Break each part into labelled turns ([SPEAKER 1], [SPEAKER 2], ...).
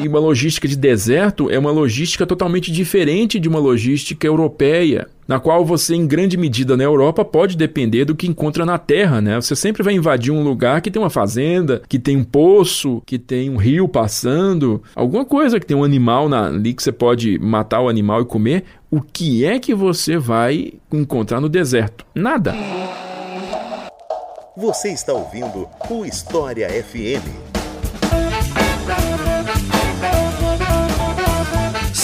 [SPEAKER 1] E uma logística de deserto é uma logística totalmente diferente de uma logística europeia, na qual você, em grande medida na Europa, pode depender do que encontra na terra, né? Você sempre vai invadir um lugar que tem uma fazenda, que tem um poço, que tem um rio passando, alguma coisa que tem um animal na, ali que você pode matar o animal e comer. O que é que você vai encontrar no deserto? Nada.
[SPEAKER 2] Você está ouvindo o História FM.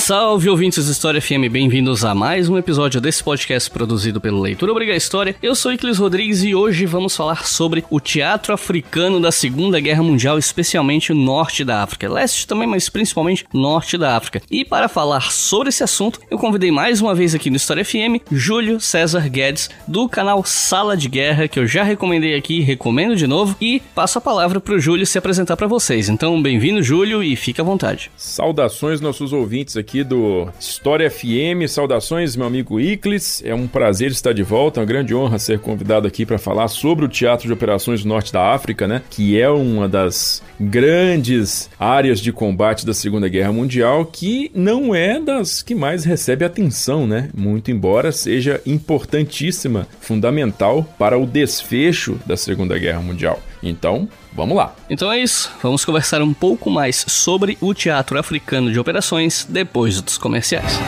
[SPEAKER 3] Salve ouvintes do História FM, bem-vindos a mais um episódio desse podcast produzido pelo Leitura Obriga História. Eu sou Iclis Rodrigues e hoje vamos falar sobre o teatro africano da Segunda Guerra Mundial, especialmente o norte da África, leste também, mas principalmente norte da África. E para falar sobre esse assunto, eu convidei mais uma vez aqui no História FM Júlio César Guedes, do canal Sala de Guerra, que eu já recomendei aqui, recomendo de novo, e passo a palavra para o Júlio se apresentar para vocês. Então, bem-vindo, Júlio, e fique à vontade.
[SPEAKER 1] Saudações nossos ouvintes aqui aqui do História FM. Saudações, meu amigo Iclis. É um prazer estar de volta, uma grande honra ser convidado aqui para falar sobre o Teatro de Operações do Norte da África, né? Que é uma das grandes áreas de combate da Segunda Guerra Mundial, que não é das que mais recebe atenção, né? Muito embora seja importantíssima, fundamental para o desfecho da Segunda Guerra Mundial. Então, vamos lá.
[SPEAKER 3] Então é isso. Vamos conversar um pouco mais sobre o teatro africano de operações depois dos comerciais.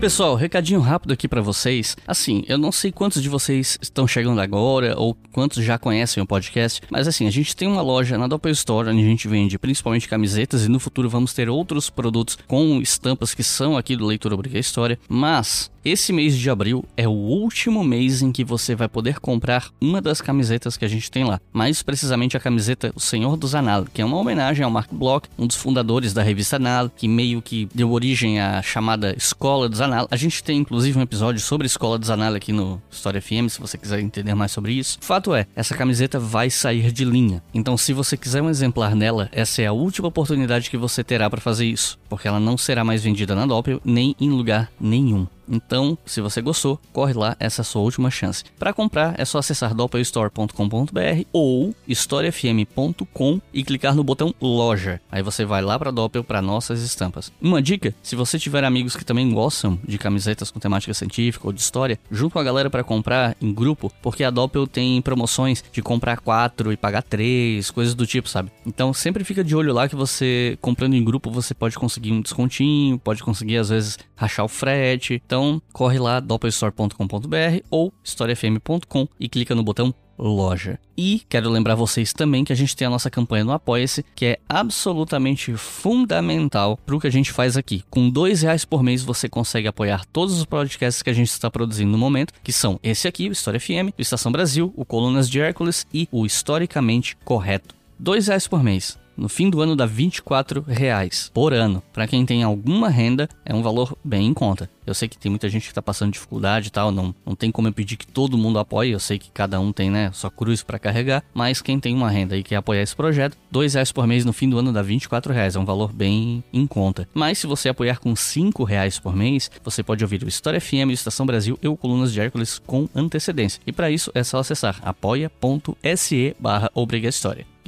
[SPEAKER 3] Pessoal, recadinho rápido aqui para vocês. Assim, eu não sei quantos de vocês estão chegando agora ou quantos já conhecem o podcast, mas assim, a gente tem uma loja na Doppel Store onde a gente vende principalmente camisetas e no futuro vamos ter outros produtos com estampas que são aqui do Leitura Obriga História, mas esse mês de abril é o último mês em que você vai poder comprar uma das camisetas que a gente tem lá. Mais precisamente a camiseta O Senhor dos Anal, que é uma homenagem ao Mark Bloch, um dos fundadores da revista Anal, que meio que deu origem à chamada Escola dos. A gente tem inclusive um episódio sobre Escola dos Anal aqui no História FM, se você quiser entender mais sobre isso. Fato é, essa camiseta vai sair de linha. Então, se você quiser um exemplar nela, essa é a última oportunidade que você terá para fazer isso, porque ela não será mais vendida na Doppel nem em lugar nenhum. Então, se você gostou, corre lá, essa é a sua última chance. Para comprar, é só acessar doppelstore.com.br ou historiafm.com e clicar no botão loja. Aí você vai lá para Doppel para nossas estampas. Uma dica, se você tiver amigos que também gostam de camisetas com temática científica ou de história, junto a galera para comprar em grupo, porque a Doppel tem promoções de comprar quatro e pagar três, coisas do tipo, sabe? Então, sempre fica de olho lá que você comprando em grupo, você pode conseguir um descontinho, pode conseguir às vezes rachar o frete. Então, então, corre lá, doppelstore.com.br ou historiafm.com e clica no botão loja. E quero lembrar vocês também que a gente tem a nossa campanha no Apoia-se, que é absolutamente fundamental para o que a gente faz aqui. Com dois reais por mês você consegue apoiar todos os podcasts que a gente está produzindo no momento, que são esse aqui, o História FM, o Estação Brasil, o Colunas de Hércules e o Historicamente Correto. Dois reais por mês no fim do ano dá 24 reais por ano. Para quem tem alguma renda, é um valor bem em conta. Eu sei que tem muita gente que tá passando dificuldade e tal, não, não tem como eu pedir que todo mundo apoie, eu sei que cada um tem, né, só cruz para carregar, mas quem tem uma renda e quer apoiar esse projeto, dois reais por mês no fim do ano dá 24 reais, é um valor bem em conta. Mas se você apoiar com 5 reais por mês, você pode ouvir o História FM, Estação Brasil e o Colunas de Hércules com antecedência. E para isso é só acessar apoia.se barra.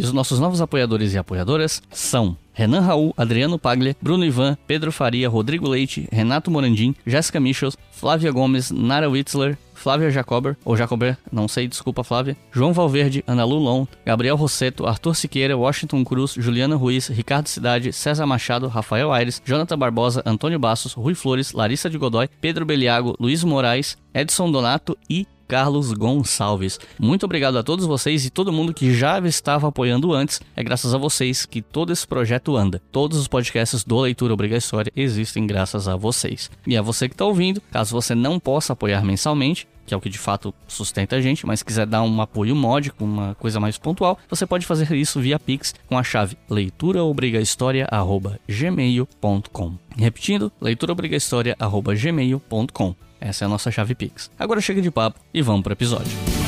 [SPEAKER 3] E os nossos novos apoiadores e apoiadoras são Renan Raul, Adriano Paglia, Bruno Ivan, Pedro Faria, Rodrigo Leite, Renato Morandim, Jéssica Michels, Flávia Gomes, Nara Witzler, Flávia Jacober, ou Jacober, não sei, desculpa Flávia, João Valverde, Ana Lulon, Gabriel Rosseto, Arthur Siqueira, Washington Cruz, Juliana Ruiz, Ricardo Cidade, César Machado, Rafael Aires, Jonathan Barbosa, Antônio Bassos, Rui Flores, Larissa de Godoy, Pedro Beliago, Luiz Moraes, Edson Donato e Carlos Gonçalves. Muito obrigado a todos vocês e todo mundo que já estava apoiando antes. É graças a vocês que todo esse projeto anda. Todos os podcasts do Leitura Obriga História existem graças a vocês. E a você que está ouvindo, caso você não possa apoiar mensalmente, que é o que de fato sustenta a gente, mas quiser dar um apoio módico, uma coisa mais pontual, você pode fazer isso via Pix com a chave leituraobrigahistoria@gmail.com. Repetindo, leituraobrigahistoria@gmail.com. Essa é a nossa chave Pix. Agora chega de papo e vamos pro episódio.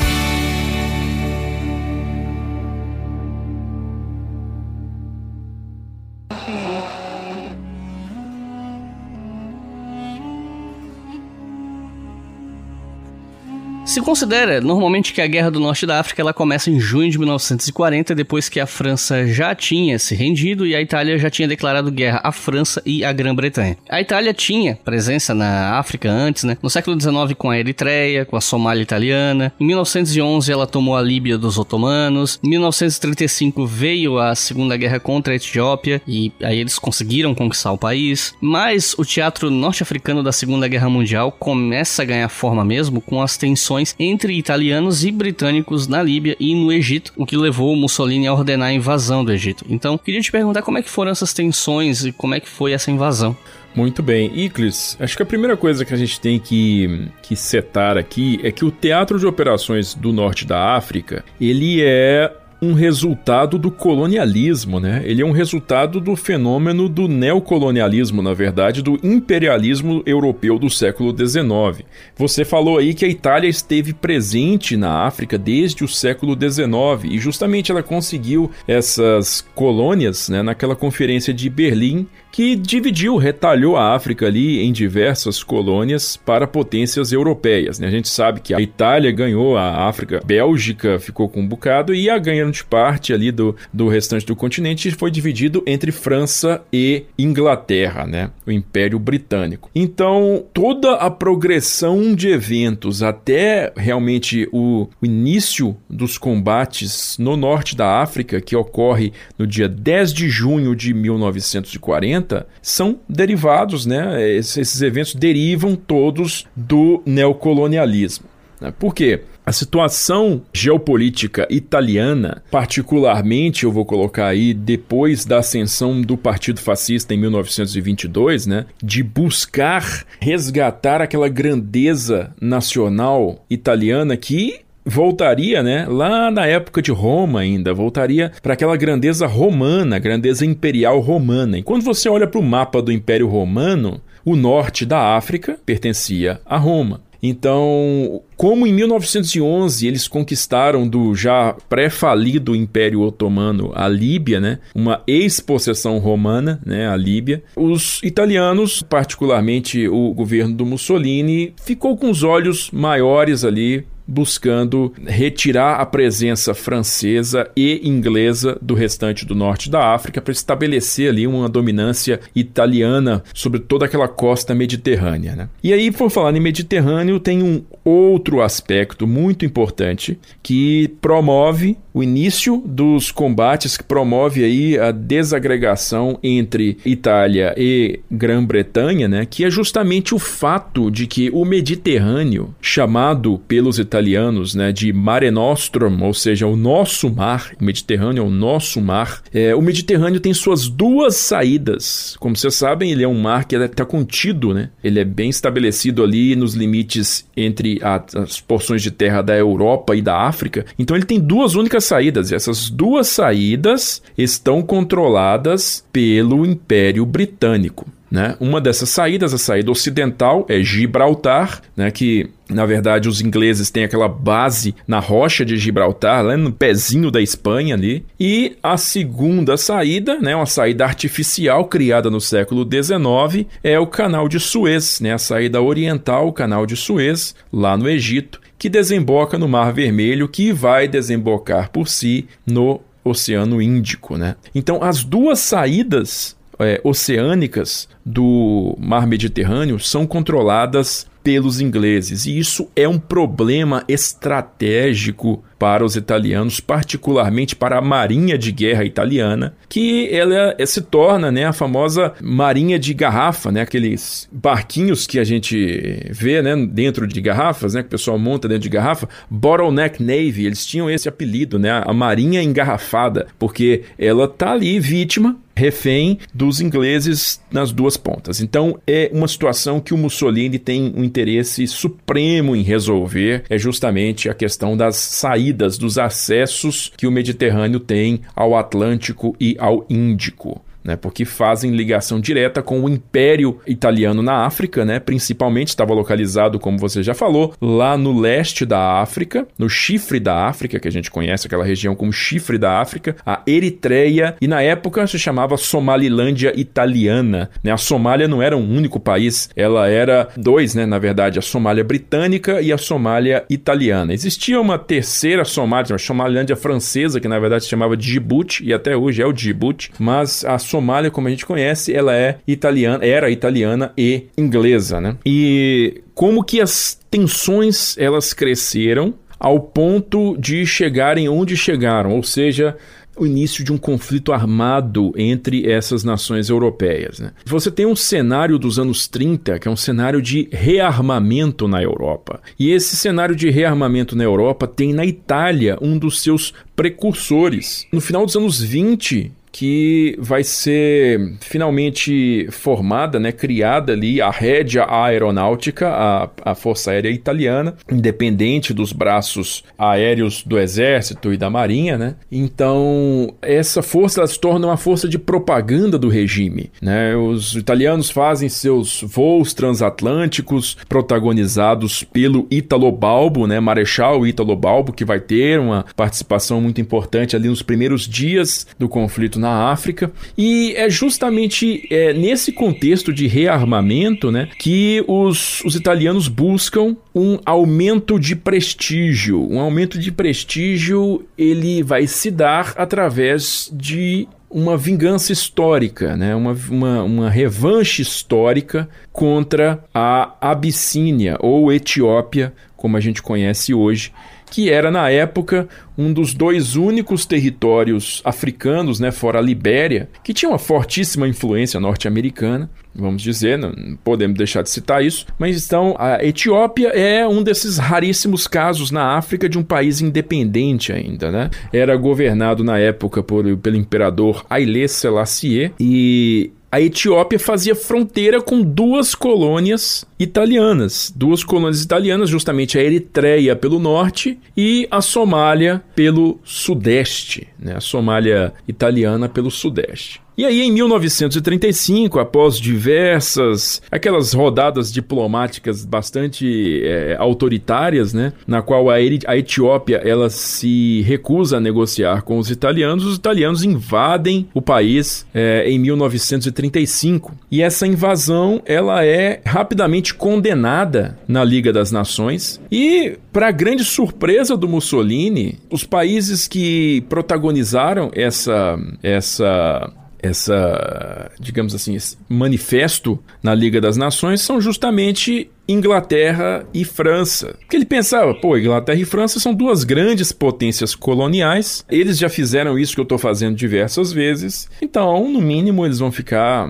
[SPEAKER 3] Se considera normalmente que a Guerra do Norte da África ela começa em junho de 1940, depois que a França já tinha se rendido e a Itália já tinha declarado guerra à França e à Grã-Bretanha. A Itália tinha presença na África antes, né? No século XIX com a Eritreia, com a Somália italiana. Em 1911 ela tomou a Líbia dos otomanos. Em 1935 veio a Segunda Guerra contra a Etiópia e aí eles conseguiram conquistar o país. Mas o teatro norte-africano da Segunda Guerra Mundial começa a ganhar forma mesmo com as tensões entre italianos e britânicos na Líbia e no Egito, o que levou Mussolini a ordenar a invasão do Egito. Então, queria te perguntar como é que foram essas tensões e como é que foi essa invasão.
[SPEAKER 1] Muito bem. Iclis, acho que a primeira coisa que a gente tem que, que setar aqui é que o Teatro de Operações do Norte da África, ele é um resultado do colonialismo, né? Ele é um resultado do fenômeno do neocolonialismo, na verdade, do imperialismo europeu do século XIX. Você falou aí que a Itália esteve presente na África desde o século XIX e justamente ela conseguiu essas colônias né, naquela conferência de Berlim que dividiu, retalhou a África ali em diversas colônias para potências europeias. Né? A gente sabe que a Itália ganhou a África, a Bélgica ficou com um bocado e a grande parte ali do, do restante do continente foi dividido entre França e Inglaterra, né? o Império Britânico. Então, toda a progressão de eventos até realmente o, o início dos combates no norte da África, que ocorre no dia 10 de junho de 1940, são derivados, né? Esses eventos derivam todos do neocolonialismo. Né? Por quê? A situação geopolítica italiana, particularmente, eu vou colocar aí, depois da ascensão do Partido Fascista em 1922, né, de buscar resgatar aquela grandeza nacional italiana que voltaria, né, lá na época de Roma ainda, voltaria para aquela grandeza romana, grandeza imperial romana. E quando você olha para o mapa do Império Romano, o norte da África pertencia a Roma. Então, como em 1911 eles conquistaram do já pré-falido Império Otomano a Líbia, né, uma ex-possessão romana, né, a Líbia, os italianos, particularmente o governo do Mussolini, ficou com os olhos maiores ali buscando retirar a presença francesa e inglesa do restante do norte da África para estabelecer ali uma dominância italiana sobre toda aquela costa mediterrânea. Né? E aí, por falar em Mediterrâneo, tem um outro aspecto muito importante que promove o início dos combates, que promove aí a desagregação entre Itália e Grã-Bretanha, né? que é justamente o fato de que o Mediterrâneo, chamado pelos italianos italianos, né, de Mare Nostrum, ou seja, o nosso mar, o Mediterrâneo é o nosso mar. É, o Mediterrâneo tem suas duas saídas. Como vocês sabem, ele é um mar que está contido, né? Ele é bem estabelecido ali nos limites entre a, as porções de terra da Europa e da África. Então ele tem duas únicas saídas, e essas duas saídas estão controladas pelo Império Britânico. Né? Uma dessas saídas, a saída ocidental, é Gibraltar, né? que na verdade, os ingleses têm aquela base na rocha de Gibraltar, lá no pezinho da Espanha ali. E a segunda saída, né, uma saída artificial criada no século XIX, é o Canal de Suez, né, a saída oriental, o Canal de Suez, lá no Egito, que desemboca no Mar Vermelho, que vai desembocar por si no Oceano Índico, né? Então, as duas saídas é, oceânicas do mar Mediterrâneo são controladas pelos ingleses. E isso é um problema estratégico para os italianos, particularmente para a marinha de guerra italiana, que ela se torna né, a famosa marinha de garrafa, né, aqueles barquinhos que a gente vê né, dentro de garrafas, né, que o pessoal monta dentro de garrafa, Bottleneck Navy, eles tinham esse apelido, né, a marinha engarrafada, porque ela tá ali vítima refém dos ingleses nas duas pontas. Então é uma situação que o Mussolini tem um interesse supremo em resolver, é justamente a questão das saídas, dos acessos que o Mediterrâneo tem ao Atlântico e ao Índico. Né? Porque fazem ligação direta com o Império Italiano na África, né? Principalmente estava localizado, como você já falou, lá no leste da África, no chifre da África, que a gente conhece aquela região como chifre da África, a Eritreia, e na época se chamava Somalilândia Italiana, né? A Somália não era um único país, ela era dois, né? Na verdade, a Somália Britânica e a Somália Italiana. Existia uma terceira Somália, a Somalilândia Francesa, que na verdade se chamava Djibouti, e até hoje é o Djibouti, mas a Somália, como a gente conhece, ela é italiana, era italiana e inglesa, né? E como que as tensões elas cresceram ao ponto de chegarem onde chegaram, ou seja, o início de um conflito armado entre essas nações europeias. Né? Você tem um cenário dos anos 30, que é um cenário de rearmamento na Europa. E esse cenário de rearmamento na Europa tem na Itália um dos seus precursores. No final dos anos 20, que vai ser finalmente formada, né, criada ali a Rédia Aeronáutica, a, a Força Aérea Italiana, independente dos braços aéreos do Exército e da Marinha, né? Então, essa força se torna uma força de propaganda do regime, né? Os italianos fazem seus voos transatlânticos protagonizados pelo Italo Balbo, né, Marechal Italo Balbo, que vai ter uma participação muito importante ali nos primeiros dias do conflito na África. E é justamente é, nesse contexto de rearmamento né, que os, os italianos buscam um aumento de prestígio. Um aumento de prestígio ele vai se dar através de uma vingança histórica, né? uma, uma, uma revanche histórica contra a Abissínia ou Etiópia, como a gente conhece hoje, que era na época um dos dois únicos territórios africanos, né, fora a Libéria, que tinha uma fortíssima influência norte-americana, vamos dizer, não podemos deixar de citar isso, mas então a Etiópia é um desses raríssimos casos na África de um país independente ainda, né? Era governado na época por, pelo imperador Haile Selassie e a Etiópia fazia fronteira com duas colônias italianas. Duas colônias italianas, justamente a Eritreia pelo norte e a Somália pelo sudeste. Né? A Somália italiana pelo sudeste. E aí, em 1935, após diversas aquelas rodadas diplomáticas bastante é, autoritárias, né, na qual a, a Etiópia ela se recusa a negociar com os italianos, os italianos invadem o país é, em 1935. E essa invasão ela é rapidamente condenada na Liga das Nações e, para grande surpresa do Mussolini, os países que protagonizaram essa essa essa, digamos assim, esse manifesto na Liga das Nações são justamente Inglaterra e França. Porque ele pensava, pô, Inglaterra e França são duas grandes potências coloniais, eles já fizeram isso que eu estou fazendo diversas vezes, então, no mínimo, eles vão ficar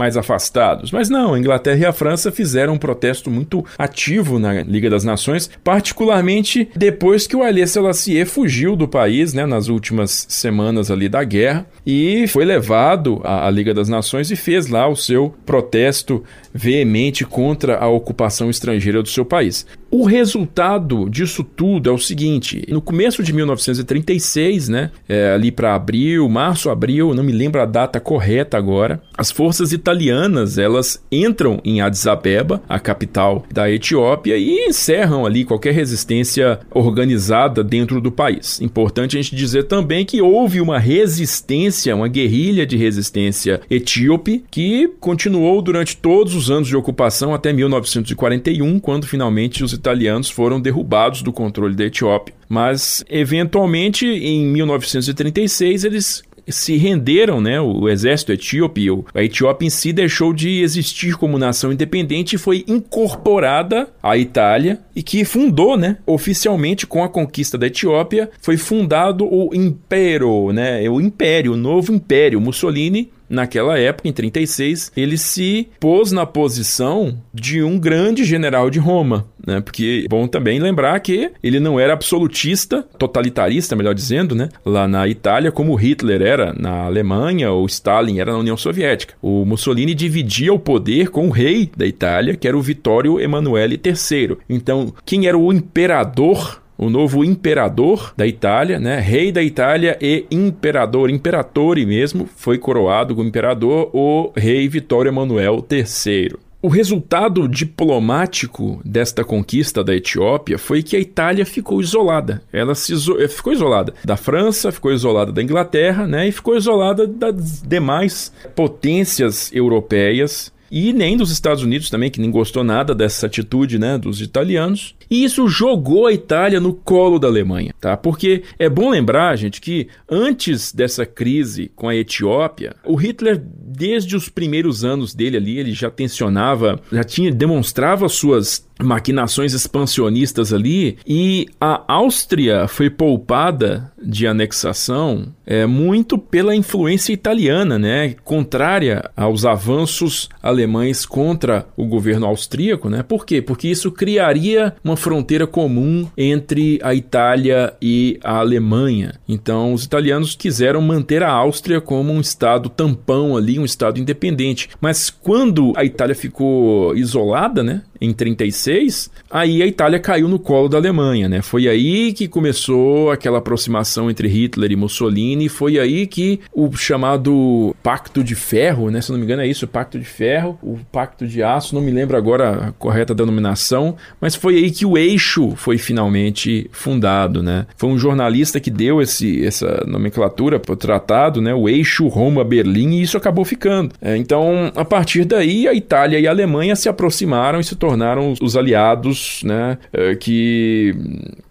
[SPEAKER 1] mais afastados. Mas não, a Inglaterra e a França fizeram um protesto muito ativo na Liga das Nações, particularmente depois que o Haile Selassie fugiu do país, né, nas últimas semanas ali da guerra, e foi levado à Liga das Nações e fez lá o seu protesto veemente contra a ocupação estrangeira do seu país. O resultado disso tudo é o seguinte: no começo de 1936, né, é, ali para abril, março, abril, não me lembro a data correta agora, as forças italianas elas entram em Addis Abeba, a capital da Etiópia, e encerram ali qualquer resistência organizada dentro do país. Importante a gente dizer também que houve uma resistência, uma guerrilha de resistência etíope que continuou durante todos os anos de ocupação até 1941, quando finalmente os italianos foram derrubados do controle da Etiópia. Mas, eventualmente, em 1936, eles se renderam, né? O exército etíope, a Etiópia em si deixou de existir como nação independente e foi incorporada à Itália e que fundou, né? Oficialmente com a conquista da Etiópia, foi fundado o Impero, né? O Império, o novo Império. Mussolini naquela época, em 36, ele se pôs na posição de um grande general de Roma, né? Porque é bom também lembrar que ele não era absolutista, totalitarista, melhor dizendo, né? Lá na Itália, como Hitler era na Alemanha ou Stalin era na União Soviética. O Mussolini dividia o poder com o rei da Itália, que era o Vittorio Emanuele III. Então, quem era o imperador o novo imperador da Itália, né? Rei da Itália e imperador, imperatore mesmo, foi coroado como imperador o rei Vitório Emanuel III. O resultado diplomático desta conquista da Etiópia foi que a Itália ficou isolada. Ela iso eh, ficou isolada da França, ficou isolada da Inglaterra, né, e ficou isolada das demais potências europeias e nem dos Estados Unidos também, que nem gostou nada dessa atitude né, dos italianos. E isso jogou a Itália no colo da Alemanha, tá? Porque é bom lembrar, gente, que antes dessa crise com a Etiópia, o Hitler, desde os primeiros anos dele ali, ele já tensionava, já tinha, demonstrava suas maquinações expansionistas ali e a Áustria foi poupada de anexação é, muito pela influência italiana, né, contrária aos avanços alemães contra o governo austríaco, né? Por quê? Porque isso criaria uma fronteira comum entre a Itália e a Alemanha. Então, os italianos quiseram manter a Áustria como um estado tampão ali, um estado independente. Mas quando a Itália ficou isolada, né, em 36, aí a Itália caiu no colo da Alemanha, né? Foi aí que começou aquela aproximação entre Hitler e Mussolini, foi aí que o chamado Pacto de Ferro, né? Se não me engano é isso, o Pacto de Ferro, o Pacto de Aço, não me lembro agora a correta denominação, mas foi aí que o eixo foi finalmente fundado, né? Foi um jornalista que deu esse, essa nomenclatura para o tratado, né? O eixo Roma-Berlim e isso acabou ficando. É, então, a partir daí, a Itália e a Alemanha se aproximaram e se tornaram tornaram os aliados né, eh, que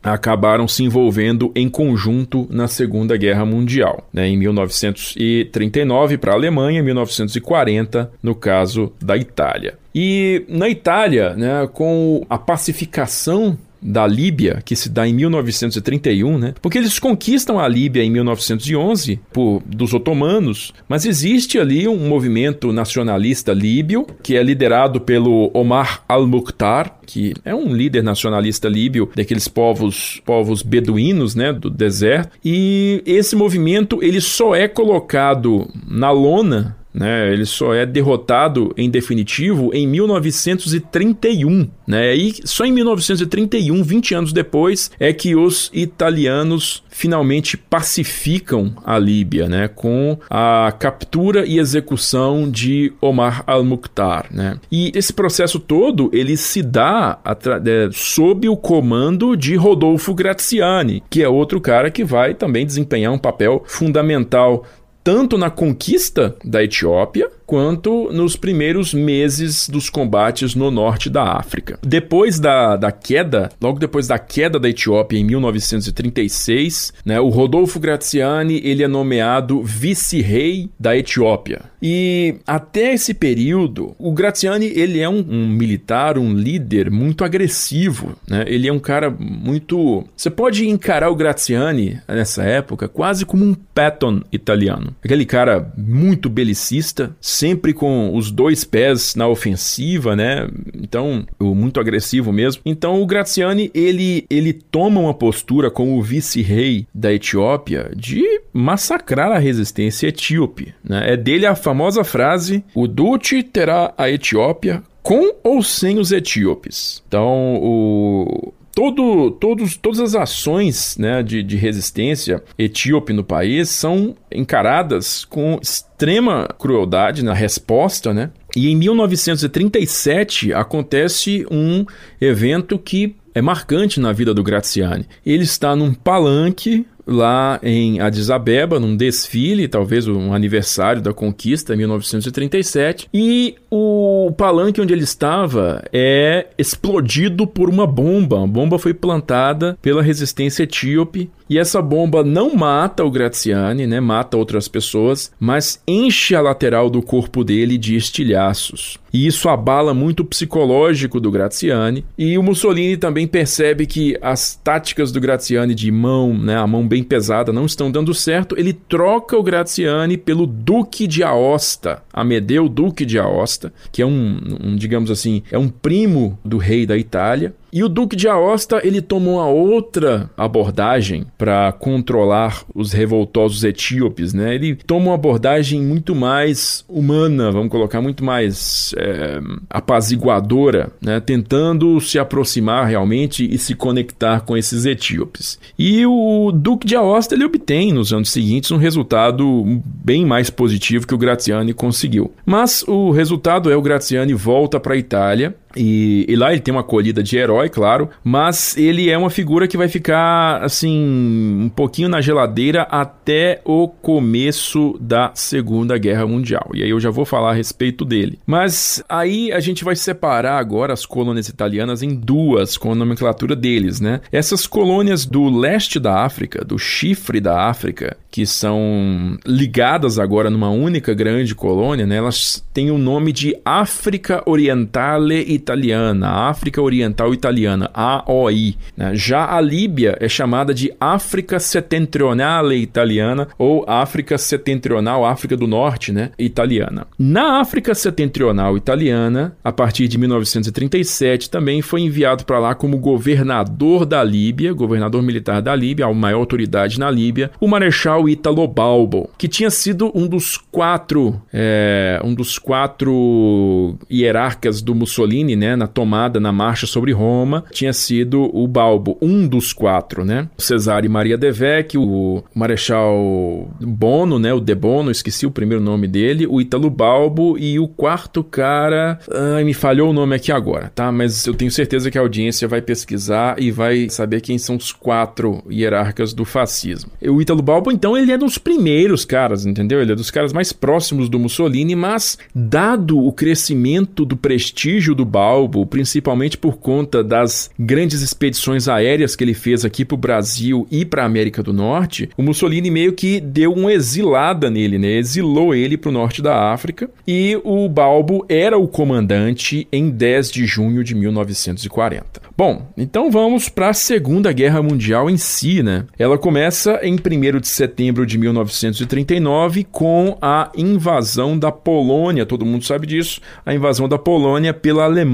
[SPEAKER 1] acabaram se envolvendo em conjunto na Segunda Guerra Mundial, né, em 1939 para a Alemanha, em 1940 no caso da Itália. E na Itália, né, com a pacificação da Líbia, que se dá em 1931, né? Porque eles conquistam a Líbia em 1911 por, dos otomanos, mas existe ali um movimento nacionalista líbio que é liderado pelo Omar al-Mukhtar, que é um líder nacionalista líbio daqueles povos povos beduínos, né, do deserto. E esse movimento ele só é colocado na lona né? Ele só é derrotado em definitivo em 1931. Né? E só em 1931, 20 anos depois, é que os italianos finalmente pacificam a Líbia, né? com a captura e execução de Omar al-Mukhtar. Né? E esse processo todo ele se dá é, sob o comando de Rodolfo Graziani, que é outro cara que vai também desempenhar um papel fundamental tanto na conquista da Etiópia quanto nos primeiros meses dos combates no norte da África. Depois da, da queda, logo depois da queda da Etiópia em 1936, né, o Rodolfo Graziani ele é nomeado vice-rei da Etiópia. E até esse período, o Graziani ele é um, um militar, um líder muito agressivo. Né? Ele é um cara muito. Você pode encarar o Graziani nessa época quase como um Patton italiano. Aquele cara muito belicista, sempre com os dois pés na ofensiva, né? Então, muito agressivo mesmo. Então, o Graziani, ele, ele toma uma postura como vice-rei da Etiópia de massacrar a resistência etíope. Né? É dele a famosa frase: o Duce terá a Etiópia com ou sem os etíopes. Então, o, todo, todos, todas as ações né, de, de resistência etíope no país são encaradas com extrema crueldade na resposta, né? E em 1937 acontece um evento que é marcante na vida do Graziani. Ele está num palanque lá em Addis Abeba, num desfile, talvez um aniversário da conquista, em 1937, e o palanque onde ele estava é explodido por uma bomba. A bomba foi plantada pela resistência etíope e essa bomba não mata o Graziani, né? Mata outras pessoas, mas enche a lateral do corpo dele de estilhaços. E isso abala muito o psicológico do Graziani. E o Mussolini também percebe que as táticas do Graziani de mão, né, a mão bem pesada, não estão dando certo. Ele troca o Graziani pelo Duque de Aosta, Amedeu Duque de Aosta, que é um, um digamos assim, é um primo do rei da Itália. E o Duque de Aosta, ele tomou uma outra abordagem para controlar os revoltosos etíopes, né? Ele toma uma abordagem muito mais humana, vamos colocar, muito mais é, apaziguadora, né? Tentando se aproximar realmente e se conectar com esses etíopes. E o Duque de Aosta, ele obtém nos anos seguintes um resultado bem mais positivo que o Graziani conseguiu. Mas o resultado é o Graziani volta para a Itália e, e, lá ele tem uma acolhida de herói, claro, mas ele é uma figura que vai ficar, assim, um pouquinho na geladeira até o começo da Segunda Guerra Mundial. E aí eu já vou falar a respeito dele. Mas aí a gente vai separar agora as colônias italianas em duas, com a nomenclatura deles, né? Essas colônias do leste da África, do chifre da África, que são ligadas agora numa única grande colônia, né? Elas têm o nome de África Orientale e Italiana, África Oriental Italiana, AOI. Né? Já a Líbia é chamada de África Setentrionale Italiana ou África Setentrional, África do Norte, né? Italiana. Na África Setentrional Italiana, a partir de 1937, também foi enviado para lá como governador da Líbia, governador militar da Líbia, a maior autoridade na Líbia, o Marechal Italo Balbo, que tinha sido um dos quatro, é, um dos quatro hierarcas do Mussolini né, na tomada, na marcha sobre Roma, tinha sido o Balbo, um dos quatro, né? Cesare Maria de Vecchi, o Marechal Bono, né, o De Bono, esqueci o primeiro nome dele, o Ítalo Balbo e o quarto cara, ai, me falhou o nome aqui agora, tá? Mas eu tenho certeza que a audiência vai pesquisar e vai saber quem são os quatro hierarcas do fascismo. O Ítalo Balbo, então, ele é dos primeiros caras, entendeu? Ele é dos caras mais próximos do Mussolini, mas dado o crescimento do prestígio do Balbo, Balbo, principalmente por conta das grandes expedições aéreas que ele fez aqui para o Brasil e para a América do Norte, o Mussolini meio que deu uma exilada nele, né? Exilou ele para o norte da África e o Balbo era o comandante em 10 de junho de 1940. Bom, então vamos para a Segunda Guerra Mundial em si, né? Ela começa em 1 de setembro de 1939 com a invasão da Polônia, todo mundo sabe disso, a invasão da Polônia pela Alemanha.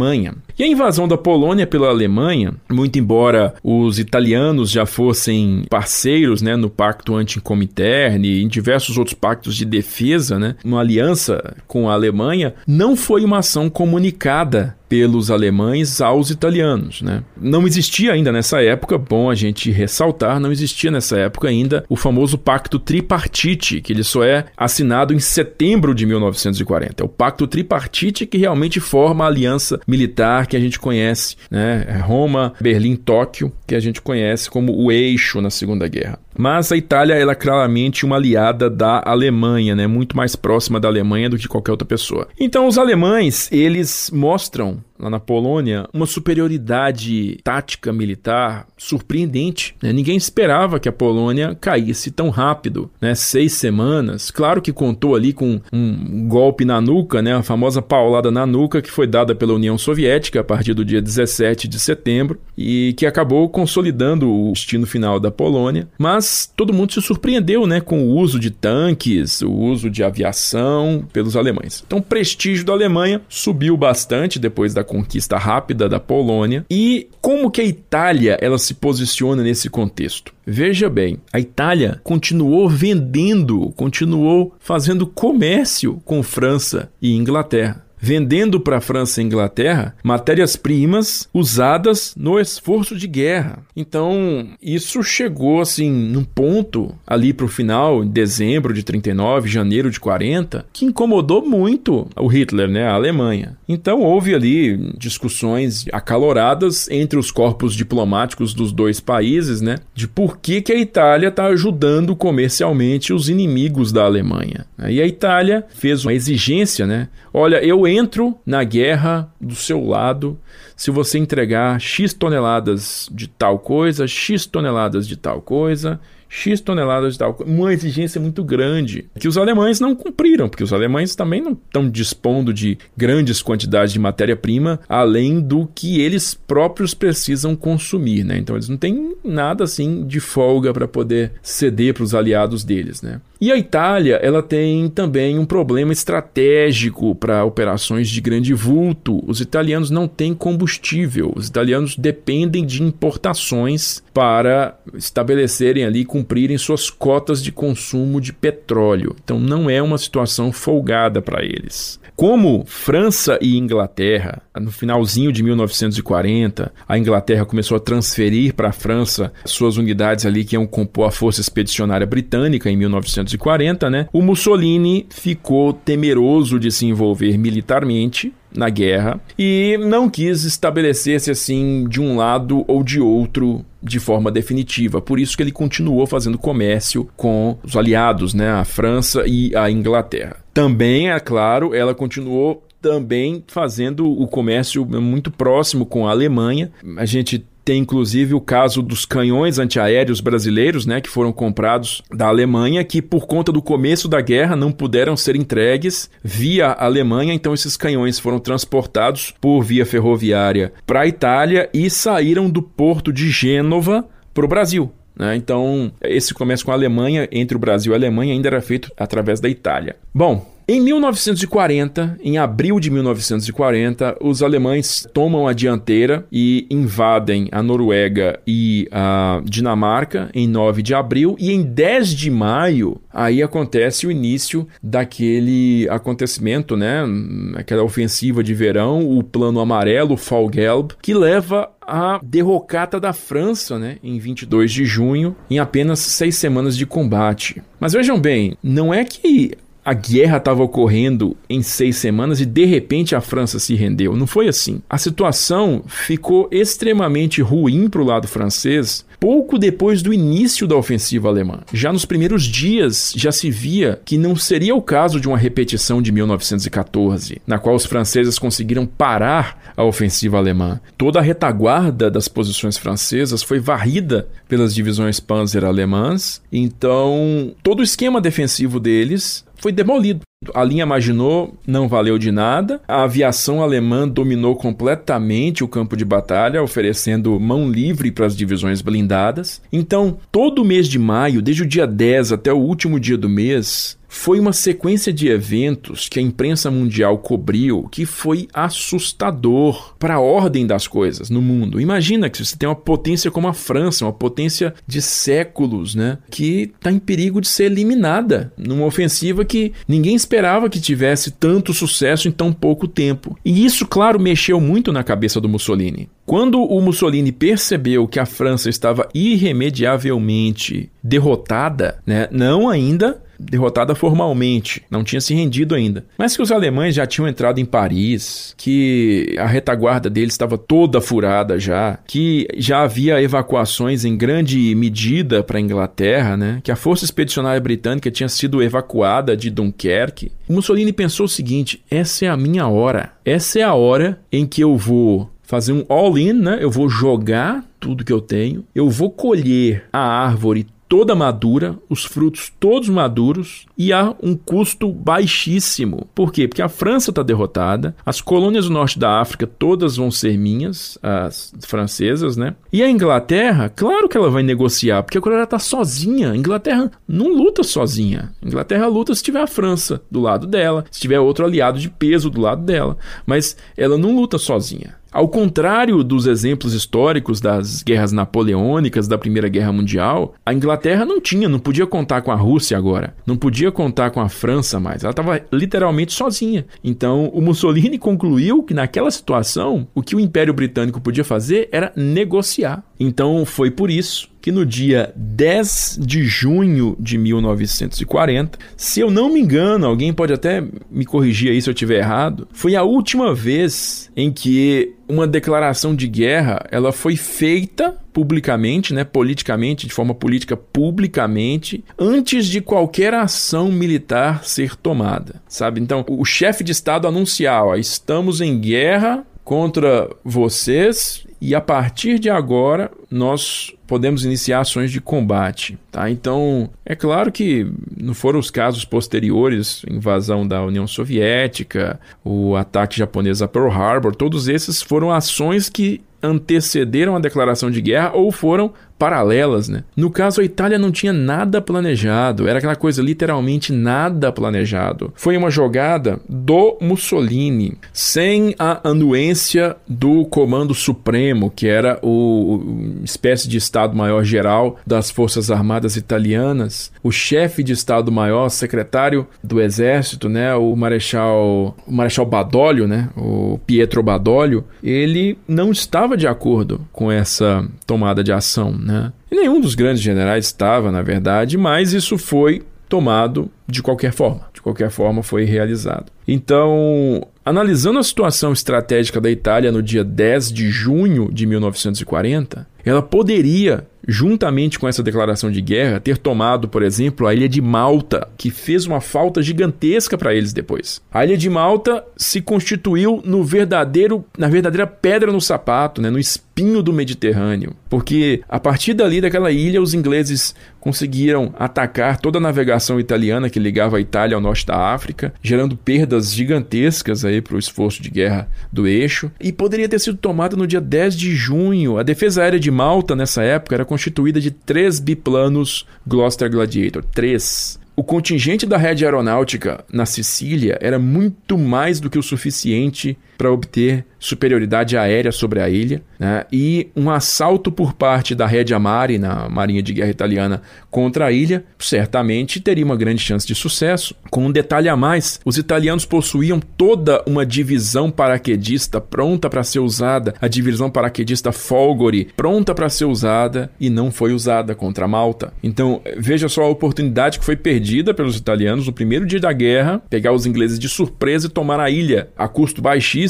[SPEAKER 1] E a invasão da Polônia pela Alemanha, muito embora os italianos já fossem parceiros né, no Pacto Anticomintern e em diversos outros pactos de defesa, né, uma aliança com a Alemanha, não foi uma ação comunicada pelos alemães aos italianos. Né? Não existia ainda nessa época, bom a gente ressaltar, não existia nessa época ainda o famoso Pacto Tripartite, que ele só é assinado em setembro de 1940. É o Pacto Tripartite que realmente forma a aliança militar que a gente conhece, né? É Roma, Berlim, Tóquio, que a gente conhece como o eixo na Segunda Guerra. Mas a Itália ela é claramente uma aliada da Alemanha, né? Muito mais próxima da Alemanha do que qualquer outra pessoa. Então os alemães, eles mostram lá na Polônia, uma superioridade tática militar surpreendente. Né? Ninguém esperava que a Polônia caísse tão rápido, né? seis semanas. Claro que contou ali com um golpe na nuca, né? a famosa paulada na nuca que foi dada pela União Soviética a partir do dia 17 de setembro e que acabou consolidando o destino final da Polônia. Mas todo mundo se surpreendeu né? com o uso de tanques, o uso de aviação pelos alemães. Então o prestígio da Alemanha subiu bastante depois da conquista rápida da Polônia. E como que a Itália ela se posiciona nesse contexto? Veja bem, a Itália continuou vendendo, continuou fazendo comércio com França e Inglaterra vendendo para a França e Inglaterra matérias-primas usadas no esforço de guerra. Então, isso chegou assim num ponto ali para o final, em dezembro de 39, janeiro de 40, que incomodou muito o Hitler, né, a Alemanha. Então, houve ali discussões acaloradas entre os corpos diplomáticos dos dois países, né, de por que, que a Itália está ajudando comercialmente os inimigos da Alemanha. E a Itália fez uma exigência, né? Olha, eu na guerra do seu lado se você entregar X toneladas de tal coisa, X toneladas de tal coisa, X toneladas de tal, uma exigência muito grande, que os alemães não cumpriram, porque os alemães também não estão dispondo de grandes quantidades de matéria-prima, além do que eles próprios precisam consumir, né? Então eles não têm nada assim de folga para poder ceder para os aliados deles, né? E a Itália, ela tem também um problema estratégico para operações de grande vulto. Os italianos não têm combustível. Os italianos dependem de importações para estabelecerem ali, cumprirem suas cotas de consumo de petróleo. Então não é uma situação folgada para eles. Como França e Inglaterra, no finalzinho de 1940, a Inglaterra começou a transferir para a França suas unidades ali que iam compor a Força Expedicionária Britânica em 1940, né? O Mussolini ficou temeroso de se envolver militarmente na guerra e não quis estabelecer-se assim de um lado ou de outro de forma definitiva. Por isso que ele continuou fazendo comércio com os aliados, né, a França e a Inglaterra. Também, é claro, ela continuou também fazendo o comércio muito próximo com a Alemanha. A gente tem inclusive o caso dos canhões antiaéreos brasileiros, né, que foram comprados da Alemanha, que por conta do começo da guerra não puderam ser entregues via Alemanha, então esses canhões foram transportados por via ferroviária para a Itália e saíram do porto de Gênova para o Brasil. Né? Então, esse comércio com a Alemanha, entre o Brasil e a Alemanha, ainda era feito através da Itália. Bom, em 1940, em abril de 1940, os alemães tomam a dianteira e invadem a Noruega e a Dinamarca em 9 de abril. E em 10 de maio aí acontece o início daquele acontecimento, né, aquela ofensiva de verão, o plano amarelo, o Fallgelb, que leva a derrocata da França, né, em 22 de junho, em apenas seis semanas de combate. Mas vejam bem, não é que a guerra estava ocorrendo em seis semanas e de repente a França se rendeu. Não foi assim. A situação ficou extremamente ruim para o lado francês pouco depois do início da ofensiva alemã. Já nos primeiros dias já se via que não seria o caso de uma repetição de 1914, na qual os franceses conseguiram parar a ofensiva alemã. Toda a retaguarda das posições francesas foi varrida pelas divisões Panzer alemãs, então todo o esquema defensivo deles foi demolido. A linha Maginot não valeu de nada. A aviação alemã dominou completamente o campo de batalha, oferecendo mão livre para as divisões blindadas. Então, todo mês de maio, desde o dia 10 até o último dia do mês, foi uma sequência de eventos que a imprensa mundial cobriu que foi assustador para a ordem das coisas no mundo. Imagina que você tem uma potência como a França, uma potência de séculos, né, que está em perigo de ser eliminada numa ofensiva que ninguém esperava que tivesse tanto sucesso em tão pouco tempo. E isso, claro, mexeu muito na cabeça do Mussolini. Quando o Mussolini percebeu que a França estava irremediavelmente derrotada, né, não ainda derrotada formalmente, não tinha se rendido ainda. Mas que os alemães já tinham entrado em Paris, que a retaguarda deles estava toda furada já, que já havia evacuações em grande medida para a Inglaterra, né? Que a força expedicionária britânica tinha sido evacuada de Dunkerque. O Mussolini pensou o seguinte: essa é a minha hora. Essa é a hora em que eu vou fazer um all-in, né? Eu vou jogar tudo que eu tenho, eu vou colher a árvore toda madura, os frutos todos maduros e há um custo baixíssimo. Por quê? Porque a França está derrotada, as colônias do norte da África todas vão ser minhas, as francesas, né? E a Inglaterra, claro que ela vai negociar, porque agora ela está sozinha. A Inglaterra não luta sozinha. A Inglaterra luta se tiver a França do lado dela, se tiver outro aliado de peso do lado dela, mas ela não luta sozinha. Ao contrário dos exemplos históricos das guerras napoleônicas da Primeira Guerra Mundial, a Inglaterra não tinha, não podia contar com a Rússia agora, não podia contar com a França mais, ela estava literalmente sozinha. Então, o Mussolini concluiu que naquela situação, o que o Império Britânico podia fazer era negociar. Então, foi por isso que no dia 10 de junho de 1940, se eu não me engano, alguém pode até me corrigir aí se eu estiver errado, foi a última vez em que uma declaração de guerra ela foi feita publicamente, né, politicamente, de forma política publicamente, antes de qualquer ação militar ser tomada, sabe? Então, o chefe de estado anunciar, ó, estamos em guerra contra vocês e a partir de agora nós podemos iniciar ações de combate. Tá? Então, é claro que não foram os casos posteriores, invasão da União Soviética, o ataque japonês a Pearl Harbor, todos esses foram ações que antecederam a declaração de guerra ou foram paralelas, né? No caso, a Itália não tinha nada planejado, era aquela coisa literalmente nada planejado. Foi uma jogada do Mussolini, sem a anuência do Comando Supremo, que era o, o espécie de Estado-Maior geral das Forças Armadas italianas, o chefe de Estado-Maior, secretário do Exército, né, o Marechal, o Marechal Badoglio, né, o Pietro Badoglio, ele não estava de acordo com essa tomada de ação né? E nenhum dos grandes generais estava, na verdade, mas isso foi tomado de qualquer forma. De qualquer forma, foi realizado. Então, analisando a situação estratégica da Itália no dia 10 de junho de 1940, ela poderia juntamente com essa declaração de guerra, ter tomado, por exemplo, a ilha de Malta, que fez uma falta gigantesca para eles depois. A ilha de Malta se constituiu no verdadeiro, na verdadeira pedra no sapato, né, no espinho do Mediterrâneo, porque a partir dali daquela ilha os ingleses conseguiram atacar toda a navegação italiana que ligava a Itália ao norte da África, gerando perdas gigantescas aí para o esforço de guerra do eixo, e poderia ter sido tomada no dia 10 de junho. A defesa aérea de Malta nessa época era constituída de três biplanos Gloster Gladiator. Três. O contingente da rede aeronáutica na Sicília era muito mais do que o suficiente para obter superioridade aérea sobre a ilha, né? e um assalto por parte da Rede Amari, na Marinha de Guerra Italiana, contra a ilha, certamente teria uma grande chance de sucesso. Com um detalhe a mais, os italianos possuíam toda uma divisão paraquedista pronta para ser usada, a divisão paraquedista Folgore, pronta para ser usada e não foi usada contra Malta. Então, veja só a oportunidade que foi perdida pelos italianos no primeiro dia da guerra, pegar os ingleses de surpresa e tomar a ilha a custo baixíssimo.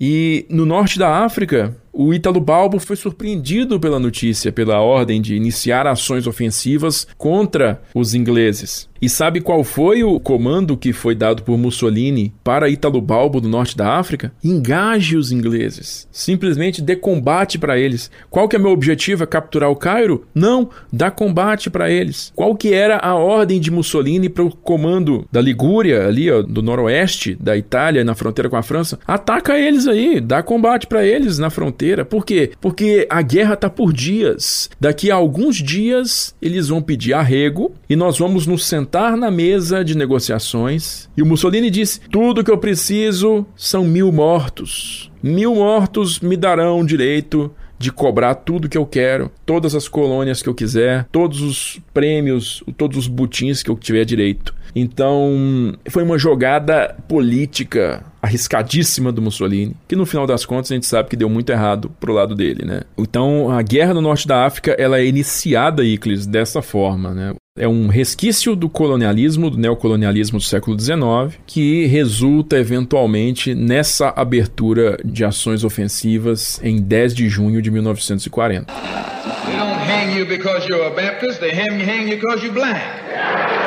[SPEAKER 1] E no norte da África, o Ítalo Balbo foi surpreendido pela notícia, pela ordem de iniciar ações ofensivas contra os ingleses. E sabe qual foi o comando que foi dado por Mussolini para Ítalo Balbo do norte da África? Engaje os ingleses. Simplesmente dê combate para eles. Qual que é meu objetivo? É capturar o Cairo? Não, dá combate para eles. Qual que era a ordem de Mussolini para o comando da Ligúria, ali ó, do noroeste da Itália, na fronteira com a França? Ataca eles aí, dá combate para eles na fronteira. Por quê? Porque a guerra tá por dias. Daqui a alguns dias eles vão pedir arrego e nós vamos nos sentar na mesa de negociações e o Mussolini disse: Tudo que eu preciso são mil mortos. Mil mortos me darão direito de cobrar tudo que eu quero, todas as colônias que eu quiser, todos os prêmios, todos os butins que eu tiver direito. Então, foi uma jogada política arriscadíssima do Mussolini, que no final das contas a gente sabe que deu muito errado pro lado dele, né? Então, a guerra no norte da África, ela é iniciada, Iclis, dessa forma, né? É um resquício do colonialismo, do neocolonialismo do século XIX, que resulta eventualmente nessa abertura de ações ofensivas em 10 de junho de 1940. They don't hang you because you're a Baptist, they hang you because you're black.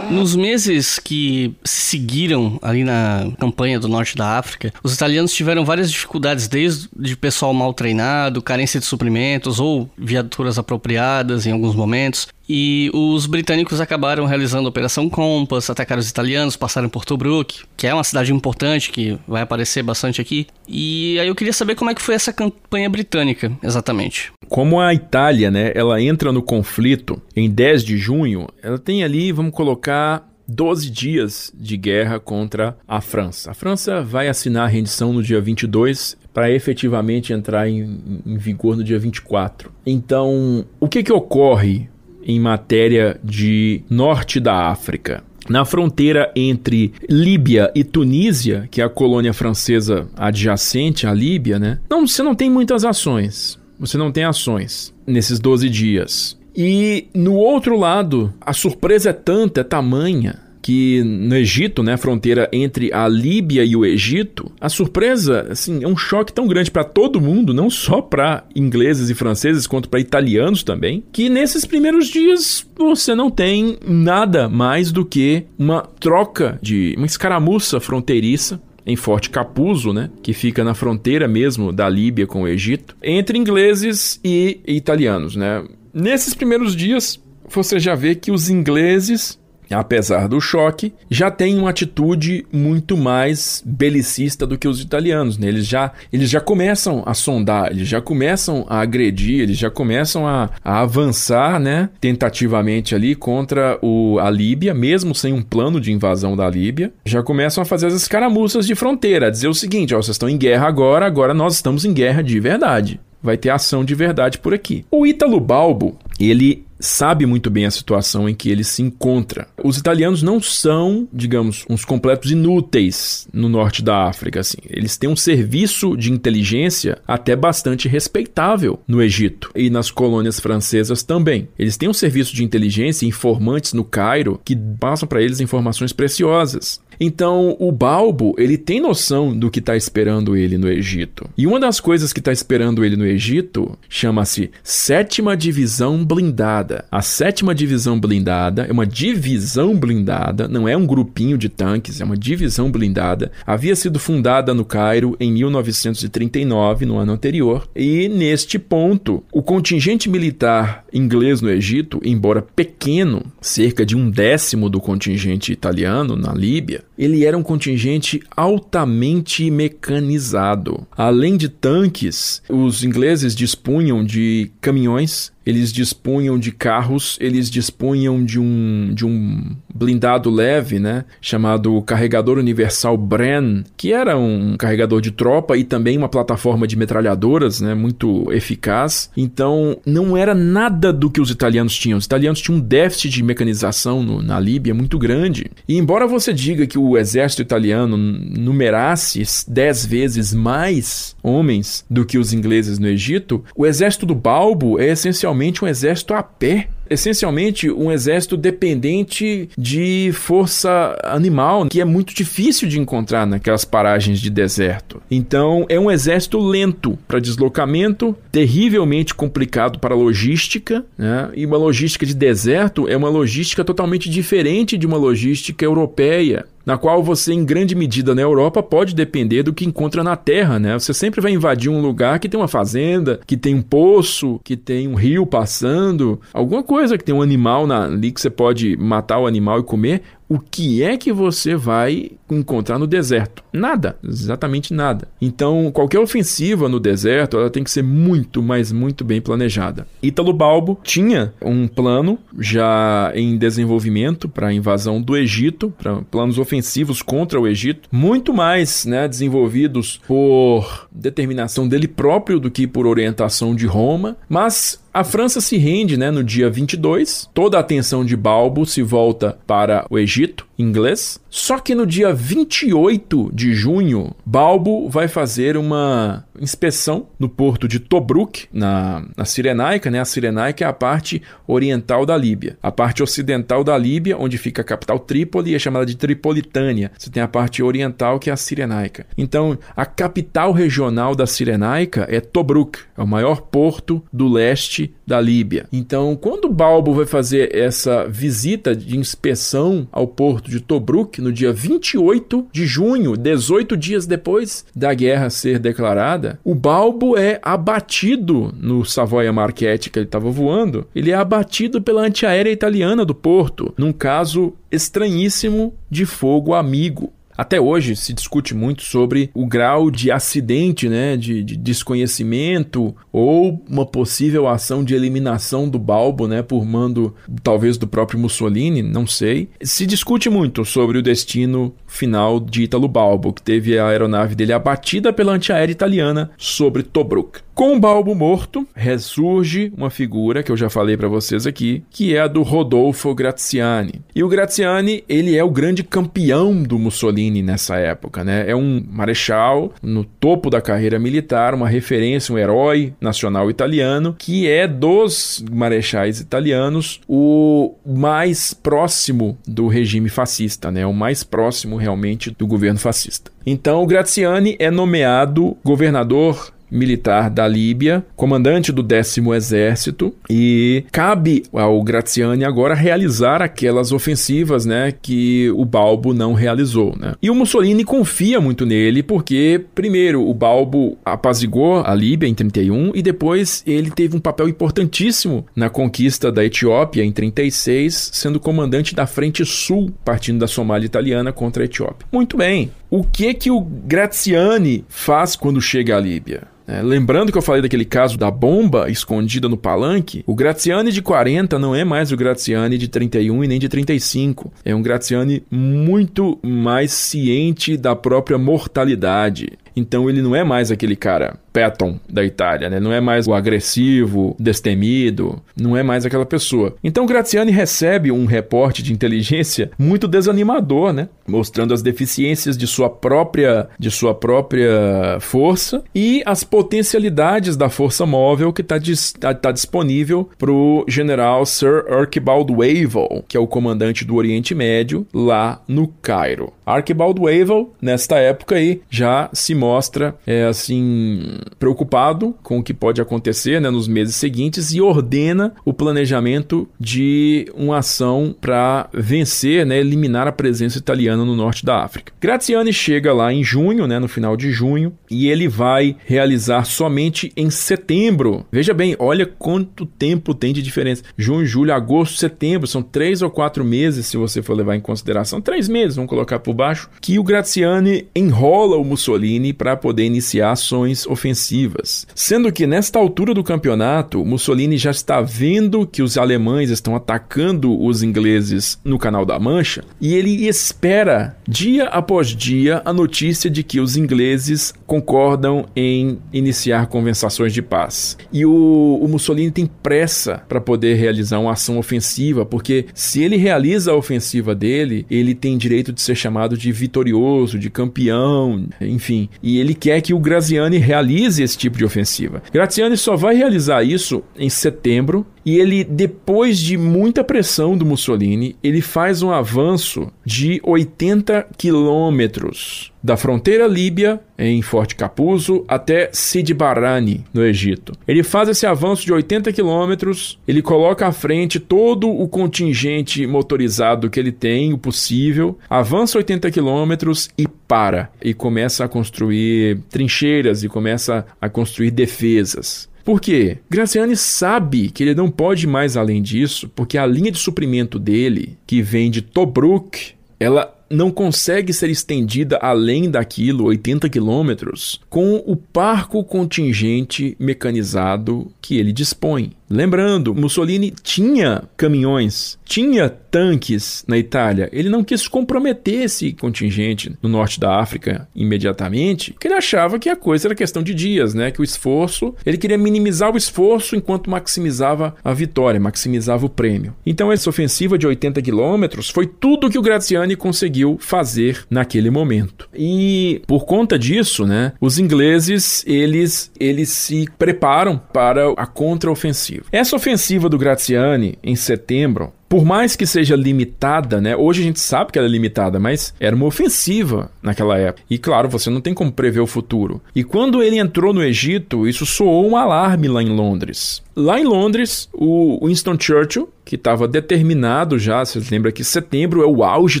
[SPEAKER 3] Nos meses que seguiram ali na campanha do norte da África, os italianos tiveram várias dificuldades, desde de pessoal mal treinado, carência de suprimentos ou viaturas apropriadas em alguns momentos, e os britânicos acabaram realizando a Operação Compass, atacaram os italianos, passaram por Tobruk, que é uma cidade importante que vai aparecer bastante aqui. E aí eu queria saber como é que foi essa campanha britânica, exatamente.
[SPEAKER 1] Como a Itália, né, ela entra no conflito em 10 de junho, ela tem ali, vamos colocar 12 dias de guerra contra a França. A França vai assinar a rendição no dia 22 para efetivamente entrar em, em, vigor no dia 24. Então, o que, que ocorre em matéria de norte da África. Na fronteira entre Líbia e Tunísia, que é a colônia francesa adjacente à Líbia, né? Não, você não tem muitas ações. Você não tem ações nesses 12 dias. E no outro lado, a surpresa é tanta, é tamanha, que no Egito, né, fronteira entre a Líbia e o Egito, a surpresa, assim, é um choque tão grande para todo mundo, não só para ingleses e franceses, quanto para italianos também, que nesses primeiros dias você não tem nada mais do que uma troca de uma escaramuça fronteiriça em Forte Capuzzo, né, que fica na fronteira mesmo da Líbia com o Egito, entre ingleses e italianos, né? Nesses primeiros dias, você já vê que os ingleses apesar do choque, já tem uma atitude muito mais belicista do que os italianos. Né? Eles, já, eles já começam a sondar, eles já começam a agredir, eles já começam a, a avançar né, tentativamente ali contra o, a Líbia, mesmo sem um plano de invasão da Líbia. Já começam a fazer as escaramuças de fronteira, a dizer o seguinte: ó, vocês estão em guerra agora, agora nós estamos em guerra de verdade vai ter ação de verdade por aqui. O Ítalo Balbo, ele sabe muito bem a situação em que ele se encontra. Os italianos não são, digamos, uns completos inúteis no norte da África, assim. Eles têm um serviço de inteligência até bastante respeitável no Egito e nas colônias francesas também. Eles têm um serviço de inteligência informantes no Cairo que passam para eles informações preciosas. Então, o Balbo, ele tem noção do que está esperando ele no Egito. E uma das coisas que está esperando ele no Egito chama-se Sétima Divisão Blindada. A Sétima Divisão Blindada é uma divisão blindada, não é um grupinho de tanques, é uma divisão blindada. Havia sido fundada no Cairo em 1939, no ano anterior, e neste ponto, o contingente militar inglês no Egito, embora pequeno, cerca de um décimo do contingente italiano na Líbia, ele era um contingente altamente mecanizado. Além de tanques, os ingleses dispunham de caminhões eles dispunham de carros, eles dispunham de um, de um blindado leve, né, chamado Carregador Universal Bren, que era um carregador de tropa e também uma plataforma de metralhadoras, né, muito eficaz. Então, não era nada do que os italianos tinham. Os italianos tinham um déficit de mecanização no, na Líbia muito grande. E embora você diga que o exército italiano numerasse dez vezes mais homens do que os ingleses no Egito, o exército do Balbo é essencialmente um exército a pé essencialmente um exército dependente de força animal, que é muito difícil de encontrar naquelas paragens de deserto. Então, é um exército lento para deslocamento, terrivelmente complicado para logística, né? e uma logística de deserto é uma logística totalmente diferente de uma logística europeia na qual você, em grande medida na Europa, pode depender do que encontra na terra, né? Você sempre vai invadir um lugar que tem uma fazenda, que tem um poço, que tem um rio passando, alguma coisa que tem um animal na, ali que você pode matar o animal e comer, o que é que você vai encontrar no deserto? Nada, exatamente nada. Então, qualquer ofensiva no deserto, ela tem que ser muito, mas muito bem planejada. Ítalo Balbo tinha um plano já em desenvolvimento para a invasão do Egito, para planos ofensivos contra o Egito, muito mais, né, desenvolvidos por determinação dele próprio do que por orientação de Roma, mas a França se rende né, no dia 22, toda a atenção de Balbo se volta para o Egito inglês. Só que no dia 28 de junho, Balbo vai fazer uma inspeção no porto de Tobruk, na, na Cirenaica. Né? A Cirenaica é a parte oriental da Líbia. A parte ocidental da Líbia, onde fica a capital Trípoli, é chamada de Tripolitânia. Você tem a parte oriental, que é a Cirenaica. Então, a capital regional da Cirenaica é Tobruk, é o maior porto do leste da Líbia. Então, quando Balbo vai fazer essa visita de inspeção ao porto de Tobruk, no dia 28 de junho, 18 dias depois da guerra ser declarada, o Balbo é abatido no Savoia Marquette que ele estava voando. Ele é abatido pela antiaérea italiana do porto, num caso estranhíssimo de fogo amigo. Até hoje se discute muito sobre o grau de acidente, né, de, de, desconhecimento ou uma possível ação de eliminação do Balbo, né, por mando talvez do próprio Mussolini, não sei. Se discute muito sobre o destino final de Ítalo Balbo, que teve a aeronave dele abatida pela antiaérea italiana sobre Tobruk. Com o Balbo morto, ressurge uma figura que eu já falei para vocês aqui, que é a do Rodolfo Graziani. E o Graziani, ele é o grande campeão do Mussolini nessa época, né? É um marechal no topo da carreira militar, uma referência, um herói nacional italiano, que é dos marechais italianos o mais próximo do regime fascista, né? O mais próximo realmente do governo fascista. Então, o Graziani é nomeado governador militar da Líbia, comandante do décimo exército, e cabe ao Graziani agora realizar aquelas ofensivas, né, que o Balbo não realizou, né? E o Mussolini confia muito nele porque, primeiro, o Balbo apazigou a Líbia em 31 e depois ele teve um papel importantíssimo na conquista da Etiópia em 36, sendo comandante da frente sul, partindo da Somália italiana contra a Etiópia. Muito bem. O que que o Graziani faz quando chega à Líbia? É, lembrando que eu falei daquele caso da bomba escondida no palanque, o Graziani de 40 não é mais o Graziani de 31 e nem de 35. É um Graziani muito mais ciente da própria mortalidade. Então ele não é mais aquele cara Patton da Itália, né? Não é mais o agressivo, destemido, não é mais aquela pessoa. Então Graziani recebe um reporte de inteligência muito desanimador, né? Mostrando as deficiências de sua própria de sua própria força e as potencialidades da força móvel que está tá, tá disponível para o general Sir Archibald Wavell, que é o comandante do Oriente Médio lá no Cairo. Archibald Wavell, nesta época aí, já se mostra é, assim preocupado com o que pode acontecer né, nos meses seguintes e ordena o planejamento de uma ação para vencer, né, eliminar a presença italiana no norte da África. Graziani chega lá em junho, né, no final de junho, e ele vai realizar somente em setembro. Veja bem, olha quanto tempo tem de diferença. Junho, julho, agosto, setembro, são três ou quatro meses, se você for levar em consideração, três meses, vamos colocar por baixo, que o Graziani enrola o Mussolini para poder iniciar ações ofensivas. Sendo que nesta altura do campeonato, Mussolini já está vendo que os alemães estão atacando os ingleses no Canal da Mancha e ele espera dia após dia a notícia de que os ingleses concordam em iniciar conversações de paz. E o, o Mussolini tem pressa para poder realizar uma ação ofensiva, porque se ele realiza a ofensiva dele, ele tem direito de ser chamado de vitorioso, de campeão, enfim. E ele quer que o Graziani realize esse tipo de ofensiva. Graziani só vai realizar isso em setembro e ele, depois de muita pressão do Mussolini, ele faz um avanço de 80 quilômetros da fronteira líbia, em Forte Capuzzo, até Sidi Barrani, no Egito. Ele faz esse avanço de 80 quilômetros, ele coloca à frente todo o contingente motorizado que ele tem, o possível, avança 80 quilômetros e para. E começa a construir trincheiras e começa a construir defesas. Por quê? Graziani sabe que ele não pode mais além disso, porque a linha de suprimento dele, que vem de Tobruk, ela não consegue ser estendida além daquilo, 80 quilômetros, com o parco contingente mecanizado que ele dispõe. Lembrando, Mussolini tinha caminhões, tinha tanques na Itália. Ele não quis comprometer esse contingente no norte da África imediatamente, porque ele achava que a coisa era questão de dias, né? Que o esforço, ele queria minimizar o esforço enquanto maximizava a vitória, maximizava o prêmio. Então essa ofensiva de 80 quilômetros foi tudo que o Graziani conseguiu fazer naquele momento. E por conta disso, né, os ingleses eles eles se preparam para a contraofensiva. Essa ofensiva do Graziani em setembro por mais que seja limitada, né? Hoje a gente sabe que ela é limitada, mas era uma ofensiva naquela época. E claro, você não tem como prever o futuro. E quando ele entrou no Egito, isso soou um alarme lá em Londres. Lá em Londres, o Winston Churchill, que estava determinado já, você lembra que setembro é o auge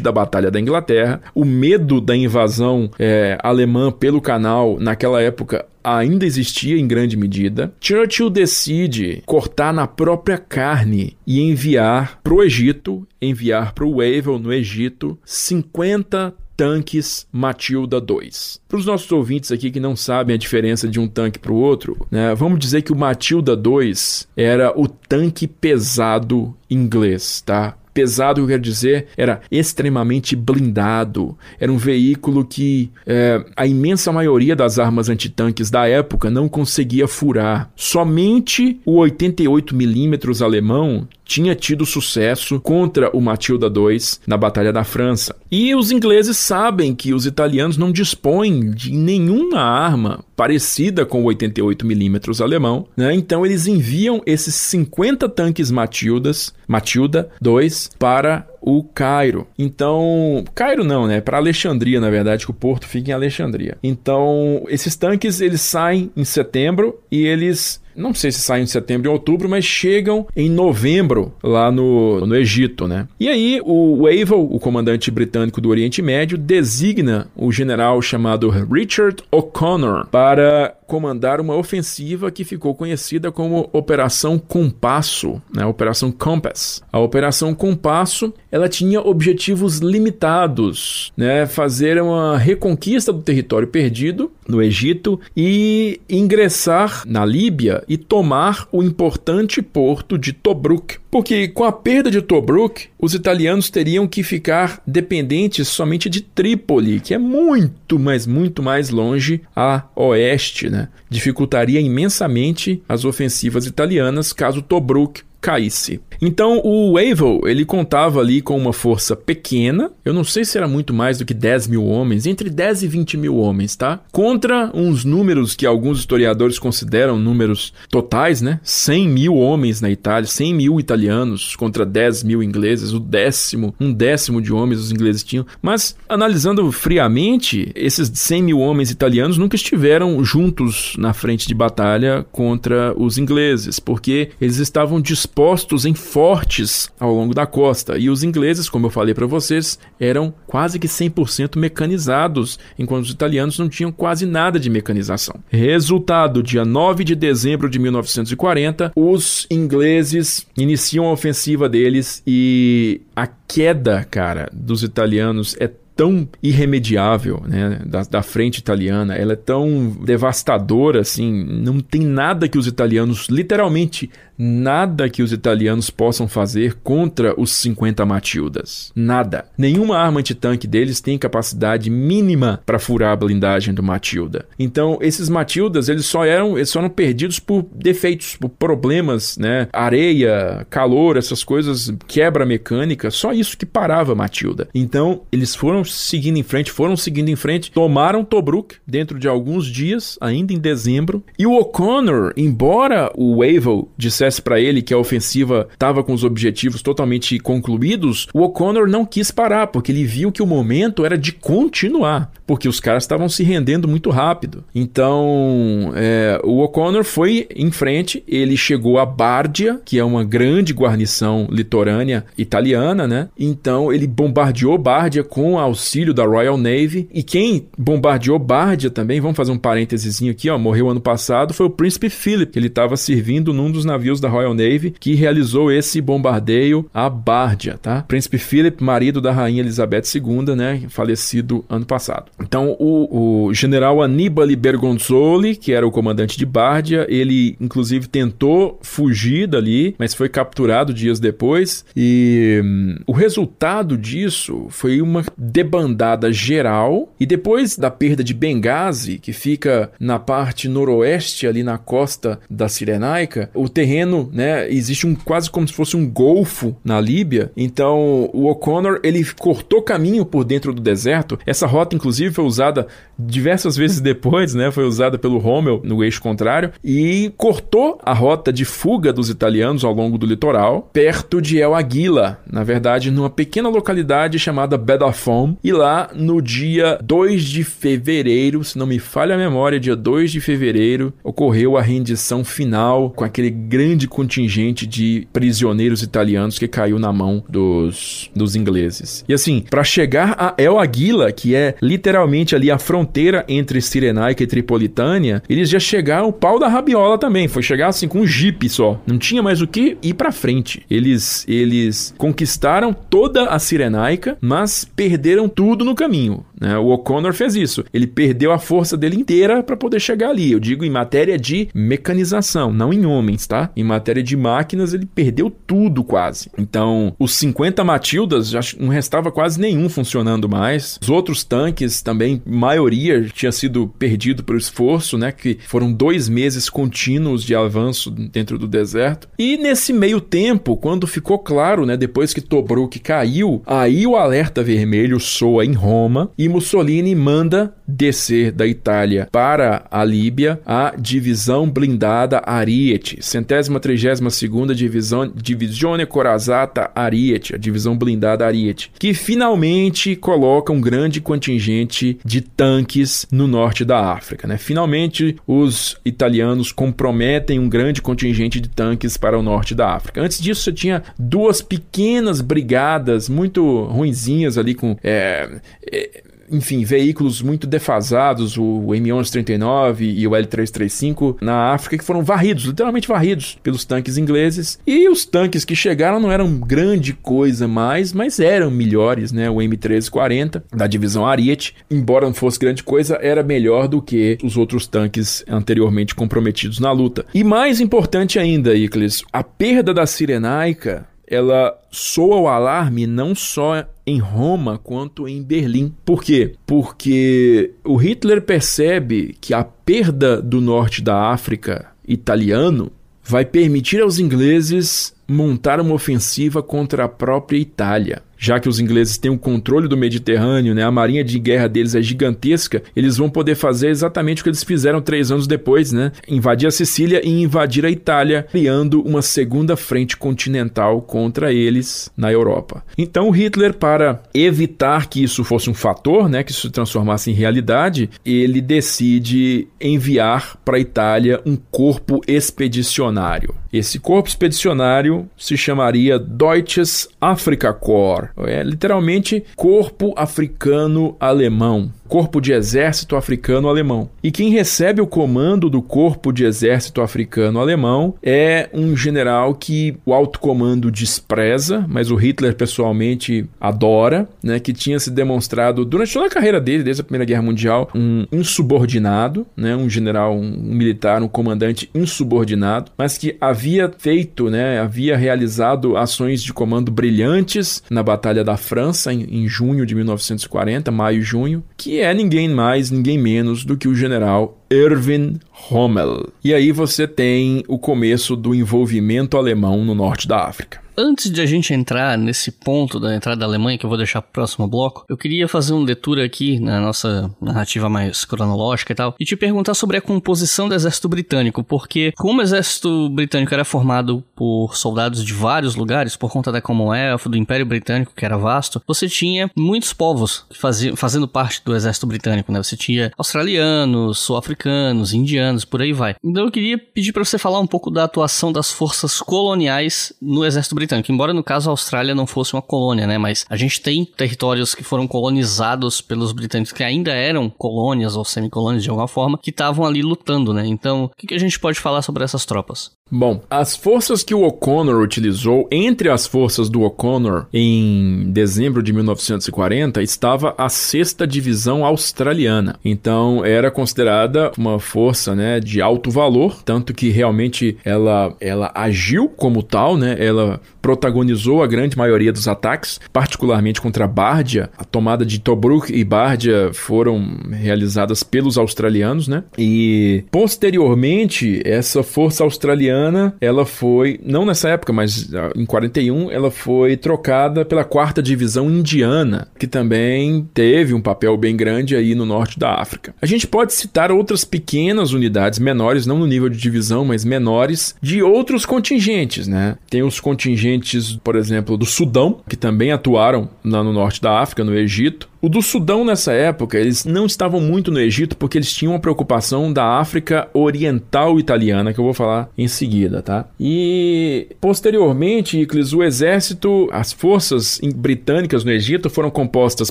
[SPEAKER 1] da Batalha da Inglaterra, o medo da invasão é, alemã pelo canal naquela época ainda existia em grande medida. Churchill decide cortar na própria carne e enviar para o Egito, enviar para o Wavell no Egito 50 tanques Matilda 2. Para os nossos ouvintes aqui que não sabem a diferença de um tanque para o outro, né, vamos dizer que o Matilda 2 era o tanque pesado inglês, tá? pesado, eu quero dizer, era extremamente blindado. Era um veículo que é, a imensa maioria das armas antitanques da época não conseguia furar. Somente o 88mm alemão tinha tido sucesso contra o Matilda II na Batalha da França. E os ingleses sabem que os italianos não dispõem de nenhuma arma parecida com o 88mm alemão, né? então eles enviam esses 50 tanques Matildas, Matilda II para o Cairo. Então, Cairo não, né? Para Alexandria, na verdade, que o porto fica em Alexandria. Então, esses tanques eles saem em setembro e eles não sei se saem em setembro ou outubro, mas chegam em novembro lá no, no Egito, né? E aí o Wavell, o comandante britânico do Oriente Médio, designa o general chamado Richard O'Connor para comandar uma ofensiva que ficou conhecida como Operação Compasso, né? Operação Compass. A Operação Compasso, ela tinha objetivos limitados, né? Fazer uma reconquista do território perdido no Egito e ingressar na Líbia e tomar o importante porto de Tobruk. Porque com a perda de Tobruk, os italianos teriam que ficar dependentes somente de Trípoli, que é muito, mas muito mais longe a oeste, né? Dificultaria imensamente as ofensivas italianas caso Tobruk caísse. Então o Wavell ele contava ali com uma força pequena, eu não sei se era muito mais do que 10 mil homens, entre 10 e 20 mil homens, tá? Contra uns números que alguns historiadores consideram números totais, né? 100 mil homens na Itália, 100 mil italianos contra 10 mil ingleses, o décimo, um décimo de homens os ingleses tinham. Mas analisando friamente, esses 100 mil homens italianos nunca estiveram juntos na frente de batalha contra os ingleses, porque eles estavam dispostos dispostos em fortes ao longo da costa. E os ingleses, como eu falei para vocês, eram quase que 100% mecanizados, enquanto os italianos não tinham quase nada de mecanização. Resultado: dia 9 de dezembro de 1940, os ingleses iniciam a ofensiva deles e a queda, cara, dos italianos é tão irremediável, né, da, da, frente italiana, ela é tão devastadora, assim, não tem nada que os italianos, literalmente, nada que os italianos possam fazer contra os 50 Matildas. Nada. Nenhuma arma antitanque deles tem capacidade mínima para furar a blindagem do Matilda. Então, esses Matildas, eles só eram, eles só eram perdidos por defeitos, por problemas, né, areia, calor, essas coisas, quebra mecânica, só isso que parava Matilda. Então, eles foram seguindo em frente, foram seguindo em frente, tomaram Tobruk dentro de alguns dias, ainda em dezembro. E o O'Connor, embora o Wavell dissesse para ele que a ofensiva estava com os objetivos totalmente concluídos, o O'Connor não quis parar, porque ele viu que o momento era de continuar, porque os caras estavam se rendendo muito rápido. Então, é, o O'Connor foi em frente, ele chegou a Bardia, que é uma grande guarnição litorânea italiana, né? Então, ele bombardeou Bardia com auxílio auxílio da Royal Navy. E quem bombardeou Bardia também, vamos fazer um parênteses aqui, ó, morreu ano passado, foi o Príncipe Philip, que ele estava servindo num dos navios da Royal Navy que realizou esse bombardeio a Bardia, tá? Príncipe Philip, marido da rainha Elizabeth II, né, falecido ano passado. Então, o, o general Annibale Bergonzoli, que era o comandante de Bardia, ele inclusive tentou fugir dali, mas foi capturado dias depois e hum, o resultado disso foi uma debandada geral e depois da perda de Benghazi, que fica na parte noroeste ali na costa da Cirenaica, o terreno, né, existe um quase como se fosse um golfo na Líbia. Então, o O'Connor, ele cortou caminho por dentro do deserto. Essa rota inclusive foi usada diversas vezes depois, né, foi usada pelo Rommel no eixo contrário e cortou a rota de fuga dos italianos ao longo do litoral, perto de El Aguila, na verdade, numa pequena localidade chamada Bedafon, e lá no dia 2 de fevereiro, se não me falha a memória, dia 2 de fevereiro, ocorreu a rendição final com aquele grande contingente de prisioneiros italianos que caiu na mão dos, dos ingleses. E assim, para chegar a El Aguila, que é literalmente ali a fronteira entre Cirenaica e Tripolitânia, eles já chegaram o pau da rabiola também. Foi chegar assim com um jipe só. Não tinha mais o que ir para frente. Eles eles conquistaram toda a Cirenaica, mas perderam tudo no caminho. Né? O O'Connor fez isso. Ele perdeu a força dele inteira para poder chegar ali. Eu digo em matéria de mecanização, não em homens, tá? Em matéria de máquinas, ele perdeu tudo quase. Então, os 50 Matildas já não restava quase nenhum funcionando mais. Os outros tanques também, maioria tinha sido perdido pelo esforço, né? Que foram dois meses contínuos de avanço dentro do deserto. E nesse meio tempo, quando ficou claro, né? Depois que Tobruk caiu, aí o alerta vermelho soa em Roma e Mussolini manda descer da Itália para a Líbia a divisão blindada Ariete, centésima trigésima segunda divisão Divisione Corazata Ariete, a divisão blindada Ariete, que finalmente coloca um grande contingente de tanques no norte da África. Né? Finalmente, os italianos comprometem um grande contingente de tanques para o norte da África. Antes disso, você tinha duas pequenas brigadas muito ruinzinhas ali com é, é, enfim, veículos muito defasados, o M1139 e o L335 na África, que foram varridos, literalmente varridos pelos tanques ingleses. E os tanques que chegaram não eram grande coisa mais, mas eram melhores, né? O M1340 da divisão Ariete, embora não fosse grande coisa, era melhor do que os outros tanques anteriormente comprometidos na luta. E mais importante ainda, Icles, a perda da Sirenaica ela soa o alarme não só em Roma quanto em Berlim. Por quê? Porque o Hitler percebe que a perda do norte da África italiano vai permitir aos ingleses montar uma ofensiva contra a própria Itália já que os ingleses têm o controle do Mediterrâneo, né, a marinha de guerra deles é gigantesca, eles vão poder fazer exatamente o que eles fizeram três anos depois, né, invadir a Sicília e invadir a Itália, criando uma segunda frente continental contra eles na Europa. Então Hitler, para evitar que isso fosse um fator, né, que isso se transformasse em realidade, ele decide enviar para a Itália um corpo expedicionário. Esse corpo expedicionário se chamaria Deutsches Afrika Korps é literalmente corpo africano alemão corpo de exército africano-alemão. E quem recebe o comando do corpo de exército africano-alemão é um general que o alto comando despreza, mas o Hitler pessoalmente adora, né, que tinha se demonstrado durante toda a carreira dele, desde a Primeira Guerra Mundial, um insubordinado, né, um general, um militar, um comandante insubordinado, mas que havia feito, né, havia realizado ações de comando brilhantes na Batalha da França em, em junho de 1940, maio e junho, que é ninguém mais, ninguém menos do que o general Erwin Rommel. E aí você tem o começo do envolvimento alemão no norte da África.
[SPEAKER 3] Antes de a gente entrar nesse ponto da entrada da Alemanha, que eu vou deixar pro próximo bloco, eu queria fazer uma leitura aqui na nossa narrativa mais cronológica e tal, e te perguntar sobre a composição do exército britânico, porque como o exército britânico era formado por soldados de vários lugares, por conta da Commonwealth, do Império Britânico, que era vasto, você tinha muitos povos faziam, fazendo parte do exército britânico, né? Você tinha australianos, sul-africanos, indianos, por aí vai. Então eu queria pedir para você falar um pouco da atuação das forças coloniais no exército britânico britânico. Embora no caso a Austrália não fosse uma colônia, né? Mas a gente tem territórios que foram colonizados pelos britânicos que ainda eram colônias ou semicolônias de alguma forma, que estavam ali lutando, né? Então, o que, que a gente pode falar sobre essas tropas?
[SPEAKER 1] Bom, as forças que o O'Connor utilizou, entre as forças do O'Connor em dezembro de 1940, estava a sexta divisão australiana. Então era considerada uma força, né, de alto valor, tanto que realmente ela ela agiu como tal, né? Ela protagonizou a grande maioria dos ataques, particularmente contra Bardia. A tomada de Tobruk e Bardia foram realizadas pelos australianos, né? E posteriormente essa força australiana americana, ela foi, não nessa época, mas ah, em 41, ela foi trocada pela quarta divisão indiana, que também teve um papel bem grande aí no norte da África. A gente pode citar outras pequenas unidades menores, não no nível de divisão, mas menores, de outros contingentes, né? Tem os contingentes, por exemplo, do Sudão, que também atuaram lá no norte da África, no Egito. O do Sudão nessa época, eles não estavam muito no Egito porque eles tinham uma preocupação da África Oriental Italiana, que eu vou falar em seguida, tá? E posteriormente, Iclis, o exército, as forças britânicas no Egito foram compostas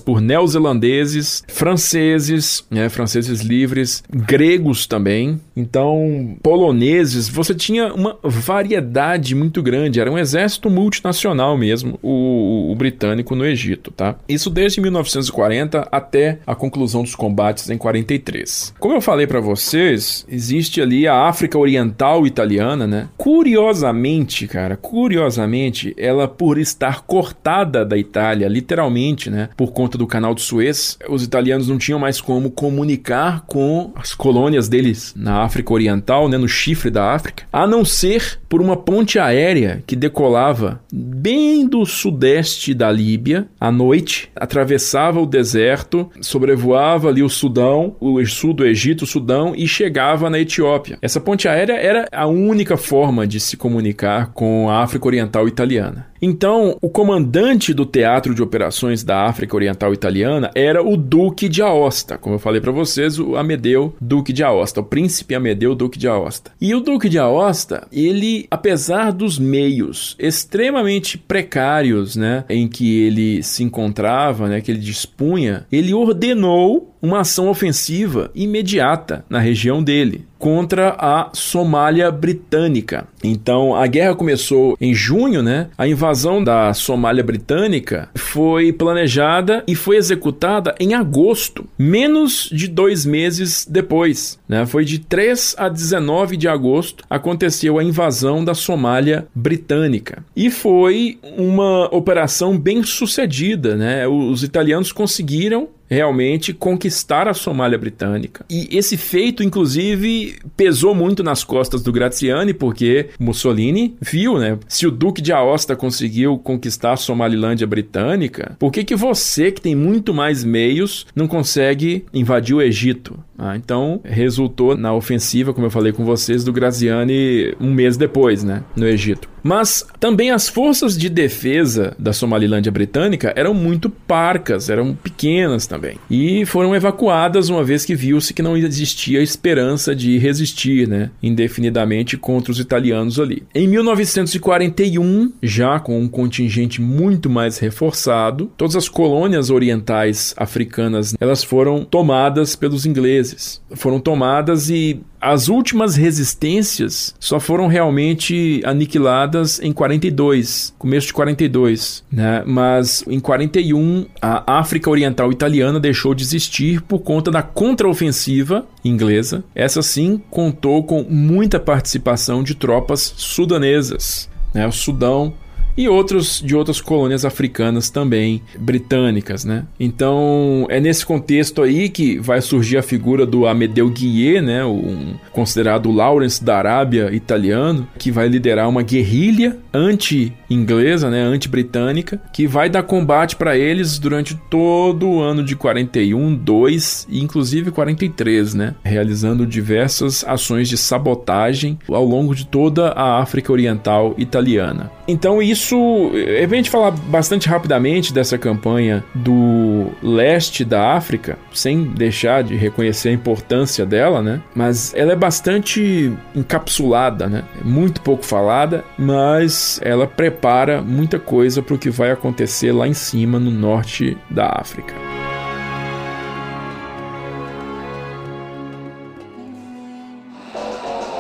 [SPEAKER 1] por neozelandeses, franceses, né, franceses livres, gregos também, então poloneses, você tinha uma variedade muito grande, era um exército multinacional mesmo, o, o britânico no Egito, tá? Isso desde 1940 40 até a conclusão dos combates em 43. Como eu falei para vocês, existe ali a África Oriental Italiana, né? Curiosamente, cara, curiosamente, ela por estar cortada da Itália, literalmente, né, por conta do Canal de Suez, os italianos não tinham mais como comunicar com as colônias deles na África Oriental, né, no chifre da África, a não ser por uma ponte aérea que decolava bem do sudeste da Líbia à noite, atravessava o deserto, sobrevoava ali o Sudão, o sul do Egito, o Sudão e chegava na Etiópia. Essa ponte aérea era a única forma de se comunicar com a África Oriental Italiana. Então, o comandante do Teatro de Operações da África Oriental Italiana era o Duque de Aosta, como eu falei para vocês, o Amedeu Duque de Aosta, o príncipe Amedeu Duque de Aosta. E o Duque de Aosta, ele, apesar dos meios extremamente precários, né, em que ele se encontrava, né, que ele dispunha, ele ordenou uma ação ofensiva imediata na região dele contra a Somália britânica. Então, a guerra começou em junho, né? A invasão da Somália britânica foi planejada e foi executada em agosto, menos de dois meses depois. Né? Foi de 3 a 19 de agosto aconteceu a invasão da Somália britânica. E foi uma operação bem sucedida, né? Os italianos conseguiram realmente conquistar a Somália britânica. E esse feito, inclusive, pesou muito nas costas do Graziani, porque Mussolini viu, né? Se o Duque de Aosta conseguiu conquistar a Somalilândia britânica, por que, que você, que tem muito mais meios, não consegue invadir o Egito? Ah, então, resultou na ofensiva, como eu falei com vocês, do Graziani um mês depois, né? No Egito. Mas também as forças de defesa da Somalilândia britânica eram muito parcas, eram pequenas também. E foram evacuadas uma vez que viu-se que não existia esperança de resistir, né, indefinidamente contra os italianos ali. Em 1941, já com um contingente muito mais reforçado, todas as colônias orientais africanas, elas foram tomadas pelos ingleses. Foram tomadas e as últimas resistências só foram realmente aniquiladas em 42, começo de 42, né? Mas em 41 a África Oriental Italiana deixou de existir por conta da contraofensiva inglesa. Essa sim contou com muita participação de tropas sudanesas, né? O Sudão e outros de outras colônias africanas também britânicas, né? Então é nesse contexto aí que vai surgir a figura do Amedeu Guier, né? Um considerado Lawrence da Arábia italiano, que vai liderar uma guerrilha anti-inglesa, né? Anti-britânica, que vai dar combate para eles durante todo o ano de 41, 2 e inclusive 43, né? Realizando diversas ações de sabotagem ao longo de toda a África Oriental italiana. Então isso, é a gente falar bastante rapidamente dessa campanha do leste da África, sem deixar de reconhecer a importância dela, né? Mas ela é bastante encapsulada, né? É muito pouco falada, mas ela prepara muita coisa para o que vai acontecer lá em cima no norte da África.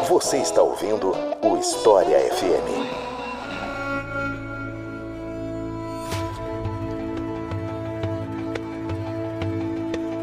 [SPEAKER 2] Você está ouvindo o História FM.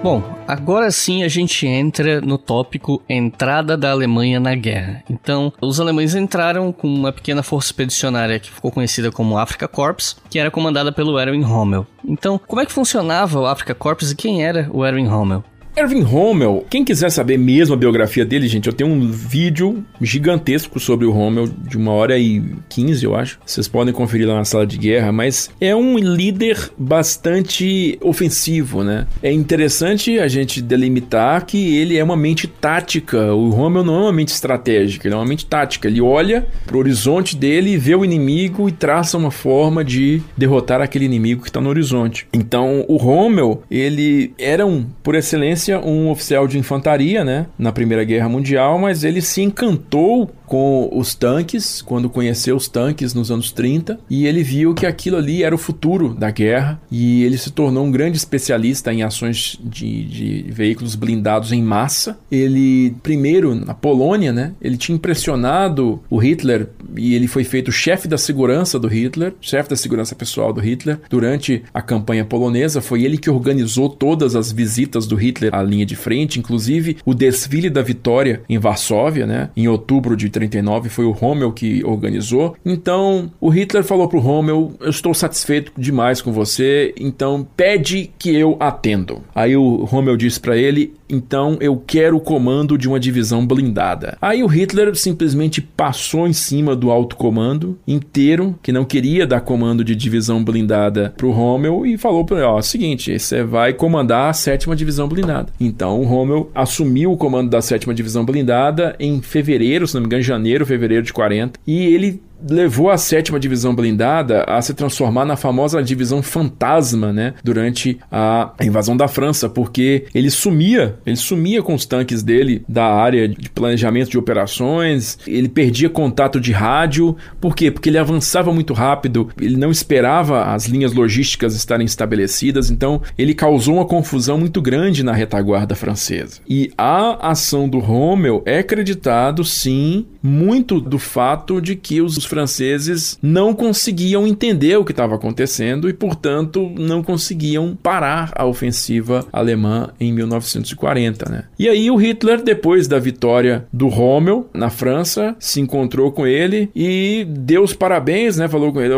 [SPEAKER 3] Bom, agora sim a gente entra no tópico entrada da Alemanha na guerra. Então, os alemães entraram com uma pequena força expedicionária que ficou conhecida como Afrika Korps, que era comandada pelo Erwin Rommel. Então, como é que funcionava o Afrika Korps e quem era o Erwin Rommel?
[SPEAKER 1] Erwin Rommel, quem quiser saber mesmo a biografia dele, gente, eu tenho um vídeo gigantesco sobre o Rommel, de uma hora e quinze, eu acho. Vocês podem conferir lá na sala de guerra, mas é um líder bastante ofensivo, né? É interessante a gente delimitar que ele é uma mente tática. O Rommel não é uma mente estratégica, ele é uma mente tática. Ele olha pro horizonte dele, vê o inimigo e traça uma forma de derrotar aquele inimigo que está no horizonte. Então, o Rommel, ele era um, por excelência, um oficial de infantaria, né, na Primeira Guerra Mundial, mas ele se encantou com os tanques, quando conheceu os tanques nos anos 30, e ele viu que aquilo ali era o futuro da guerra, e ele se tornou um grande especialista em ações de, de veículos blindados em massa. Ele, primeiro, na Polônia, né, ele tinha impressionado o Hitler, e ele foi feito chefe da segurança do Hitler, chefe da segurança pessoal do Hitler, durante a campanha polonesa. Foi ele que organizou todas as visitas do Hitler a linha de frente, inclusive o desfile da vitória em Varsóvia, né? Em outubro de 39 foi o Rommel que organizou. Então, o Hitler falou pro Rommel: "Eu estou satisfeito demais com você, então pede que eu atendo". Aí o Rommel disse para ele: "Então eu quero o comando de uma divisão blindada". Aí o Hitler simplesmente passou em cima do alto comando inteiro, que não queria dar comando de divisão blindada pro Rommel e falou para ele: "Ó, seguinte, você vai comandar a sétima divisão blindada". Então o Rommel assumiu o comando da sétima divisão blindada em fevereiro, se não me engano, janeiro, fevereiro de 40, e ele levou a sétima divisão blindada a se transformar na famosa divisão fantasma, né, durante a invasão da França, porque ele sumia, ele sumia com os tanques dele da área de planejamento de operações, ele perdia contato de rádio, por quê? Porque ele avançava muito rápido, ele não esperava as linhas logísticas estarem estabelecidas, então ele causou uma confusão muito grande na retaguarda francesa. E a ação do Rommel é acreditado sim muito do fato de que os franceses não conseguiam entender o que estava acontecendo e, portanto, não conseguiam parar a ofensiva alemã em 1940. Né? E aí o Hitler, depois da vitória do Rommel na França, se encontrou com ele e deu os parabéns, né? falou com ele: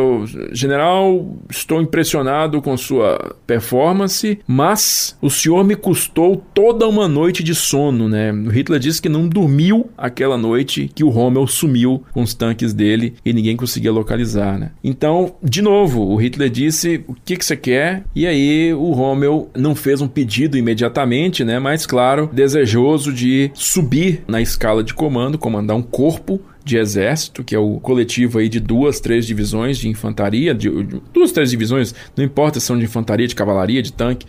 [SPEAKER 1] General, estou impressionado com sua performance, mas o senhor me custou toda uma noite de sono. Né? O Hitler disse que não dormiu aquela noite que o Rommel sumiu com os tanques dele e ninguém conseguia localizar, né? Então, de novo, o Hitler disse: "O que que você quer?" E aí o Rommel não fez um pedido imediatamente, né? Mas claro, desejoso de subir na escala de comando, comandar um corpo de exército, que é o coletivo aí de duas, três divisões de infantaria, de, de, duas, três divisões, não importa se são de infantaria, de cavalaria, de tanque.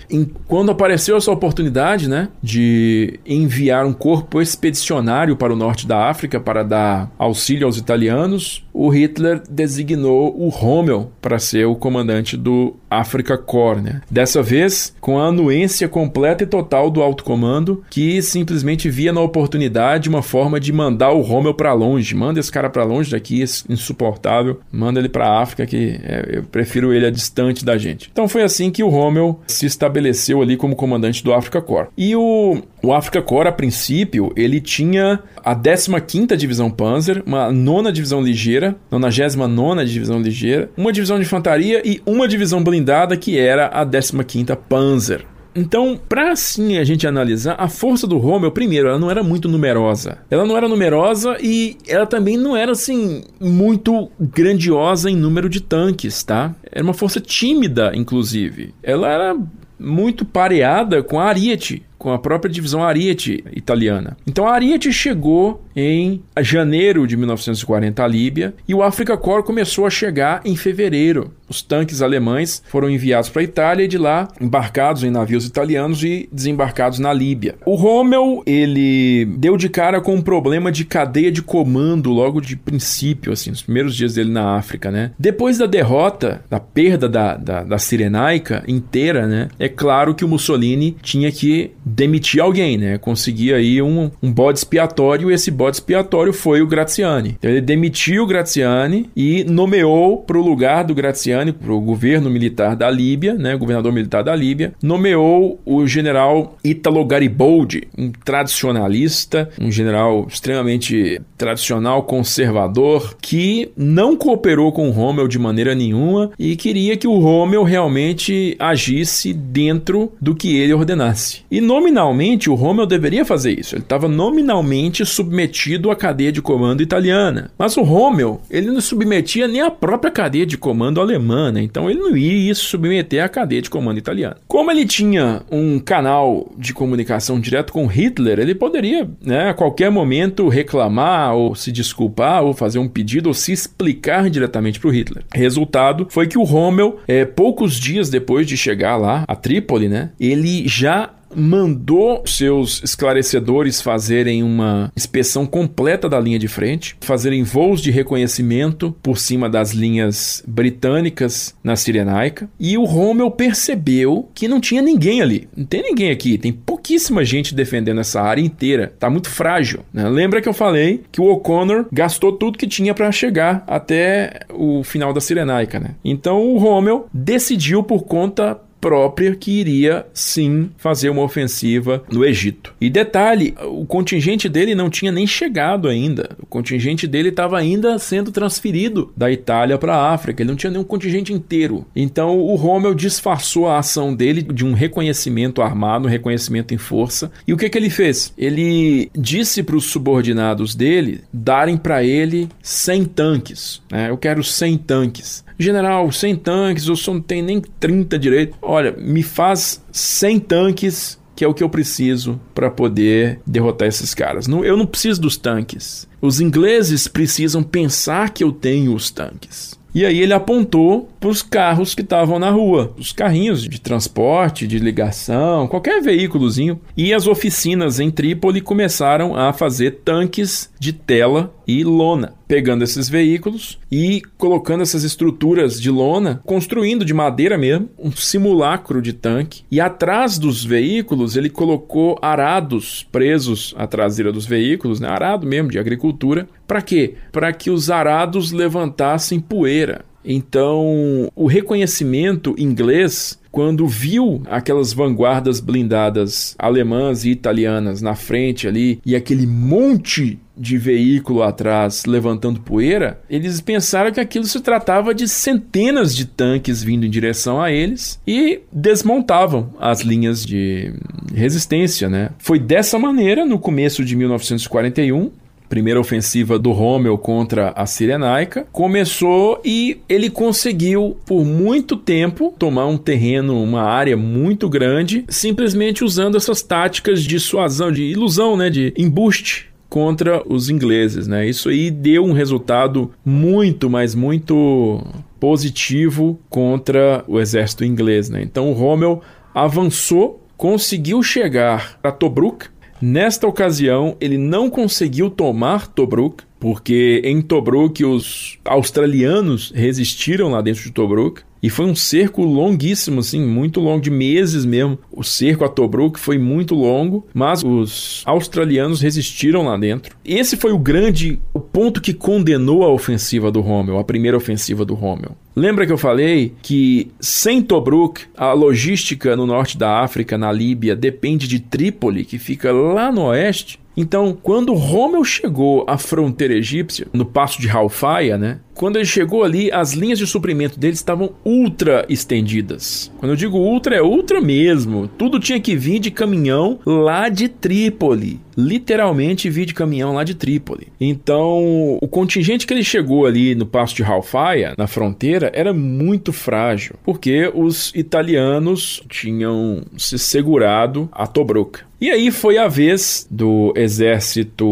[SPEAKER 1] Quando apareceu essa oportunidade, né, de enviar um corpo expedicionário para o norte da África para dar auxílio aos italianos, o Hitler designou o Rommel para ser o comandante do Africa Corps, né? Dessa vez com a anuência completa e total do alto comando, que simplesmente via na oportunidade uma forma de mandar o Rommel para longe, manda esse cara para longe daqui, insuportável, manda ele para a África que é, eu prefiro ele a distante da gente. Então foi assim que o Rommel se estabeleceu ali como comandante do Africa Corps. E o o Africa Corps, a princípio, ele tinha a 15ª Divisão Panzer, uma nona divisão ligeira, 99ª Divisão ligeira, uma divisão de infantaria e uma divisão blindada que era a 15ª Panzer. Então, para assim a gente analisar, a força do Rommel, primeiro, ela não era muito numerosa. Ela não era numerosa e ela também não era assim muito grandiosa em número de tanques, tá? Era uma força tímida, inclusive. Ela era muito pareada com a Ariete, com a própria divisão Ariete italiana. Então a Ariete chegou em janeiro de 1940 à Líbia e o Africa Corps começou a chegar em fevereiro. Os tanques alemães foram enviados para a Itália e de lá embarcados em navios italianos e desembarcados na Líbia. O Rommel, ele deu de cara com um problema de cadeia de comando logo de princípio, assim, nos primeiros dias dele na África, né? Depois da derrota, da perda da, da, da Cirenaica inteira, né? É claro que o Mussolini tinha que demitir alguém, né? Conseguir aí um, um bode expiatório e esse bode expiatório foi o Graziani. Então ele demitiu o Graziani e nomeou para o lugar do Graziani, para o governo militar da Líbia, né? Governador militar da Líbia, nomeou o general Italo Garibaldi, um tradicionalista, um general extremamente tradicional, conservador, que não cooperou com o Rommel de maneira nenhuma e queria que o Rommel realmente agisse dentro do que ele ordenasse. E no nominalmente o Rommel deveria fazer isso. Ele estava nominalmente submetido à cadeia de comando italiana. Mas o Rommel, ele não submetia nem a própria cadeia de comando alemã, né? Então ele não ia se submeter à cadeia de comando italiana. Como ele tinha um canal de comunicação direto com Hitler, ele poderia, né, a qualquer momento reclamar ou se desculpar ou fazer um pedido ou se explicar diretamente para o Hitler. Resultado foi que o Rommel, é, poucos dias depois de chegar lá a Trípoli, né, ele já mandou seus esclarecedores fazerem uma inspeção completa da linha de frente, fazerem voos de reconhecimento por cima das linhas britânicas na Cirenaica, e o Rommel percebeu que não tinha ninguém ali. Não tem ninguém aqui, tem pouquíssima gente defendendo essa área inteira. Tá muito frágil. Né? Lembra que eu falei que o O'Connor gastou tudo que tinha para chegar até o final da Cirenaica, né? Então o Rommel decidiu por conta própria que iria sim fazer uma ofensiva no Egito. E detalhe, o contingente dele não tinha nem chegado ainda. O contingente dele estava ainda sendo transferido da Itália para a África. Ele não tinha nenhum contingente inteiro. Então o Rommel disfarçou a ação dele de um reconhecimento armado, um reconhecimento em força. E o que, que ele fez? Ele disse para os subordinados dele darem para ele 100 tanques. Né? Eu quero 100 tanques. General, 100 tanques, eu só não tenho nem 30 direito. Olha, me faz 100 tanques que é o que eu preciso para poder derrotar esses caras. eu não preciso dos tanques. Os ingleses precisam pensar que eu tenho os tanques. E aí ele apontou para os carros que estavam na rua, os carrinhos de transporte, de ligação, qualquer veículozinho. E as oficinas em Trípoli começaram a fazer tanques de tela e lona, pegando esses veículos e colocando essas estruturas de lona, construindo de madeira mesmo um simulacro de tanque. E atrás dos veículos ele colocou arados presos à traseira dos veículos, né? arado mesmo de agricultura. Para quê? Para que os arados levantassem poeira. Então, o reconhecimento inglês quando viu aquelas vanguardas blindadas alemãs e italianas na frente ali e aquele monte de veículo atrás levantando poeira, eles pensaram que aquilo se tratava de centenas de tanques vindo em direção a eles e desmontavam as linhas de resistência, né? Foi dessa maneira no começo de 1941 primeira ofensiva do Rommel contra a Cirenaica, começou e ele conseguiu por muito tempo tomar um terreno, uma área muito grande, simplesmente usando essas táticas de suasão, de ilusão, né, de embuste contra os ingleses, né? Isso aí deu um resultado muito, mas muito positivo contra o exército inglês, né? Então o Rommel avançou, conseguiu chegar a Tobruk, Nesta ocasião, ele não conseguiu tomar Tobruk, porque em Tobruk os australianos resistiram lá dentro de Tobruk. E foi um cerco longuíssimo, assim, muito longo, de meses mesmo. O cerco a Tobruk foi muito longo, mas os australianos resistiram lá dentro. Esse foi o grande o ponto que condenou a ofensiva do Rommel, a primeira ofensiva do Rommel. Lembra que eu falei que sem Tobruk, a logística no norte da África, na Líbia, depende de Trípoli, que fica lá no oeste? Então, quando Rommel chegou à fronteira egípcia, no passo de Halfaia, né? Quando ele chegou ali, as linhas de suprimento dele estavam ultra estendidas. Quando eu digo ultra, é ultra mesmo. Tudo tinha que vir de caminhão lá de Trípoli. Literalmente vir de caminhão lá de Trípoli. Então, o contingente que ele chegou ali no passo de Halfaia, na fronteira, era muito frágil, porque os italianos tinham se segurado a Tobruk. E aí foi a vez do exército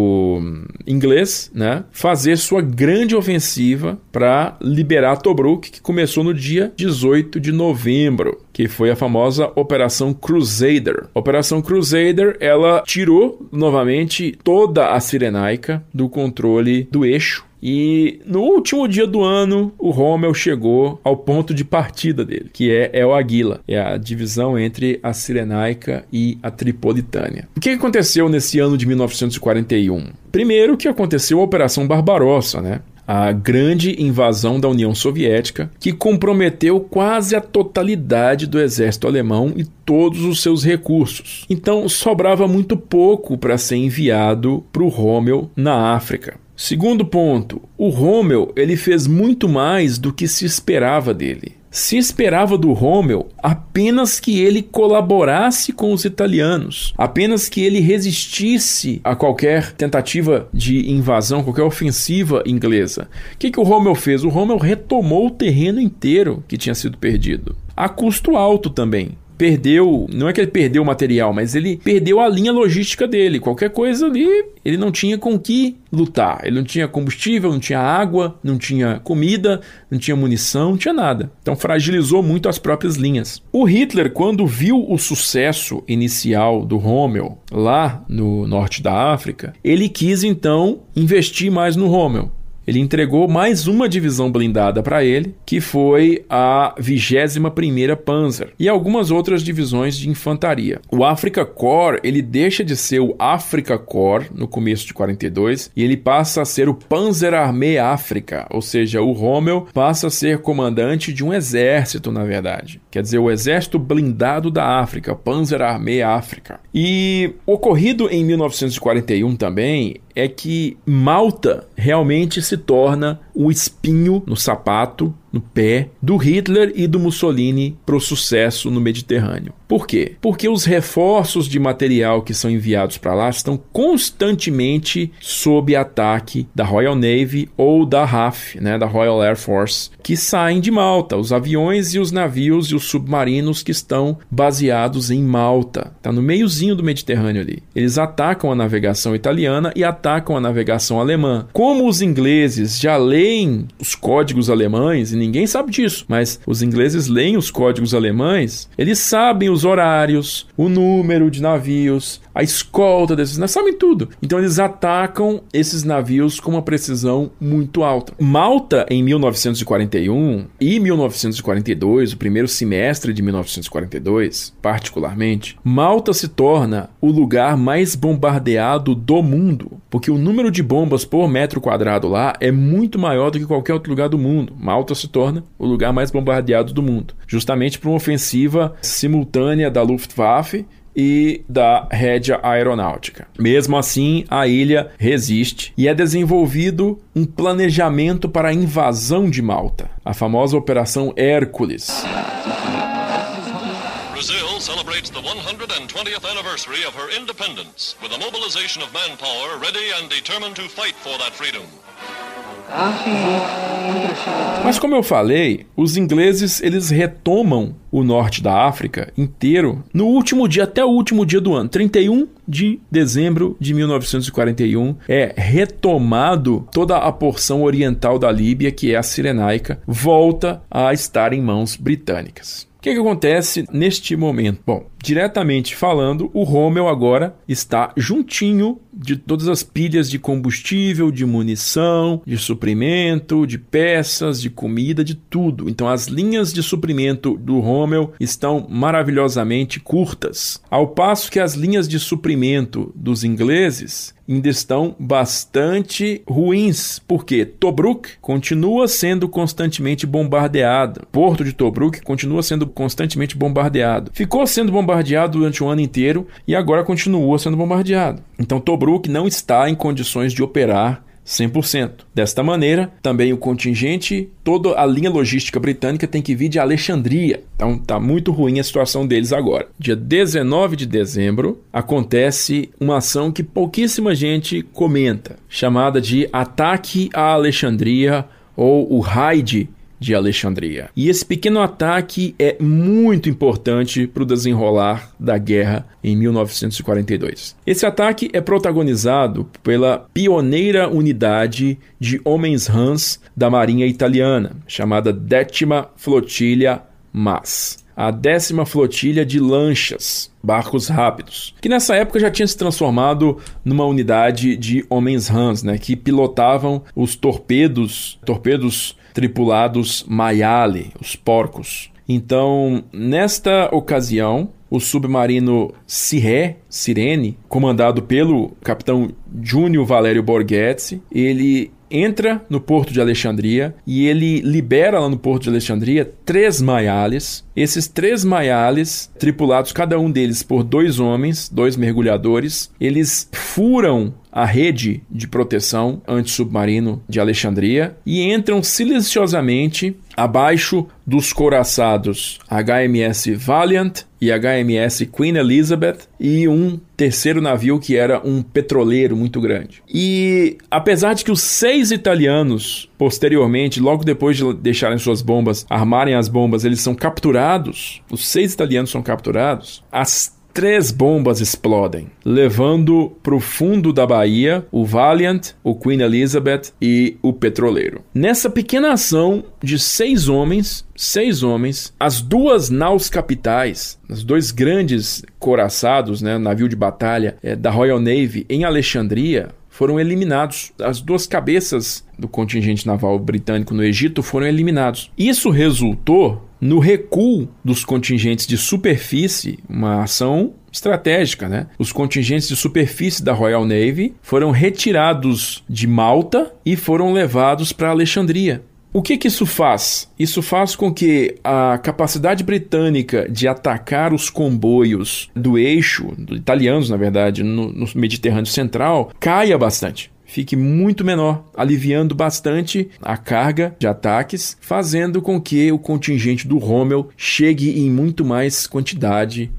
[SPEAKER 1] inglês, né, fazer sua grande ofensiva para liberar Tobruk, que começou no dia 18 de novembro, que foi a famosa Operação Crusader. Operação Crusader, ela tirou novamente toda a Cirenaica do controle do eixo e no último dia do ano, o Rommel chegou ao ponto de partida dele, que é El Aguila, é a divisão entre a Cirenaica e a Tripolitânia. O que aconteceu nesse ano de 1941? Primeiro que aconteceu a Operação Barbarossa, né? A grande invasão da União Soviética, que comprometeu quase a totalidade do exército alemão e todos os seus recursos. Então sobrava muito pouco para ser enviado para o Rommel na África. Segundo ponto, o Rommel ele fez muito mais do que se esperava dele. Se esperava do Rommel apenas que ele colaborasse com os italianos, apenas que ele resistisse a qualquer tentativa de invasão, qualquer ofensiva inglesa. O que, que o Rommel fez? O Rommel retomou o terreno inteiro que tinha sido perdido, a custo alto também perdeu, não é que ele perdeu o material, mas ele perdeu a linha logística dele. Qualquer coisa ali, ele não tinha com que lutar. Ele não tinha combustível, não tinha água, não tinha comida, não tinha munição, não tinha nada. Então fragilizou muito as próprias linhas. O Hitler, quando viu o sucesso inicial do Rommel lá no norte da África, ele quis então investir mais no Rommel. Ele entregou mais uma divisão blindada para ele, que foi a 21ª Panzer, e algumas outras divisões de infantaria. O Africa Corps, ele deixa de ser o Africa Corps no começo de 42 e ele passa a ser o Panzer Armee África, ou seja, o Rommel passa a ser comandante de um exército, na verdade. Quer dizer, o exército blindado da África, Panzer Armee África. E ocorrido em 1941 também é que Malta realmente se torna o espinho no sapato, no pé do Hitler e do Mussolini para o sucesso no Mediterrâneo. Por quê? Porque os reforços de material que são enviados para lá estão constantemente sob ataque da Royal Navy ou da RAF, né, da Royal Air Force, que saem de Malta, os aviões e os navios e os submarinos que estão baseados em Malta. Está no meiozinho do Mediterrâneo ali. Eles atacam a navegação italiana e atacam a navegação alemã. Como os ingleses já leem os códigos alemães, e ninguém sabe disso, mas os ingleses leem os códigos alemães, eles sabem os horários, o número de navios, a escolta desses navios, sabem tudo. Então eles atacam esses navios com uma precisão muito alta. Malta, em 1941 e 1942, o primeiro semestre de 1942, particularmente, Malta se torna o lugar mais bombardeado do mundo, porque o número de bombas por metro quadrado lá é muito maior do que qualquer outro lugar do mundo. Malta se torna o lugar mais bombardeado do mundo, justamente por uma ofensiva simultânea da Luftwaffe e da rédea aeronáutica. Mesmo assim, a ilha resiste e é desenvolvido um planejamento para a invasão de Malta, a famosa Operação Hércules. Celebrates the 120th anniversary of her independence with a mobilization of manpower ready and determined to fight for that freedom. Mas como eu falei, os ingleses eles retomam o norte da África inteiro no último dia, até o último dia do ano, 31 de dezembro de 1941, é retomado toda a porção oriental da Líbia, que é a Cirenaica, volta a estar em mãos britânicas que, que acontece neste momento? Bom, diretamente falando, o Rommel agora está juntinho de todas as pilhas de combustível, de munição, de suprimento, de peças, de comida, de tudo. Então as linhas de suprimento do Rommel estão maravilhosamente curtas, ao passo que as linhas de suprimento dos ingleses ainda estão bastante ruins, porque Tobruk continua sendo constantemente bombardeado. Porto de Tobruk continua sendo constantemente bombardeado. Ficou sendo bombardeado durante o ano inteiro e agora continua sendo bombardeado. Então Tobruk não está em condições de operar 100%. Desta maneira, também o contingente, toda a linha logística britânica tem que vir de Alexandria. Então tá muito ruim a situação deles agora. Dia 19 de dezembro acontece uma ação que pouquíssima gente comenta, chamada de Ataque a Alexandria ou o Raid de Alexandria. E esse pequeno ataque é muito importante para o desenrolar da guerra em 1942. Esse ataque é protagonizado pela pioneira unidade de homens rãs da Marinha Italiana, chamada Décima Flotilha Mas a décima flotilha de lanchas, barcos rápidos, que nessa época já tinha se transformado numa unidade de homens rãs, né, que pilotavam os torpedos, torpedos tripulados Mayale, os porcos. Então, nesta ocasião, o submarino Siré, Sirene, comandado pelo capitão Júnior Valério Borghetti, ele entra no porto de Alexandria e ele libera lá no porto de Alexandria três maiales. Esses três maiales, tripulados cada um deles por dois homens, dois mergulhadores, eles furam a rede de proteção antissubmarino de Alexandria e entram silenciosamente abaixo dos coraçados HMS Valiant e HMS Queen Elizabeth e um terceiro navio que era um petroleiro muito grande. E apesar de que os seis italianos, posteriormente, logo depois de deixarem suas bombas, armarem as bombas, eles são capturados, os seis italianos são capturados, as três bombas explodem, levando para o fundo da Bahia o Valiant, o Queen Elizabeth e o petroleiro. Nessa pequena ação de seis homens, seis homens, as duas naus capitais, os dois grandes coraçados, né, navio de batalha é, da Royal Navy em Alexandria, foram eliminados. As duas cabeças do contingente naval britânico no Egito foram eliminados. Isso resultou no recuo dos contingentes de superfície, uma ação estratégica, né? Os contingentes de superfície da Royal Navy foram retirados de Malta e foram levados para Alexandria. O que, que isso faz? Isso faz com que a capacidade britânica de atacar os comboios do eixo, italianos, na verdade, no, no Mediterrâneo Central, caia bastante fique muito menor, aliviando bastante a carga de ataques, fazendo com que o contingente do Rommel chegue em muito mais quantidade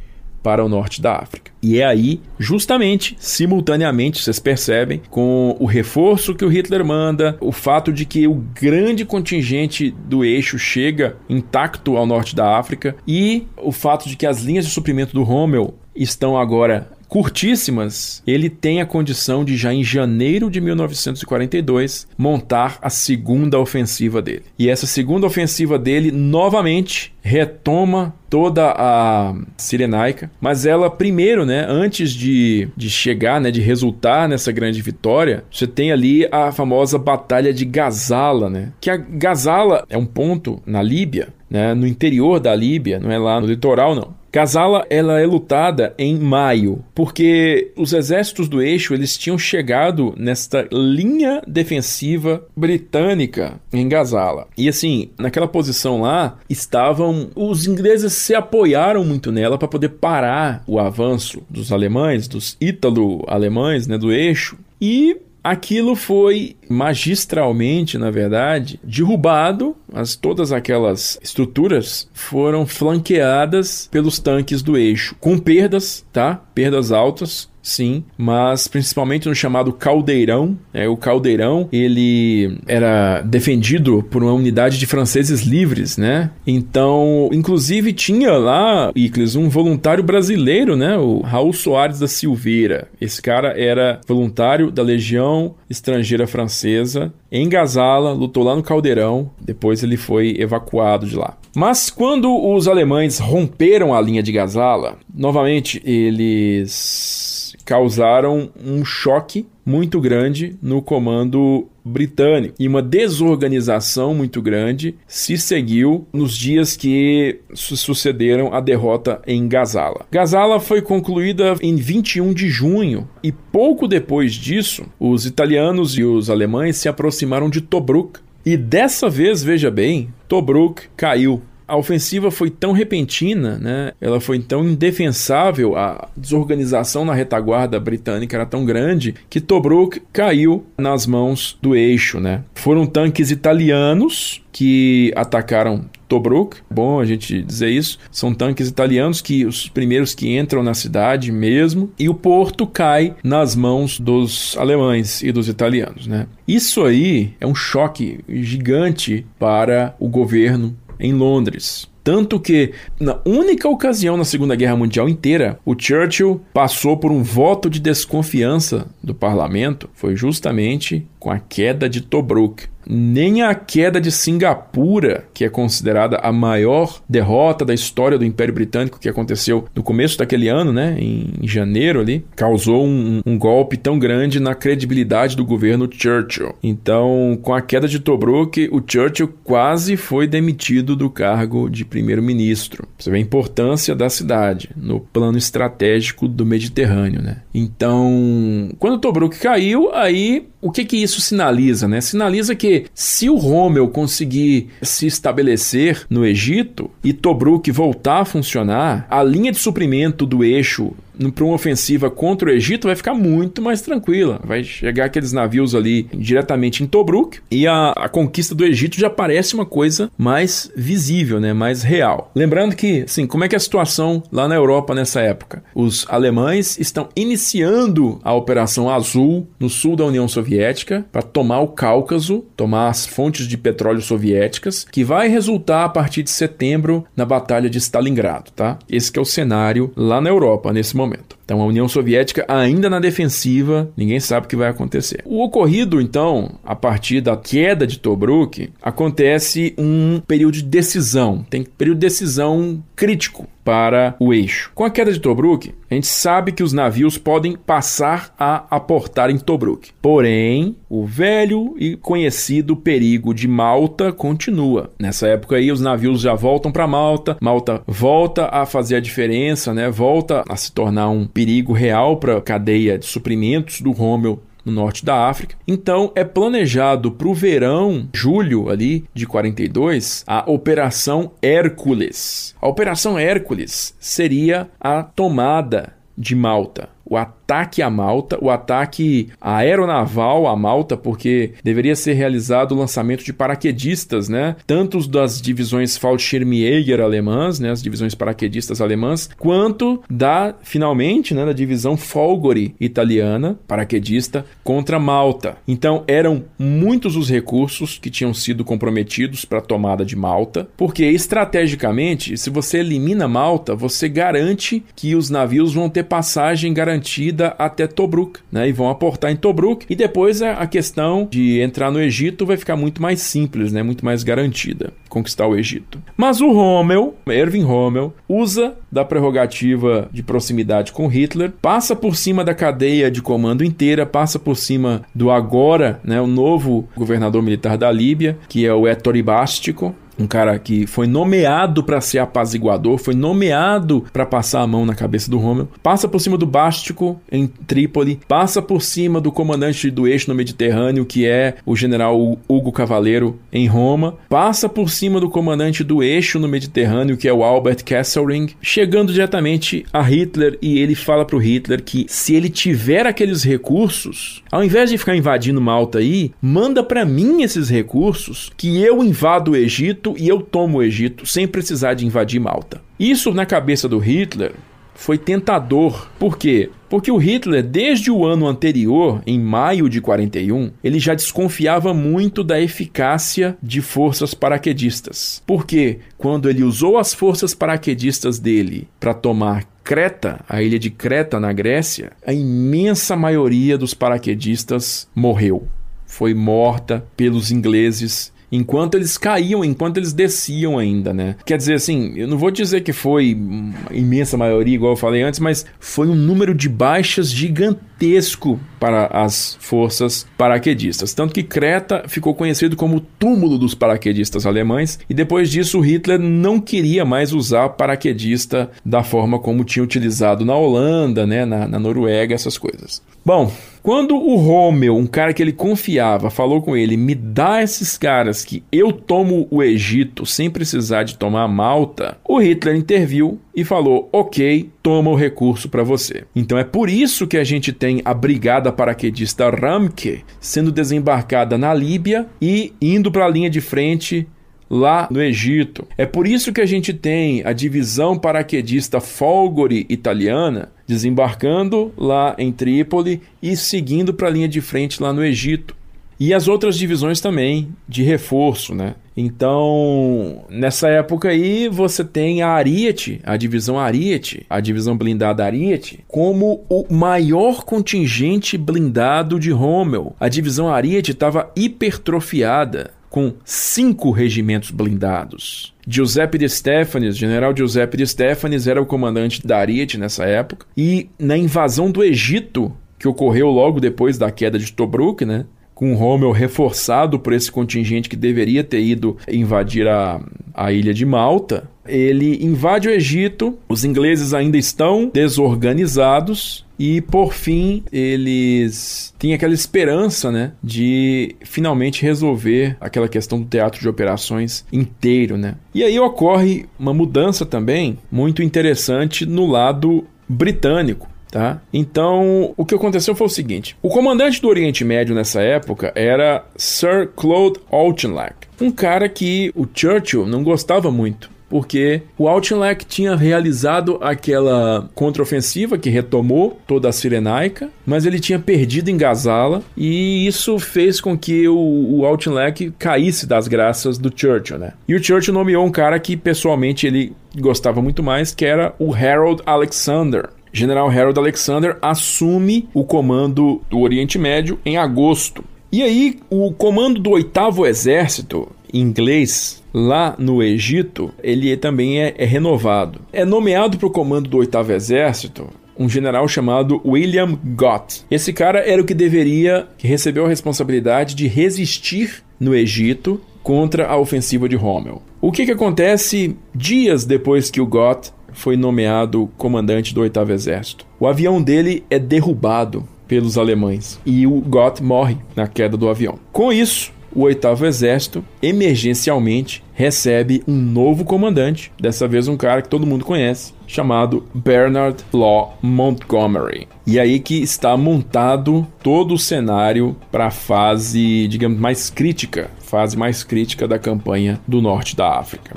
[SPEAKER 1] para o norte da África. E é aí, justamente, simultaneamente, vocês percebem, com o reforço que o Hitler manda, o fato de que o grande contingente do eixo chega intacto ao norte da África e o fato de que as linhas de suprimento do Rommel estão agora curtíssimas, ele tem a condição de já em janeiro de 1942 montar a segunda ofensiva dele. E essa segunda ofensiva dele novamente retoma toda a Sirenaica, mas ela primeiro, né, antes de, de chegar, né, de resultar nessa grande vitória, você tem ali a famosa Batalha de Gazala, né? Que a Gazala é um ponto na Líbia, né, no interior da Líbia, não é lá no litoral não. Gazala ela é lutada em maio, porque os exércitos do eixo eles tinham chegado nesta linha defensiva britânica em Gazala. E assim, naquela posição lá estavam os ingleses se apoiaram muito nela para poder parar o avanço dos alemães, dos ítalo-alemães, né, do eixo. E aquilo foi magistralmente, na verdade, derrubado. As, todas aquelas estruturas foram flanqueadas pelos tanques do eixo, com perdas, tá? Perdas altas sim, mas principalmente no chamado caldeirão. É, o caldeirão ele era defendido por uma unidade de franceses livres, né? Então, inclusive tinha lá, Icles, um voluntário brasileiro, né? O Raul Soares da Silveira. Esse cara era voluntário da Legião Estrangeira Francesa em Gazala, lutou lá no Caldeirão, depois ele foi evacuado de lá. Mas quando os alemães romperam a linha de Gazala, novamente eles causaram um choque muito grande no comando britânico e uma desorganização muito grande se seguiu nos dias que sucederam a derrota em Gazala. Gazala foi concluída em 21 de junho e pouco depois disso, os italianos e os alemães se aproximaram de Tobruk. E dessa vez, veja bem, Tobruk caiu a ofensiva foi tão repentina, né? ela foi tão indefensável, a desorganização na retaguarda britânica era tão grande que Tobruk caiu nas mãos do eixo. Né? Foram tanques italianos que atacaram Tobruk, bom a gente dizer isso, são tanques italianos que os primeiros que entram na cidade mesmo, e o porto cai nas mãos dos alemães e dos italianos, né? Isso aí é um choque gigante para o governo em Londres. Tanto que, na única ocasião na Segunda Guerra Mundial inteira, o Churchill passou por um voto de desconfiança do parlamento, foi justamente com a queda de Tobruk nem a queda de Singapura, que é considerada a maior derrota da história do Império Britânico, que aconteceu no começo daquele ano, né, em janeiro ali, causou um, um golpe tão grande na credibilidade do governo Churchill. Então, com a queda de Tobruk, o Churchill quase foi demitido do cargo de primeiro-ministro. Você vê a importância da cidade no plano estratégico do Mediterrâneo, né? Então, quando Tobruk caiu, aí o que que isso sinaliza, né? Sinaliza que se o Rommel conseguir se estabelecer no Egito e Tobruk voltar a funcionar, a linha de suprimento do eixo para uma ofensiva contra o Egito vai ficar muito mais tranquila. Vai chegar aqueles navios ali diretamente em Tobruk e a, a conquista do Egito já parece uma coisa mais visível, né? mais real. Lembrando que, assim, como é que é a situação lá na Europa nessa época? Os alemães estão iniciando a Operação Azul no sul da União Soviética para tomar o Cáucaso, tomar as fontes de petróleo soviéticas, que vai resultar a partir de setembro na Batalha de Stalingrado, tá? Esse é o cenário lá na Europa nesse momento momento. Então a União Soviética ainda na defensiva, ninguém sabe o que vai acontecer. O ocorrido, então, a partir da queda de Tobruk, acontece um período de decisão. Tem período de decisão crítico para o eixo. Com a queda de Tobruk, a gente sabe que os navios podem passar a aportar em Tobruk. Porém, o velho e conhecido perigo de Malta continua. Nessa época aí, os navios já voltam para Malta, Malta volta a fazer a diferença, né? Volta a se tornar um perigo real para a cadeia de suprimentos do Rommel no norte da África. Então é planejado para o verão, julho ali de 42, a Operação Hércules. A Operação Hércules seria a tomada de Malta o ataque a Malta, o ataque aeronaval a Malta, porque deveria ser realizado o lançamento de paraquedistas, né? Tanto das divisões Fallschirmjäger alemãs, né? As divisões paraquedistas alemãs, quanto da, finalmente, né? Da divisão Folgore italiana, paraquedista, contra Malta. Então, eram muitos os recursos que tinham sido comprometidos para a tomada de Malta, porque estrategicamente, se você elimina Malta, você garante que os navios vão ter passagem garantida garantida até Tobruk, né? E vão aportar em Tobruk e depois a questão de entrar no Egito vai ficar muito mais simples, né? Muito mais garantida conquistar o Egito. Mas o Rommel, Erwin Rommel, usa da prerrogativa de proximidade com Hitler, passa por cima da cadeia de comando inteira, passa por cima do agora, né, o novo governador militar da Líbia, que é o Ettore Bastico, um cara que foi nomeado para ser apaziguador, foi nomeado para passar a mão na cabeça do Rommel, passa por cima do Bástico em Trípoli, passa por cima do comandante do eixo no Mediterrâneo, que é o general Hugo Cavaleiro em Roma, passa por cima do comandante do eixo no Mediterrâneo, que é o Albert Kesselring, chegando diretamente a Hitler e ele fala pro Hitler que se ele tiver aqueles recursos, ao invés de ficar invadindo Malta aí, manda para mim esses recursos que eu invado o Egito Egito e eu tomo o Egito sem precisar de invadir Malta. Isso na cabeça do Hitler foi tentador. Por quê? Porque o Hitler, desde o ano anterior, em maio de 41, ele já desconfiava muito da eficácia de forças paraquedistas. Porque quando ele usou as forças paraquedistas dele para tomar Creta, a ilha de Creta na Grécia, a imensa maioria dos paraquedistas morreu. Foi morta pelos ingleses enquanto eles caíam, enquanto eles desciam ainda, né? Quer dizer assim, eu não vou dizer que foi imensa maioria, igual eu falei antes, mas foi um número de baixas gigantesco para as forças paraquedistas. Tanto que Creta ficou conhecido como o túmulo dos paraquedistas alemães, e depois disso Hitler não queria mais usar paraquedista da forma como tinha utilizado na Holanda, né, na, na Noruega, essas coisas. Bom, quando o Rommel, um cara que ele confiava, falou com ele: me dá esses caras que eu tomo o Egito sem precisar de tomar Malta, o Hitler interviu e falou: ok, toma o recurso para você. Então é por isso que a gente tem a brigada paraquedista Ramke sendo desembarcada na Líbia e indo para a linha de frente lá no Egito. É por isso que a gente tem a divisão paraquedista Folgore italiana desembarcando lá em Trípoli e seguindo para a linha de frente lá no Egito. E as outras divisões também de reforço, né? Então, nessa época aí, você tem a Ariete, a divisão Ariete, a divisão blindada Ariete, como o maior contingente blindado de Rommel. A divisão Ariete estava hipertrofiada com cinco regimentos blindados. Giuseppe de Stefanes, general Giuseppe de Stefanes, era o comandante da Ariete nessa época. E na invasão do Egito, que ocorreu logo depois da queda de Tobruk, né? Com Rommel reforçado por esse contingente que deveria ter ido invadir a, a ilha de Malta. Ele invade o Egito, os ingleses ainda estão desorganizados e por fim eles têm aquela esperança, né, de finalmente resolver aquela questão do teatro de operações inteiro, né? E aí ocorre uma mudança também muito interessante no lado britânico. Tá? Então, o que aconteceu foi o seguinte: o comandante do Oriente Médio nessa época era Sir Claude Auchinleck, um cara que o Churchill não gostava muito porque o Auchinleck tinha realizado aquela contraofensiva que retomou toda a Cirenaica, mas ele tinha perdido em Gazala e isso fez com que o, o Auchinleck caísse das graças do Churchill, né? E o Churchill nomeou um cara que pessoalmente ele gostava muito mais, que era o Harold Alexander, General Harold Alexander assume o comando do Oriente Médio em agosto. E aí, o comando do oitavo exército inglês lá no Egito, ele também é, é renovado. É nomeado para o comando do oitavo exército um general chamado William Gott. Esse cara era o que deveria, que recebeu a responsabilidade de resistir no Egito contra a ofensiva de Rommel. O que, que acontece dias depois que o Gott foi nomeado comandante do oitavo exército? O avião dele é derrubado pelos alemães e o Gott morre na queda do avião. Com isso, o oitavo exército emergencialmente recebe um novo comandante, dessa vez um cara que todo mundo conhece, chamado Bernard Law Montgomery. E aí que está montado todo o cenário para a fase, digamos, mais crítica, fase mais crítica da campanha do norte da África.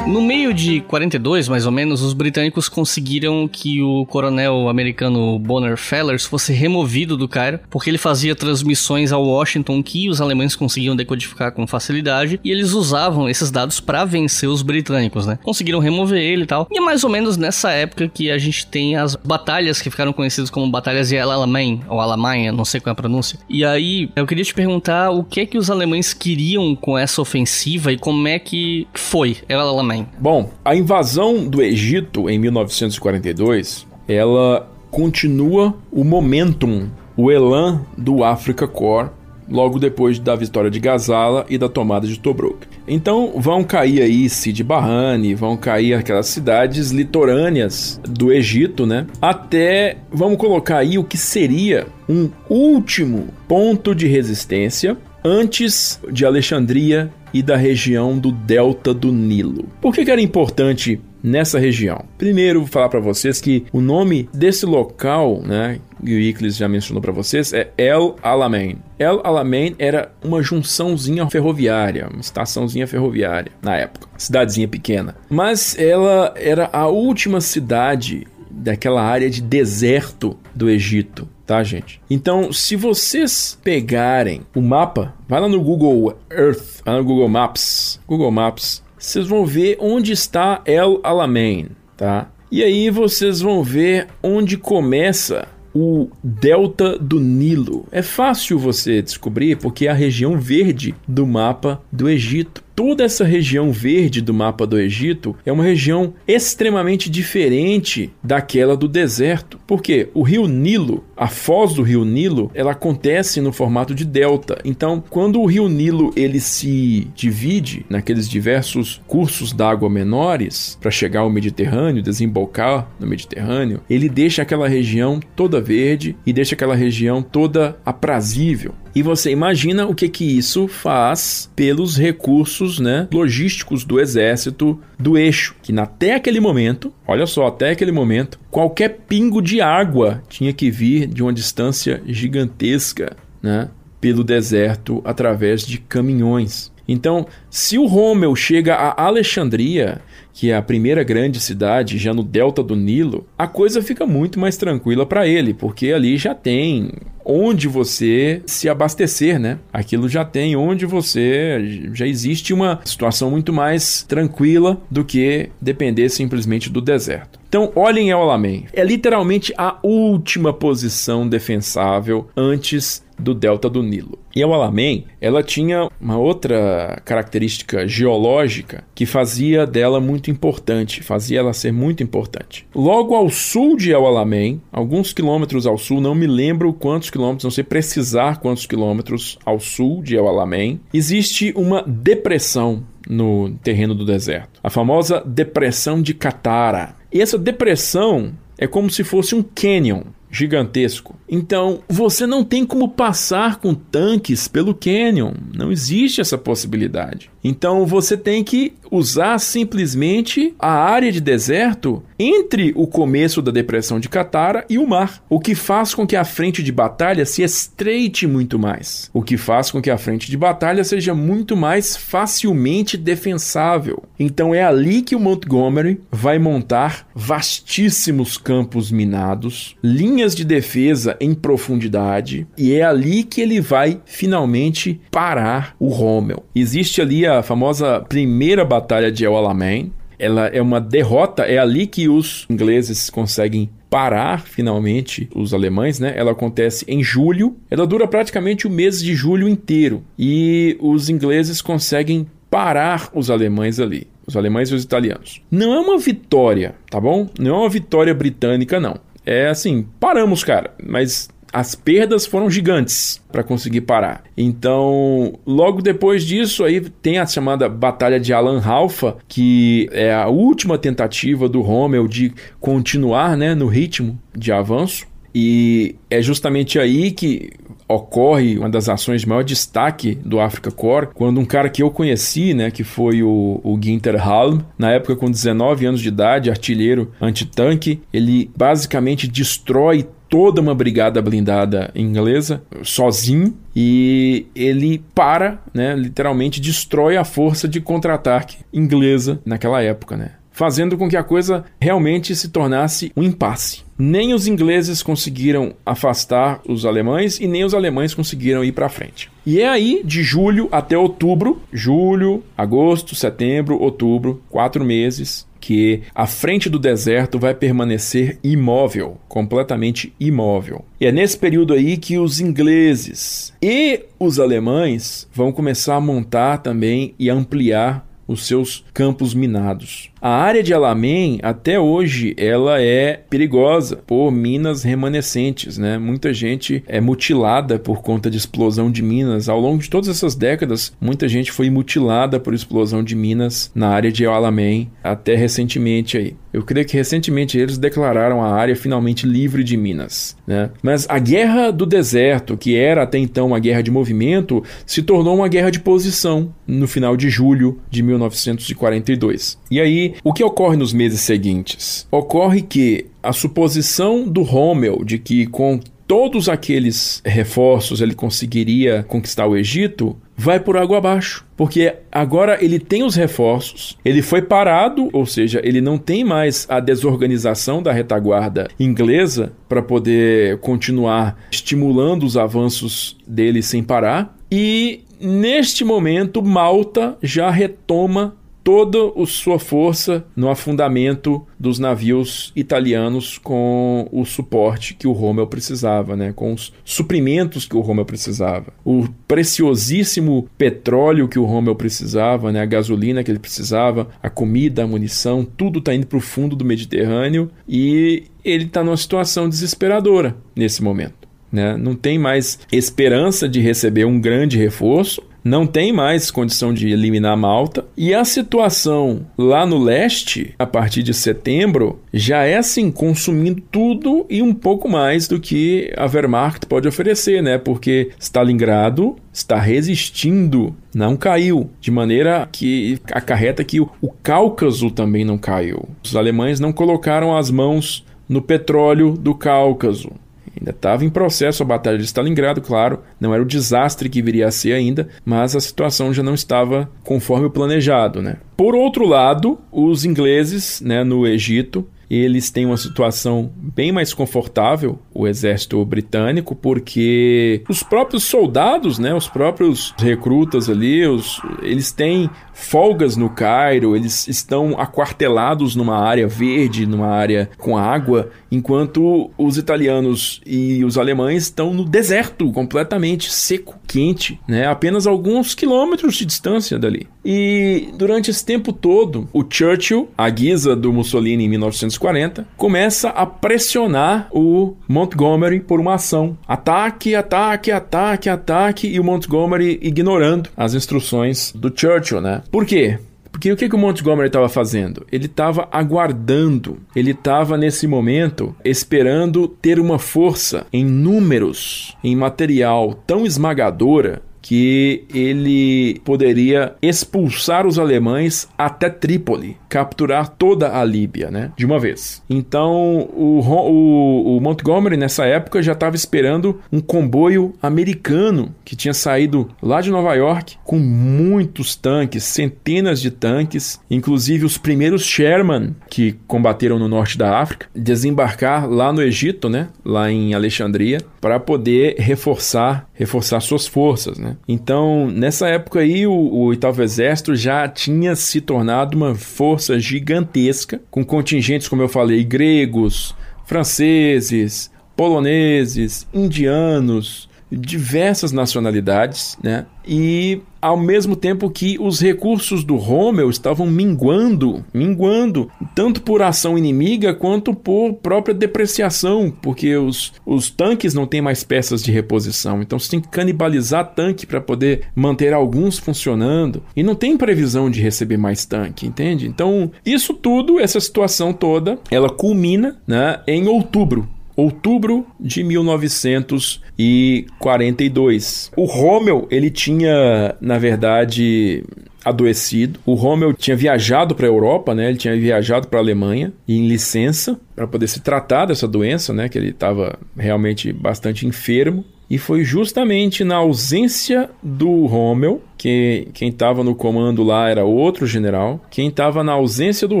[SPEAKER 3] No meio de 42, mais ou menos, os britânicos conseguiram que o coronel americano Bonner Fellers fosse removido do Cairo, porque ele fazia transmissões ao Washington que os alemães conseguiam decodificar com facilidade, e eles usavam esses dados para vencer os britânicos, né? Conseguiram remover ele e tal. E é mais ou menos nessa época que a gente tem as batalhas que ficaram conhecidas como batalhas de El Alamein, ou Alamein, não sei qual é a pronúncia. E aí, eu queria te perguntar o que é que os alemães queriam com essa ofensiva e como é que foi El Alamein.
[SPEAKER 1] Bom, a invasão do Egito em 1942, ela continua o momentum, o elan do Africa Corps logo depois da vitória de Gazala e da tomada de Tobruk. Então vão cair aí Sidi Barrani, vão cair aquelas cidades litorâneas do Egito, né? Até vamos colocar aí o que seria um último ponto de resistência antes de Alexandria e da região do delta do Nilo. Por que, que era importante nessa região. Primeiro, vou falar para vocês que o nome desse local, né, que o Iclis já mencionou para vocês, é El Alamein. El Alamein era uma junçãozinha ferroviária, uma estaçãozinha ferroviária na época, cidadezinha pequena. Mas ela era a última cidade daquela área de deserto do Egito tá, gente? Então, se vocês pegarem o mapa, vai lá no Google Earth, vai no Google Maps, Google Maps, vocês vão ver onde está El Alamein, tá? E aí vocês vão ver onde começa o delta do Nilo. É fácil você descobrir porque é a região verde do mapa do Egito toda essa região verde do mapa do Egito é uma região extremamente diferente daquela do deserto. Porque o rio Nilo, a foz do rio Nilo, ela acontece no formato de delta. Então, quando o rio Nilo ele se divide naqueles diversos cursos d'água menores para chegar ao Mediterrâneo, desembocar no Mediterrâneo, ele deixa aquela região toda verde e deixa aquela região toda aprazível. E você imagina o que que isso faz pelos recursos, né, logísticos do exército do eixo, que até aquele momento, olha só, até aquele momento, qualquer pingo de água tinha que vir de uma distância gigantesca, né, pelo deserto através de caminhões. Então, se o Rommel chega a Alexandria, que é a primeira grande cidade já no delta do Nilo, a coisa fica muito mais tranquila para ele, porque ali já tem onde você se abastecer, né? Aquilo já tem onde você já existe uma situação muito mais tranquila do que depender simplesmente do deserto. Então, olhem El Alamein. É literalmente a última posição defensável antes do delta do Nilo. E a Alamein, ela tinha uma outra característica geológica que fazia dela muito importante, fazia ela ser muito importante. Logo ao sul de El Alamein, alguns quilômetros ao sul, não me lembro quantos quilômetros, não sei precisar quantos quilômetros ao sul de El Alamein, existe uma depressão no terreno do deserto, a famosa depressão de Catara. E essa depressão é como se fosse um canyon gigantesco. Então, você não tem como passar com tanques pelo canyon. Não existe essa possibilidade. Então você tem que usar simplesmente a área de deserto entre o começo da depressão de Catara e o mar, o que faz com que a frente de batalha se estreite muito mais, o que faz com que a frente de batalha seja muito mais facilmente defensável. Então é ali que o Montgomery vai montar vastíssimos campos minados, linhas de defesa em profundidade, e é ali que ele vai finalmente parar o Rommel. Existe ali a famosa primeira batalha de El Alamein, ela é uma derrota, é ali que os ingleses conseguem parar finalmente os alemães, né? Ela acontece em julho, ela dura praticamente o mês de julho inteiro e os ingleses conseguem parar os alemães ali, os alemães e os italianos. Não é uma vitória, tá bom? Não é uma vitória britânica, não. É assim, paramos, cara, mas as perdas foram gigantes para conseguir parar. Então, logo depois disso, aí tem a chamada Batalha de Alan Halfa, que é a última tentativa do Rommel de continuar né, no ritmo de avanço. E é justamente aí que ocorre uma das ações de maior destaque do Africa Corps, quando um cara que eu conheci, né, que foi o, o Ginter Halm, na época com 19 anos de idade, artilheiro antitanque, ele basicamente destrói toda uma brigada blindada inglesa sozinho e ele para, né, literalmente destrói a força de contra-ataque inglesa naquela época, né? Fazendo com que a coisa realmente se tornasse um impasse. Nem os ingleses conseguiram afastar os alemães e nem os alemães conseguiram ir para frente. E é aí, de julho até outubro, julho, agosto, setembro, outubro, quatro meses, que a frente do deserto vai permanecer imóvel, completamente imóvel. E é nesse período aí que os ingleses e os alemães vão começar a montar também e ampliar os seus campos minados. A área de Alamein, até hoje, ela é perigosa por minas remanescentes, né? Muita gente é mutilada por conta de explosão de minas. Ao longo de todas essas décadas, muita gente foi mutilada por explosão de minas na área de Alamein, até recentemente aí. Eu creio que recentemente eles declararam a área finalmente livre de minas, né? Mas a guerra do deserto, que era até então uma guerra de movimento, se tornou uma guerra de posição no final de julho de 1942. E aí o que ocorre nos meses seguintes? Ocorre que a suposição do Rommel de que com todos aqueles reforços ele conseguiria conquistar o Egito vai por água abaixo, porque agora ele tem os reforços, ele foi parado, ou seja, ele não tem mais a desorganização da retaguarda inglesa para poder continuar estimulando os avanços dele sem parar, e neste momento Malta já retoma toda a sua força no afundamento dos navios italianos com o suporte que o Rommel precisava, né? com os suprimentos que o Rommel precisava. O preciosíssimo petróleo que o Rommel precisava, né? a gasolina que ele precisava, a comida, a munição, tudo está indo para o fundo do Mediterrâneo e ele está numa situação desesperadora nesse momento. Né? Não tem mais esperança de receber um grande reforço não tem mais condição de eliminar Malta. E a situação lá no leste, a partir de setembro, já é assim, consumindo tudo e um pouco mais do que a Wehrmacht pode oferecer, né? Porque Stalingrado está resistindo, não caiu, de maneira que acarreta que o, o Cáucaso também não caiu. Os alemães não colocaram as mãos no petróleo do Cáucaso. Ainda estava em processo a Batalha de Stalingrado, claro, não era o desastre que viria a ser ainda, mas a situação já não estava conforme o planejado. Né? Por outro lado, os ingleses né, no Egito eles têm uma situação bem mais confortável, o exército britânico, porque os próprios soldados, né, os próprios recrutas ali, os, eles têm folgas no Cairo, eles estão aquartelados numa área verde, numa área com água, enquanto os italianos e os alemães estão no deserto, completamente seco, quente, né, apenas alguns quilômetros de distância dali. E durante esse tempo todo, o Churchill, à guisa do Mussolini em 1940, começa a pressionar o Montgomery por uma ação. Ataque, ataque, ataque, ataque, e o Montgomery ignorando as instruções do Churchill, né? Por quê? Porque o que, que o Montgomery estava fazendo? Ele estava aguardando, ele estava nesse momento esperando ter uma força em números, em material tão esmagadora que ele poderia expulsar os alemães até Trípoli, capturar toda a Líbia, né, de uma vez. Então o, o, o Montgomery nessa época já estava esperando um comboio americano que tinha saído lá de Nova York com muitos tanques, centenas de tanques, inclusive os primeiros Sherman que combateram no norte da África, desembarcar lá no Egito, né, lá em Alexandria, para poder reforçar reforçar suas forças, né? Então, nessa época aí, o, o oitavo exército já tinha se tornado uma força gigantesca, com contingentes, como eu falei, gregos, franceses, poloneses, indianos, diversas nacionalidades, né? E ao mesmo tempo que os recursos do Rommel estavam minguando, minguando, tanto por ação inimiga quanto por própria depreciação, porque os, os tanques não têm mais peças de reposição, então você tem que canibalizar tanque para poder manter alguns funcionando e não tem previsão de receber mais tanque, entende? Então, isso tudo, essa situação toda, ela culmina né, em outubro outubro de 1942. O Rommel, ele tinha, na verdade, adoecido. O Rommel tinha viajado para a Europa, né? Ele tinha viajado para a Alemanha em licença para poder se tratar dessa doença, né? Que ele estava realmente bastante enfermo. E foi justamente na ausência do Rommel, que quem estava no comando lá era outro general, quem estava na ausência do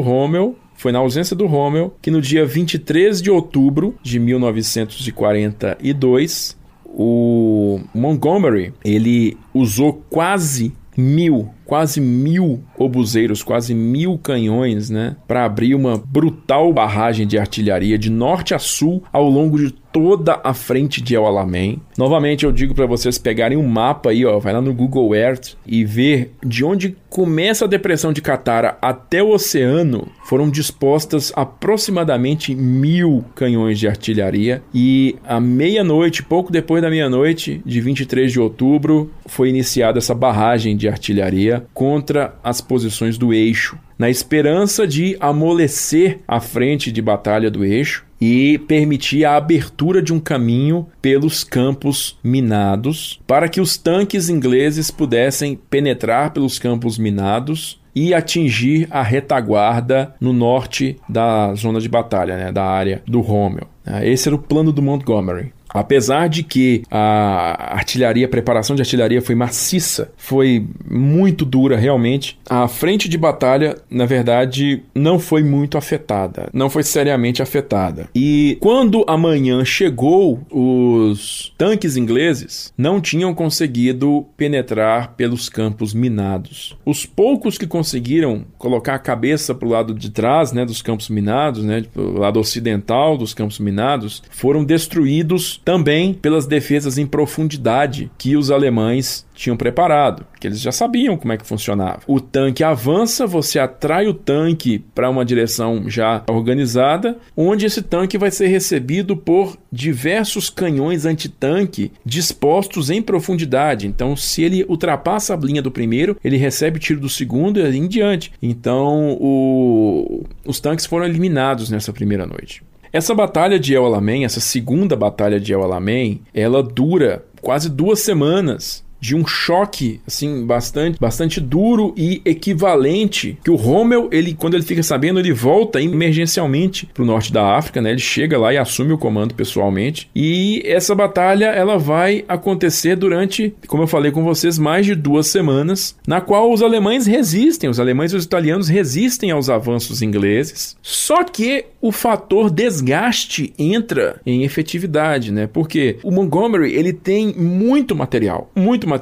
[SPEAKER 1] Rommel foi na ausência do Rommel que no dia 23 de outubro de 1942 o Montgomery ele usou quase mil, quase mil obuseiros, quase mil canhões, né, para abrir uma brutal barragem de artilharia de norte a sul ao longo de toda a frente de El Alamein. Novamente eu digo para vocês pegarem um mapa aí, ó, vai lá no Google Earth e ver de onde começa a depressão de Catara até o oceano. Foram dispostas aproximadamente mil canhões de artilharia e à meia-noite, pouco depois da meia-noite de 23 de outubro, foi iniciada essa barragem de artilharia contra as posições do eixo na esperança de amolecer a frente de batalha do eixo e permitir a abertura de um caminho pelos campos minados para que os tanques ingleses pudessem penetrar pelos campos minados e atingir a retaguarda no norte da zona de batalha, né, da área do Rommel. Esse era o plano do Montgomery. Apesar de que a artilharia, a preparação de artilharia foi maciça, foi muito dura realmente, a frente de batalha, na verdade, não foi muito afetada, não foi seriamente afetada. E quando a manhã chegou, os tanques ingleses não tinham conseguido penetrar pelos campos minados. Os poucos que conseguiram colocar a cabeça para o lado de trás, né, dos campos minados, né, do lado ocidental dos campos minados, foram destruídos também pelas defesas em profundidade que os alemães tinham preparado, que eles já sabiam como é que funcionava. O tanque avança, você atrai o tanque para uma direção já organizada, onde esse tanque vai ser recebido por diversos canhões antitanque dispostos em profundidade. Então, se ele ultrapassa a linha do primeiro, ele recebe tiro do segundo e em diante. Então, o... os tanques foram eliminados nessa primeira noite. Essa batalha de El Alamein, essa segunda batalha de El Alamein, ela dura quase duas semanas de um choque assim bastante bastante duro e equivalente que o Rommel ele quando ele fica sabendo ele volta emergencialmente para o norte da África né? Ele chega lá e assume o comando pessoalmente. E essa batalha ela vai acontecer durante como eu falei com vocês mais de duas semanas na qual os alemães resistem os alemães e os italianos resistem aos avanços ingleses. Só que o fator desgaste entra em efetividade né? Porque o Montgomery ele tem muito material muito material.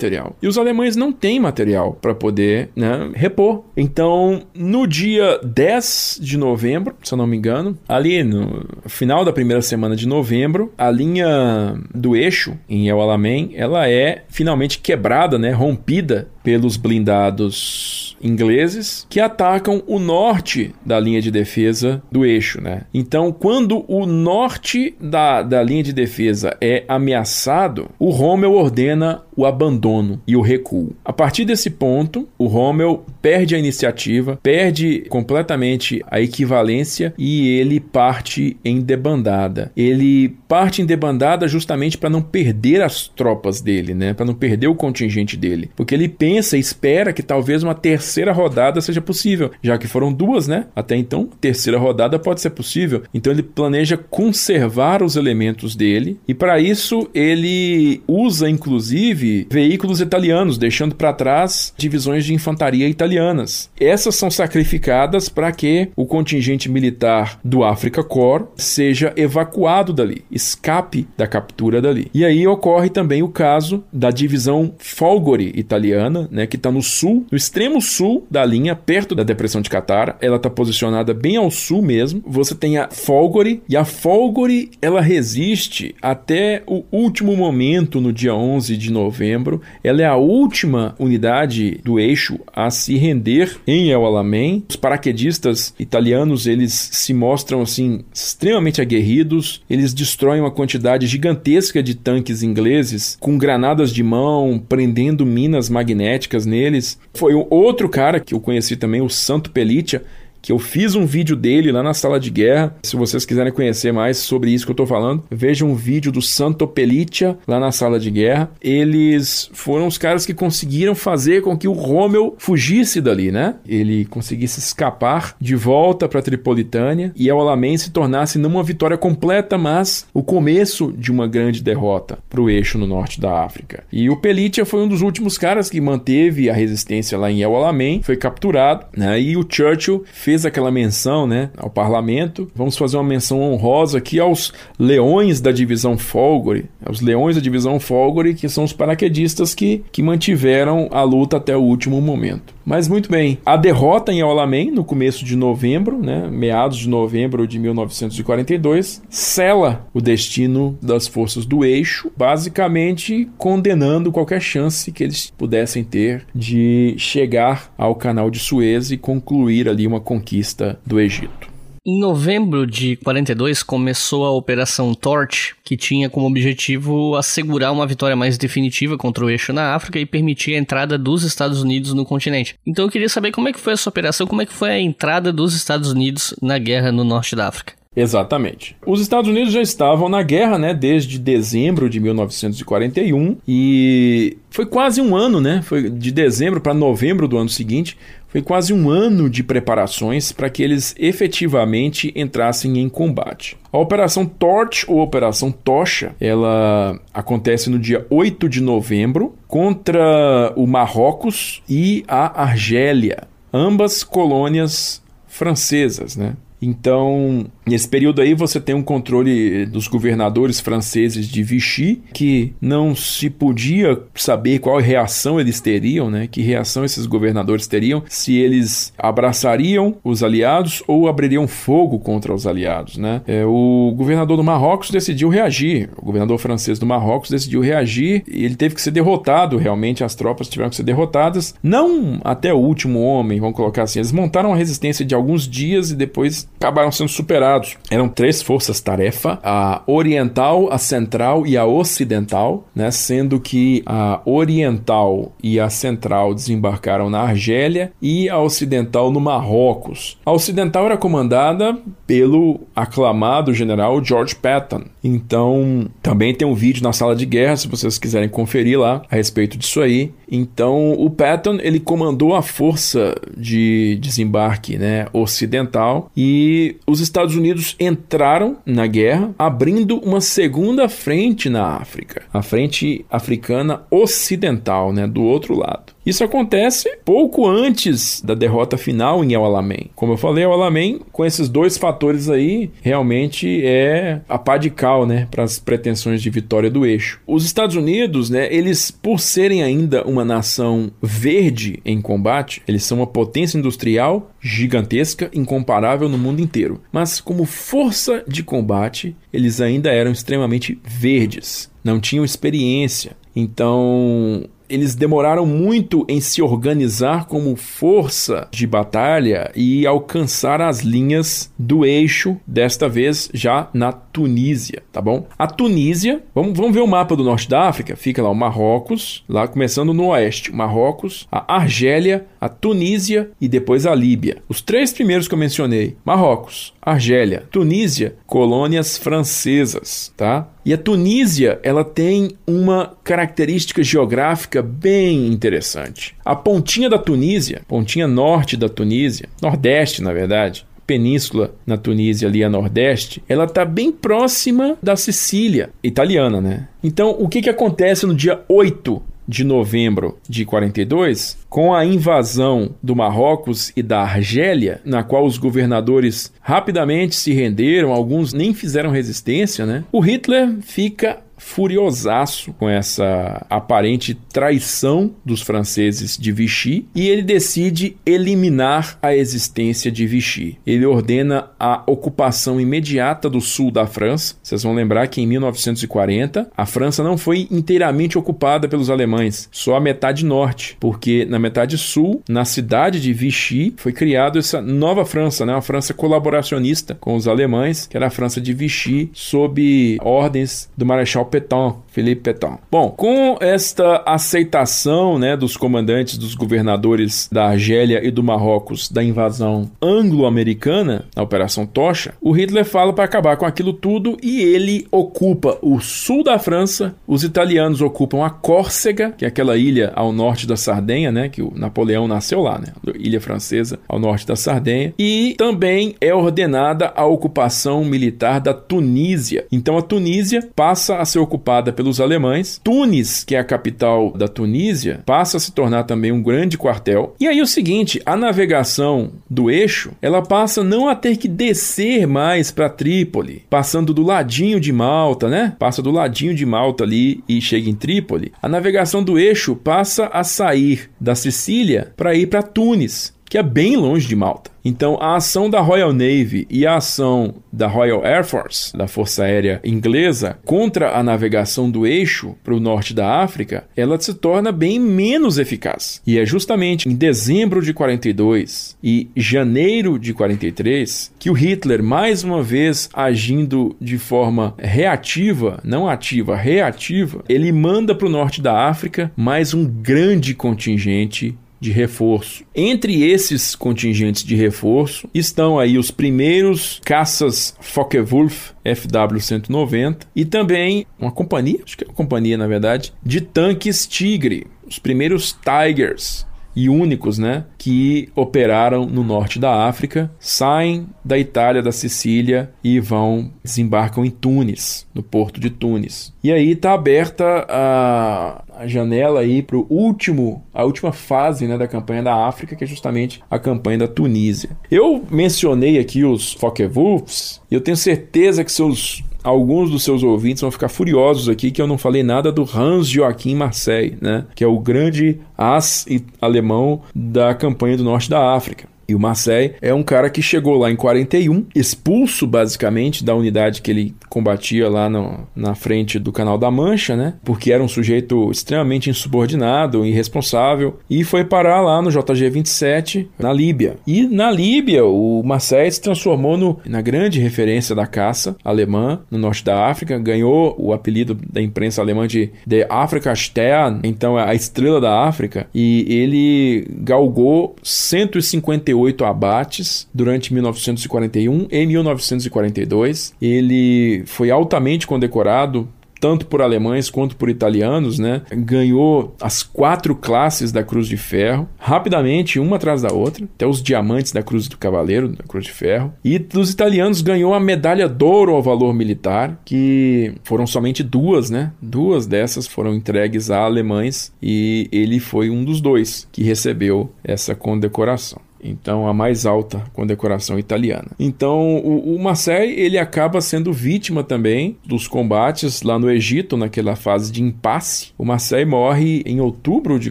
[SPEAKER 1] E os alemães não têm material para poder né, repor. Então, no dia 10 de novembro, se eu não me engano, ali no final da primeira semana de novembro, a linha do eixo em El Alamein, ela é finalmente quebrada, né, rompida pelos blindados ingleses que atacam o norte da linha de defesa do eixo, né? Então, quando o norte da, da linha de defesa é ameaçado, o Rommel ordena o abandono e o recuo. A partir desse ponto, o Rommel perde a iniciativa, perde completamente a equivalência e ele parte em debandada. Ele parte em debandada justamente para não perder as tropas dele, né? Para não perder o contingente dele, porque ele pensa e espera que talvez uma terceira rodada seja possível, já que foram duas, né? Até então, terceira rodada pode ser possível. Então ele planeja conservar os elementos dele e para isso ele usa inclusive inclusive veículos italianos, deixando para trás divisões de infantaria italianas. Essas são sacrificadas para que o contingente militar do Africa Corps seja evacuado dali, escape da captura dali. E aí ocorre também o caso da divisão Folgore italiana, né, que está no sul, no extremo sul da linha, perto da depressão de Catara. Ela está posicionada bem ao sul mesmo. Você tem a Folgore e a Folgore ela resiste até o último momento no dia 11 de novembro novembro. Ela é a última unidade do eixo a se render em El Alamein. Os paraquedistas italianos, eles se mostram assim extremamente aguerridos. Eles destroem uma quantidade gigantesca de tanques ingleses com granadas de mão, prendendo minas magnéticas neles. Foi outro cara que eu conheci também, o Santo Pelitia, que eu fiz um vídeo dele lá na sala de guerra. Se vocês quiserem conhecer mais sobre isso que eu tô falando, vejam um vídeo do Santo Pelitia lá na sala de guerra. Eles foram os caras que conseguiram fazer com que o Rommel fugisse dali, né? Ele conseguisse escapar de volta para Tripolitânia e o Alamein se tornasse não uma vitória completa, mas o começo de uma grande derrota para o eixo no norte da África. E o Pelitia foi um dos últimos caras que manteve a resistência lá em El Alamein, foi capturado, né? E o Churchill fez fez aquela menção né, ao parlamento. Vamos fazer uma menção honrosa aqui aos leões da divisão Folgore, os leões da divisão Folgore, que são os paraquedistas que, que mantiveram a luta até o último momento. Mas muito bem, a derrota em Alamein, no começo de novembro, né, meados de novembro de 1942, sela o destino das forças do eixo, basicamente condenando qualquer chance que eles pudessem ter de chegar ao canal de Suez e concluir ali uma conquista do Egito.
[SPEAKER 3] Em novembro de 42 começou a Operação Torch, que tinha como objetivo assegurar uma vitória mais definitiva contra o eixo na África e permitir a entrada dos Estados Unidos no continente. Então eu queria saber como é que foi essa operação, como é que foi a entrada dos Estados Unidos na guerra no norte da África.
[SPEAKER 1] Exatamente. Os Estados Unidos já estavam na guerra, né, desde dezembro de 1941 e foi quase um ano, né? Foi de dezembro para novembro do ano seguinte. Foi quase um ano de preparações para que eles efetivamente entrassem em combate. A Operação Torch ou Operação Tocha, ela acontece no dia 8 de novembro contra o Marrocos e a Argélia, ambas colônias francesas, né? Então, nesse período aí, você tem um controle dos governadores franceses de Vichy, que não se podia saber qual reação eles teriam, né? Que reação esses governadores teriam, se eles abraçariam os aliados ou abririam fogo contra os aliados, né? É, o governador do Marrocos decidiu reagir, o governador francês do Marrocos decidiu reagir e ele teve que ser derrotado, realmente as tropas tiveram que ser derrotadas, não até o último homem, vamos colocar assim, eles montaram uma resistência de alguns dias e depois acabaram sendo superados. Eram três forças-tarefa: a oriental, a central e a ocidental, né? sendo que a oriental e a central desembarcaram na Argélia e a ocidental no Marrocos. A ocidental era comandada pelo aclamado general George Patton. Então, também tem um vídeo na sala de guerra, se vocês quiserem conferir lá a respeito disso aí. Então, o Patton ele comandou a força de desembarque, né, ocidental e os Estados Unidos entraram na guerra, abrindo uma segunda frente na África, a frente africana ocidental, né, do outro lado. Isso acontece pouco antes da derrota final em El Alamein. Como eu falei, El Alamein, com esses dois fatores aí, realmente é a pá de cal, né, para as pretensões de vitória do eixo. Os Estados Unidos, né, eles por serem ainda uma nação verde em combate, eles são uma potência industrial, gigantesca, incomparável no mundo inteiro. Mas como força de combate, eles ainda eram extremamente verdes, não tinham experiência. Então, eles demoraram muito em se organizar como força de batalha e alcançar as linhas do eixo, desta vez já na Tunísia, tá bom? A Tunísia, vamos, vamos ver o mapa do norte da África, fica lá o Marrocos, lá começando no oeste, Marrocos, a Argélia, a Tunísia e depois a Líbia. Os três primeiros que eu mencionei, Marrocos, Argélia, Tunísia, colônias francesas, tá? E a Tunísia, ela tem uma característica geográfica bem interessante. A pontinha da Tunísia, pontinha norte da Tunísia, nordeste, na verdade, península na Tunísia ali a nordeste, ela está bem próxima da Sicília italiana, né? Então, o que que acontece no dia 8 de novembro de 42, com a invasão do Marrocos e da Argélia, na qual os governadores rapidamente se renderam, alguns nem fizeram resistência, né? O Hitler fica furiosaço com essa aparente traição dos franceses de Vichy e ele decide eliminar a existência de Vichy. Ele ordena a ocupação imediata do sul da França. Vocês vão lembrar que em 1940 a França não foi inteiramente ocupada pelos alemães, só a metade norte, porque na metade sul, na cidade de Vichy, foi criada essa nova França, né? uma França colaboracionista com os alemães, que era a França de Vichy, sob ordens do Marechal Petain, Philippe Petain. Bom, com esta aceitação né, dos comandantes, dos governadores da Argélia e do Marrocos da invasão anglo-americana, a Operação Tocha, o Hitler fala para acabar com aquilo tudo e ele ocupa o sul da França, os italianos ocupam a Córcega, que é aquela ilha ao norte da Sardenha, né, que o Napoleão nasceu lá, né, ilha francesa ao norte da Sardenha, e também é ordenada a ocupação militar da Tunísia. Então a Tunísia passa a ser ocupada pelos alemães. Tunis, que é a capital da Tunísia, passa a se tornar também um grande quartel. E aí o seguinte, a navegação do eixo, ela passa não a ter que descer mais para Trípoli, passando do ladinho de Malta, né? Passa do ladinho de Malta ali e chega em Trípoli. A navegação do eixo passa a sair da Sicília para ir para Tunis que é bem longe de Malta. Então, a ação da Royal Navy e a ação da Royal Air Force, da Força Aérea Inglesa, contra a navegação do eixo para o norte da África, ela se torna bem menos eficaz. E é justamente em dezembro de 42 e janeiro de 43 que o Hitler, mais uma vez agindo de forma reativa, não ativa, reativa, ele manda para o norte da África mais um grande contingente de reforço. Entre esses contingentes de reforço estão aí os primeiros caças Focke-Wulf FW-190 e também uma companhia, acho que é uma companhia na verdade, de tanques Tigre, os primeiros Tigers e únicos, né, que operaram no norte da África, saem da Itália, da Sicília e vão desembarcam em Tunis, no porto de Tunis. E aí está aberta a, a janela aí para o último, a última fase, né, da campanha da África, que é justamente a campanha da Tunísia. Eu mencionei aqui os Focke-Wulfs, e eu tenho certeza que seus alguns dos seus ouvintes vão ficar furiosos aqui que eu não falei nada do Hans Joachim Marseille, né? Que é o grande as alemão da campanha do norte da África. E o Marseille é um cara que chegou lá em 41, expulso basicamente da unidade que ele combatia lá no, na frente do Canal da Mancha, né? Porque era um sujeito extremamente insubordinado, irresponsável, e foi parar lá no JG-27, na Líbia. E na Líbia, o Marseille se transformou no, na grande referência da caça alemã no norte da África, ganhou o apelido da imprensa alemã de The Africa Stern, então a estrela da África, e ele galgou 158 oito abates durante 1941 e 1942. Ele foi altamente condecorado tanto por alemães quanto por italianos, né? Ganhou as quatro classes da Cruz de Ferro, rapidamente, uma atrás da outra, até os diamantes da Cruz do Cavaleiro, da Cruz de Ferro. E dos italianos ganhou a medalha d'ouro ao valor militar, que foram somente duas, né? Duas dessas foram entregues a alemães e ele foi um dos dois que recebeu essa condecoração. Então a mais alta condecoração italiana. Então o, o Marseille ele acaba sendo vítima também dos combates lá no Egito, naquela fase de impasse. O Marseille morre em outubro de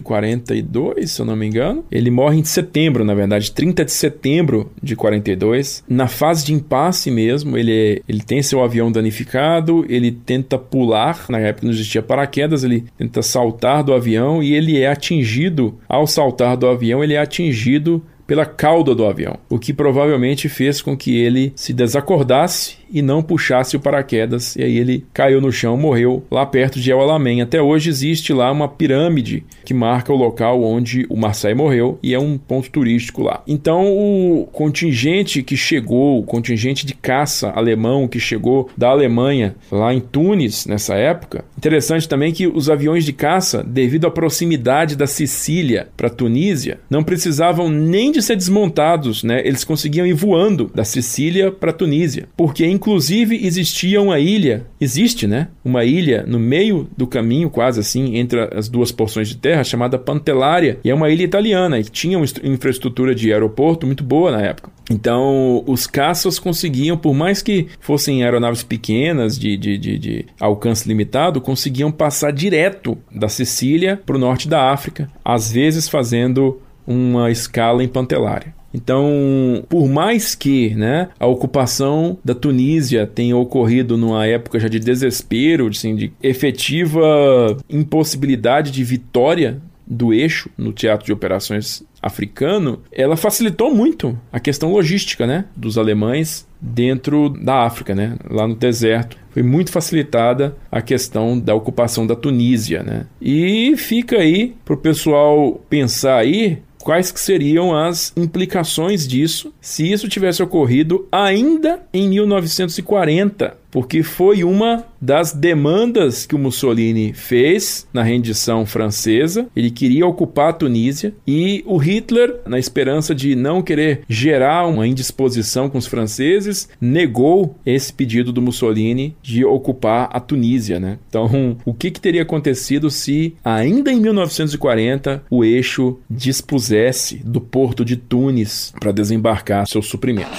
[SPEAKER 1] 42, se eu não me engano. Ele morre em setembro, na verdade, 30 de setembro de 42. Na fase de impasse mesmo, ele, ele tem seu avião danificado, ele tenta pular, na época não existia paraquedas, ele tenta saltar do avião e ele é atingido, ao saltar do avião, ele é atingido pela cauda do avião, o que provavelmente fez com que ele se desacordasse e não puxasse o paraquedas, e aí ele caiu no chão, morreu lá perto de El Alamein. Até hoje existe lá uma pirâmide que marca o local onde o Marseille morreu e é um ponto turístico lá. Então o contingente que chegou, o contingente de caça alemão que chegou da Alemanha lá em Tunis nessa época, interessante também que os aviões de caça, devido à proximidade da Sicília para Tunísia, não precisavam nem de ser desmontados, né? Eles conseguiam ir voando da Sicília para Tunísia, porque em Inclusive, existia uma ilha, existe, né? Uma ilha no meio do caminho, quase assim, entre as duas porções de terra, chamada Pantellária, e é uma ilha italiana, e tinha uma infraestrutura de aeroporto muito boa na época. Então, os caças conseguiam, por mais que fossem aeronaves pequenas, de, de, de, de alcance limitado, conseguiam passar direto da Sicília para o norte da África, às vezes fazendo uma escala em Pantellária. Então, por mais que né, a ocupação da Tunísia tenha ocorrido numa época já de desespero, assim, de efetiva impossibilidade de vitória do eixo no teatro de operações africano, ela facilitou muito a questão logística né, dos alemães dentro da África, né, lá no deserto. Foi muito facilitada a questão da ocupação da Tunísia. Né? E fica aí para o pessoal pensar aí quais que seriam as implicações disso se isso tivesse ocorrido ainda em 1940 porque foi uma das demandas que o Mussolini fez na rendição francesa. Ele queria ocupar a Tunísia e o Hitler, na esperança de não querer gerar uma indisposição com os franceses, negou esse pedido do Mussolini de ocupar a Tunísia, né? Então, o que, que teria acontecido se ainda em 1940 o eixo dispusesse do porto de Tunis para desembarcar seus suprimentos?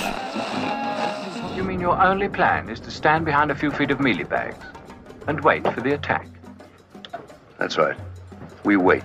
[SPEAKER 1] Your only plan is to stand behind a few feet of mealie bags and wait for the attack.
[SPEAKER 3] That's right. We wait.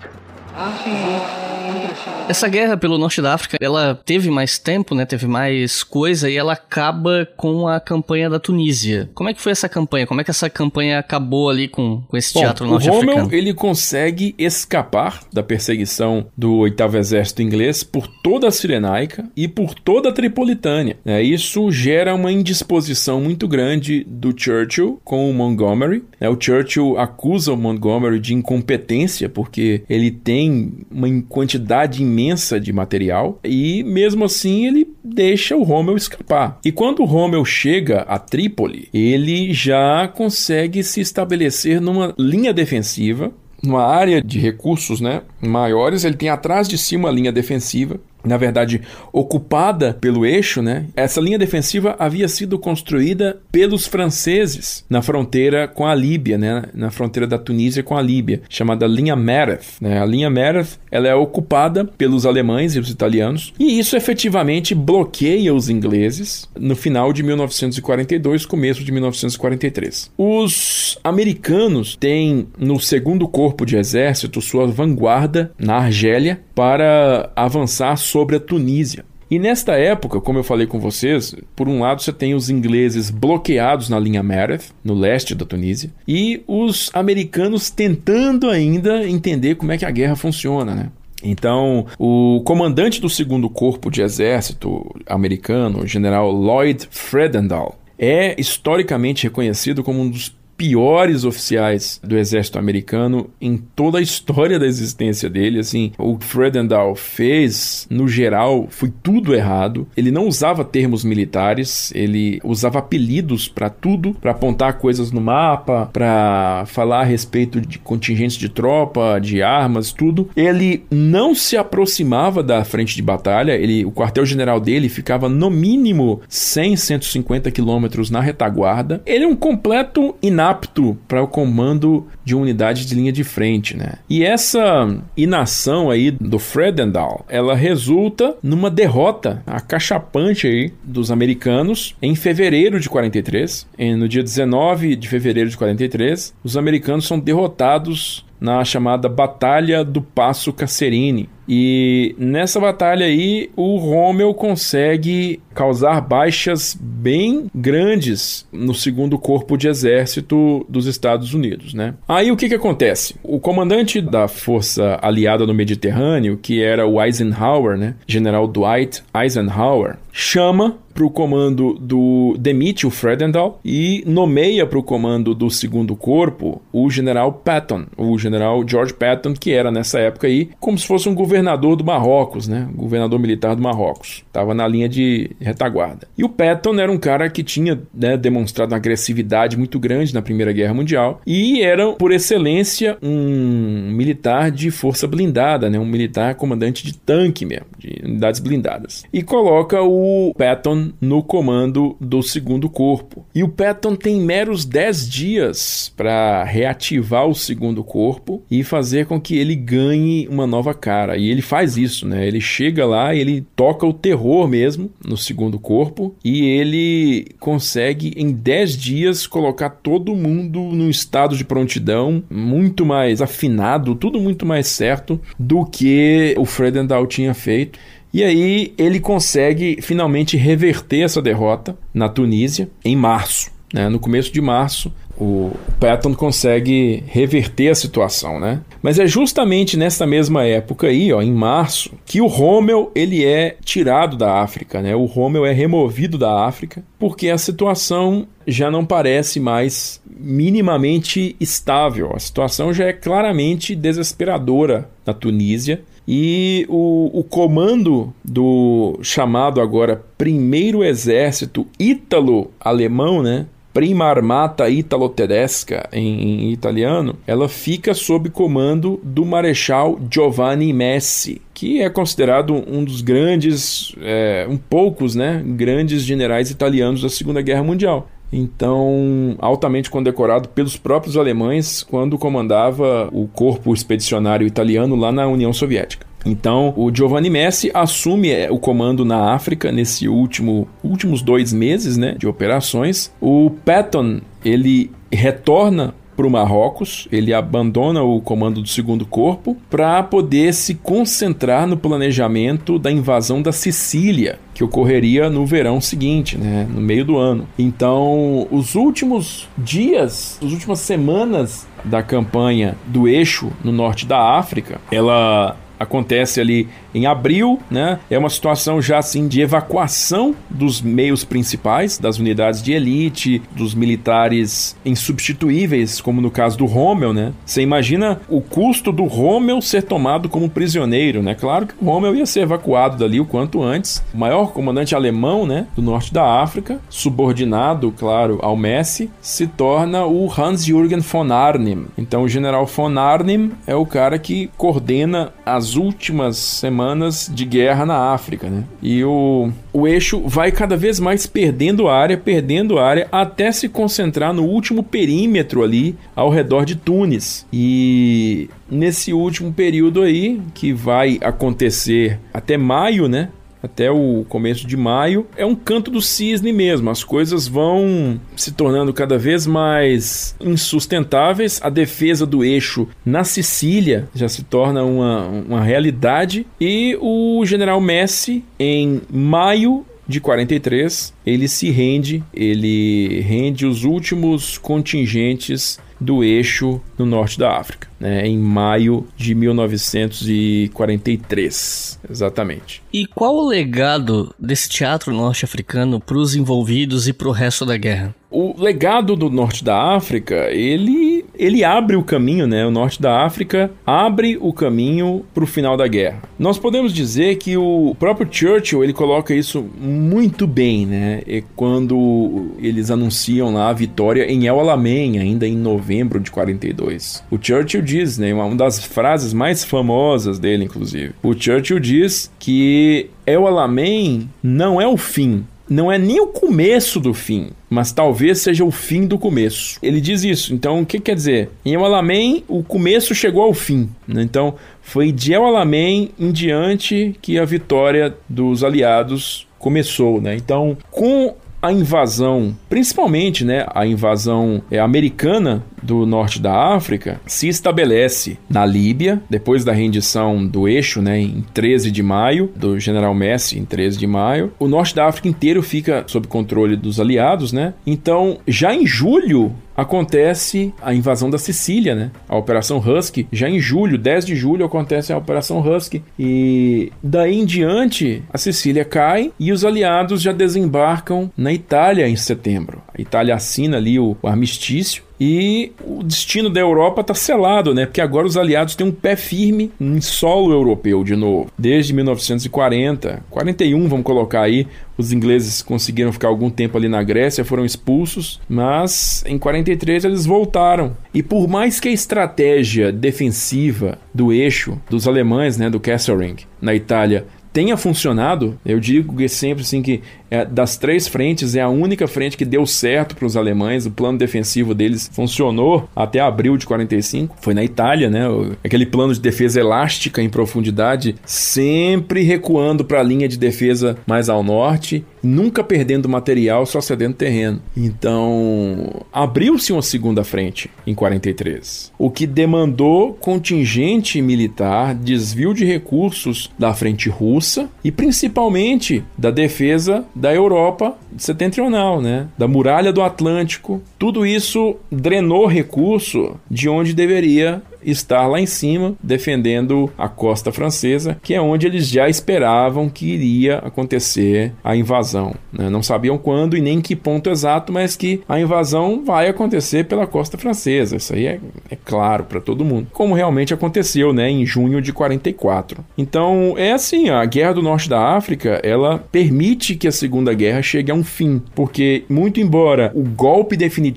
[SPEAKER 3] Essa guerra pelo norte da África, ela teve mais tempo, né? Teve mais coisa e ela acaba com a campanha da Tunísia. Como é que foi essa campanha? Como é que essa campanha acabou ali com, com esse Bom, teatro norte-africano? O Rommel,
[SPEAKER 1] ele consegue escapar da perseguição do oitavo exército inglês por toda a Cirenaica e por toda a Tripolitânia. É, isso gera uma indisposição muito grande do Churchill com o Montgomery. É, o Churchill acusa o Montgomery de incompetência porque ele tem tem uma quantidade imensa de material e mesmo assim ele deixa o Rommel escapar. E quando o Rommel chega a Trípoli, ele já consegue se estabelecer numa linha defensiva numa área de recursos né, maiores, ele tem atrás de si uma linha defensiva na verdade, ocupada pelo eixo, né? Essa linha defensiva havia sido construída pelos franceses na fronteira com a Líbia, né? Na fronteira da Tunísia com a Líbia, chamada linha Meredith, né? A linha Meredith, ela é ocupada pelos alemães e os italianos, e isso efetivamente bloqueia os ingleses no final de 1942, começo de 1943. Os americanos têm no segundo corpo de exército sua vanguarda na Argélia para avançar sobre a Tunísia. E nesta época, como eu falei com vocês, por um lado você tem os ingleses bloqueados na linha Meredith, no leste da Tunísia, e os americanos tentando ainda entender como é que a guerra funciona, né? Então, o comandante do segundo corpo de exército americano, o general Lloyd Fredendall, é historicamente reconhecido como um dos piores oficiais do exército americano em toda a história da existência dele. Assim, o Fredendall fez, no geral, foi tudo errado. Ele não usava termos militares, ele usava apelidos para tudo, para apontar coisas no mapa, para falar a respeito de contingentes de tropa, de armas, tudo. Ele não se aproximava da frente de batalha, ele, o quartel-general dele ficava no mínimo 100, 150 quilômetros na retaguarda. Ele é um completo inapto inapto para o comando de unidade de linha de frente, né? E essa inação aí do Fredendall, ela resulta numa derrota acachapante aí dos americanos em fevereiro de 43. E no dia 19 de fevereiro de 43, os americanos são derrotados na chamada Batalha do Passo Cacerini. E nessa batalha aí, o Rommel consegue causar baixas bem grandes no segundo corpo de exército dos Estados Unidos, né? Aí o que que acontece? O comandante da força aliada no Mediterrâneo, que era o Eisenhower, né? General Dwight Eisenhower, chama para o comando do demite o Fredendall e nomeia para o comando do segundo corpo o general Patton, o general George Patton, que era nessa época aí como se fosse um governador do Marrocos, né? Governador militar do Marrocos. Estava na linha de retaguarda. E o Patton era um cara que tinha né, demonstrado uma agressividade muito grande na Primeira Guerra Mundial e era, por excelência, um militar de força blindada, né? Um militar comandante de tanque mesmo, de unidades blindadas. E coloca o Patton no comando do segundo corpo. E o Patton tem meros 10 dias para reativar o segundo corpo e fazer com que ele ganhe uma nova cara. E ele faz isso, né? Ele chega lá, ele toca o terror mesmo no segundo corpo e ele consegue em 10 dias colocar todo mundo num estado de prontidão muito mais afinado, tudo muito mais certo do que o Fredendall tinha feito. E aí ele consegue finalmente reverter essa derrota na Tunísia em março. Né? No começo de março, o Patton consegue reverter a situação, né? Mas é justamente nessa mesma época aí, ó, em março, que o Rommel ele é tirado da África, né? O Rommel é removido da África porque a situação já não parece mais minimamente estável. A situação já é claramente desesperadora na Tunísia e o, o comando do chamado agora Primeiro Exército Ítalo-Alemão, né? Prima Armata Italo-Tedesca, em, em, italiano, ela fica sob comando do Marechal Giovanni Messi, que é considerado um dos grandes, é, um poucos, né, grandes generais italianos da Segunda Guerra Mundial então altamente condecorado pelos próprios alemães quando comandava o corpo expedicionário italiano lá na União Soviética. Então, o Giovanni Messi assume é, o comando na África nesse último últimos dois meses, né, de operações. O Patton ele retorna para o Marrocos, ele abandona o comando do segundo corpo para poder se concentrar no planejamento da invasão da Sicília, que ocorreria no verão seguinte, né, no meio do ano. Então, os últimos dias, as últimas semanas da campanha do eixo no norte da África, ela acontece ali em abril, né? É uma situação já assim de evacuação dos meios principais, das unidades de elite, dos militares insubstituíveis, como no caso do Rommel, né? Você imagina o custo do Rommel ser tomado como prisioneiro, né? Claro que o Rommel ia ser evacuado dali o quanto antes. O maior comandante alemão, né, do norte da África, subordinado, claro, ao Messi, se torna o Hans-Jürgen von Arnim. Então o general von Arnim é o cara que coordena as últimas semanas de guerra na África, né? E o, o eixo vai cada vez mais perdendo área, perdendo área, até se concentrar no último perímetro ali ao redor de Tunis. E nesse último período aí, que vai acontecer até maio, né? Até o começo de maio, é um canto do cisne mesmo. As coisas vão se tornando cada vez mais insustentáveis. A defesa do eixo na Sicília já se torna uma, uma realidade. E o general Messi, em maio de 43, ele se rende, ele rende os últimos contingentes do eixo no norte da África, né, em maio de 1943, exatamente.
[SPEAKER 3] E qual o legado desse teatro norte-africano para os envolvidos e para o resto da guerra?
[SPEAKER 1] O legado do norte da África, ele, ele abre o caminho, né? O norte da África abre o caminho para o final da guerra. Nós podemos dizer que o próprio Churchill ele coloca isso muito bem, né? E quando eles anunciam lá a vitória em El Alamein, ainda em novembro de 42. O Churchill diz, né? Uma das frases mais famosas dele, inclusive. O Churchill diz que El Alamein não é o fim, não é nem o começo do fim, mas talvez seja o fim do começo. Ele diz isso. Então, o que quer dizer? Em El Alamein, o começo chegou ao fim. Né? Então, foi de El Alamein em diante que a vitória dos aliados começou, né? Então, com a invasão, principalmente né, a invasão é, americana do norte da África, se estabelece na Líbia, depois da rendição do eixo, né, em 13 de maio, do general Messi, em 13 de maio. O norte da África inteiro fica sob controle dos aliados, né? Então, já em julho, acontece a invasão da Sicília, né? A Operação Husky. Já em julho, 10 de julho, acontece a Operação Husky. E daí em diante, a Sicília cai e os aliados já desembarcam na Itália em setembro. A Itália assina ali o, o armistício e o destino da Europa está selado, né? Porque agora os aliados têm um pé firme em solo europeu de novo. Desde 1940, 41, vamos colocar aí, os ingleses conseguiram ficar algum tempo ali na Grécia, foram expulsos, mas em 43 eles voltaram. E por mais que a estratégia defensiva do eixo dos alemães, né, do Kesselring, na Itália, tenha funcionado, eu digo que sempre assim que é, das três frentes é a única frente que deu certo para os alemães. O plano defensivo deles funcionou até abril de 45. Foi na Itália, né? Aquele plano de defesa elástica em profundidade, sempre recuando para a linha de defesa mais ao norte, nunca perdendo material, só cedendo terreno. Então, abriu-se uma segunda frente em 43, o que demandou contingente militar, desvio de recursos da frente russa e principalmente da defesa da Europa setentrional, né? Da muralha do Atlântico. Tudo isso drenou recurso de onde deveria estar lá em cima defendendo a costa francesa, que é onde eles já esperavam que iria acontecer a invasão. Né? Não sabiam quando e nem que ponto exato, mas que a invasão vai acontecer pela costa francesa. Isso aí é, é claro para todo mundo. Como realmente aconteceu né, em junho de 44. Então é assim: a guerra do norte da África ela permite que a Segunda Guerra chegue a um fim, porque, muito embora o golpe definitivo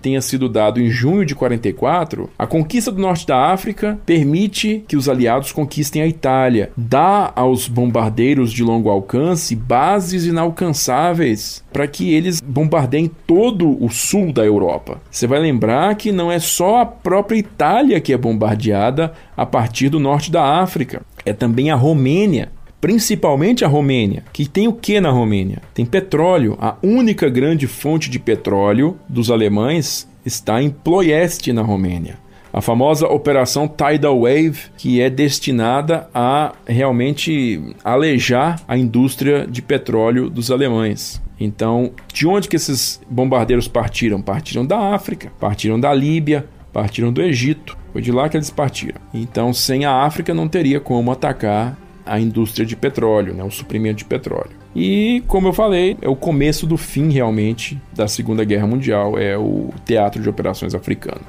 [SPEAKER 1] tenha sido dado em junho de 44, a conquista do norte da África permite que os aliados conquistem a Itália, dá aos bombardeiros de longo alcance bases inalcançáveis para que eles bombardeiem todo o sul da Europa. Você vai lembrar que não é só a própria Itália que é bombardeada a partir do norte da África, é também a Romênia, principalmente a Romênia, que tem o que na Romênia? Tem petróleo. A única grande fonte de petróleo dos alemães está em Ploieste, na Romênia a famosa Operação Tidal Wave, que é destinada a realmente alejar a indústria de petróleo dos alemães. Então, de onde que esses bombardeiros partiram? Partiram da África, partiram da Líbia, partiram do Egito. Foi de lá que eles partiram. Então, sem a África não teria como atacar a indústria de petróleo, né, o suprimento de petróleo. E, como eu falei, é o começo do fim realmente da Segunda Guerra Mundial, é o teatro de operações africano.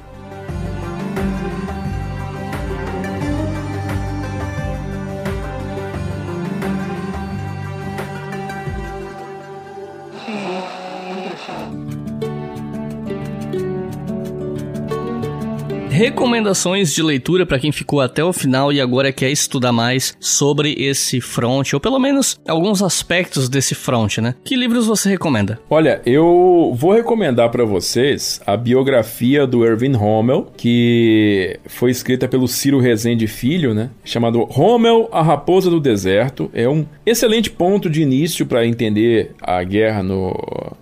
[SPEAKER 3] Recomendações de leitura para quem ficou até o final e agora quer estudar mais sobre esse front, ou pelo menos alguns aspectos desse front, né? Que livros você recomenda?
[SPEAKER 1] Olha, eu vou recomendar para vocês a biografia do Irving Rommel, que foi escrita pelo Ciro Rezende Filho, né? Chamado Rommel, a Raposa do Deserto. É um excelente ponto de início para entender a guerra no,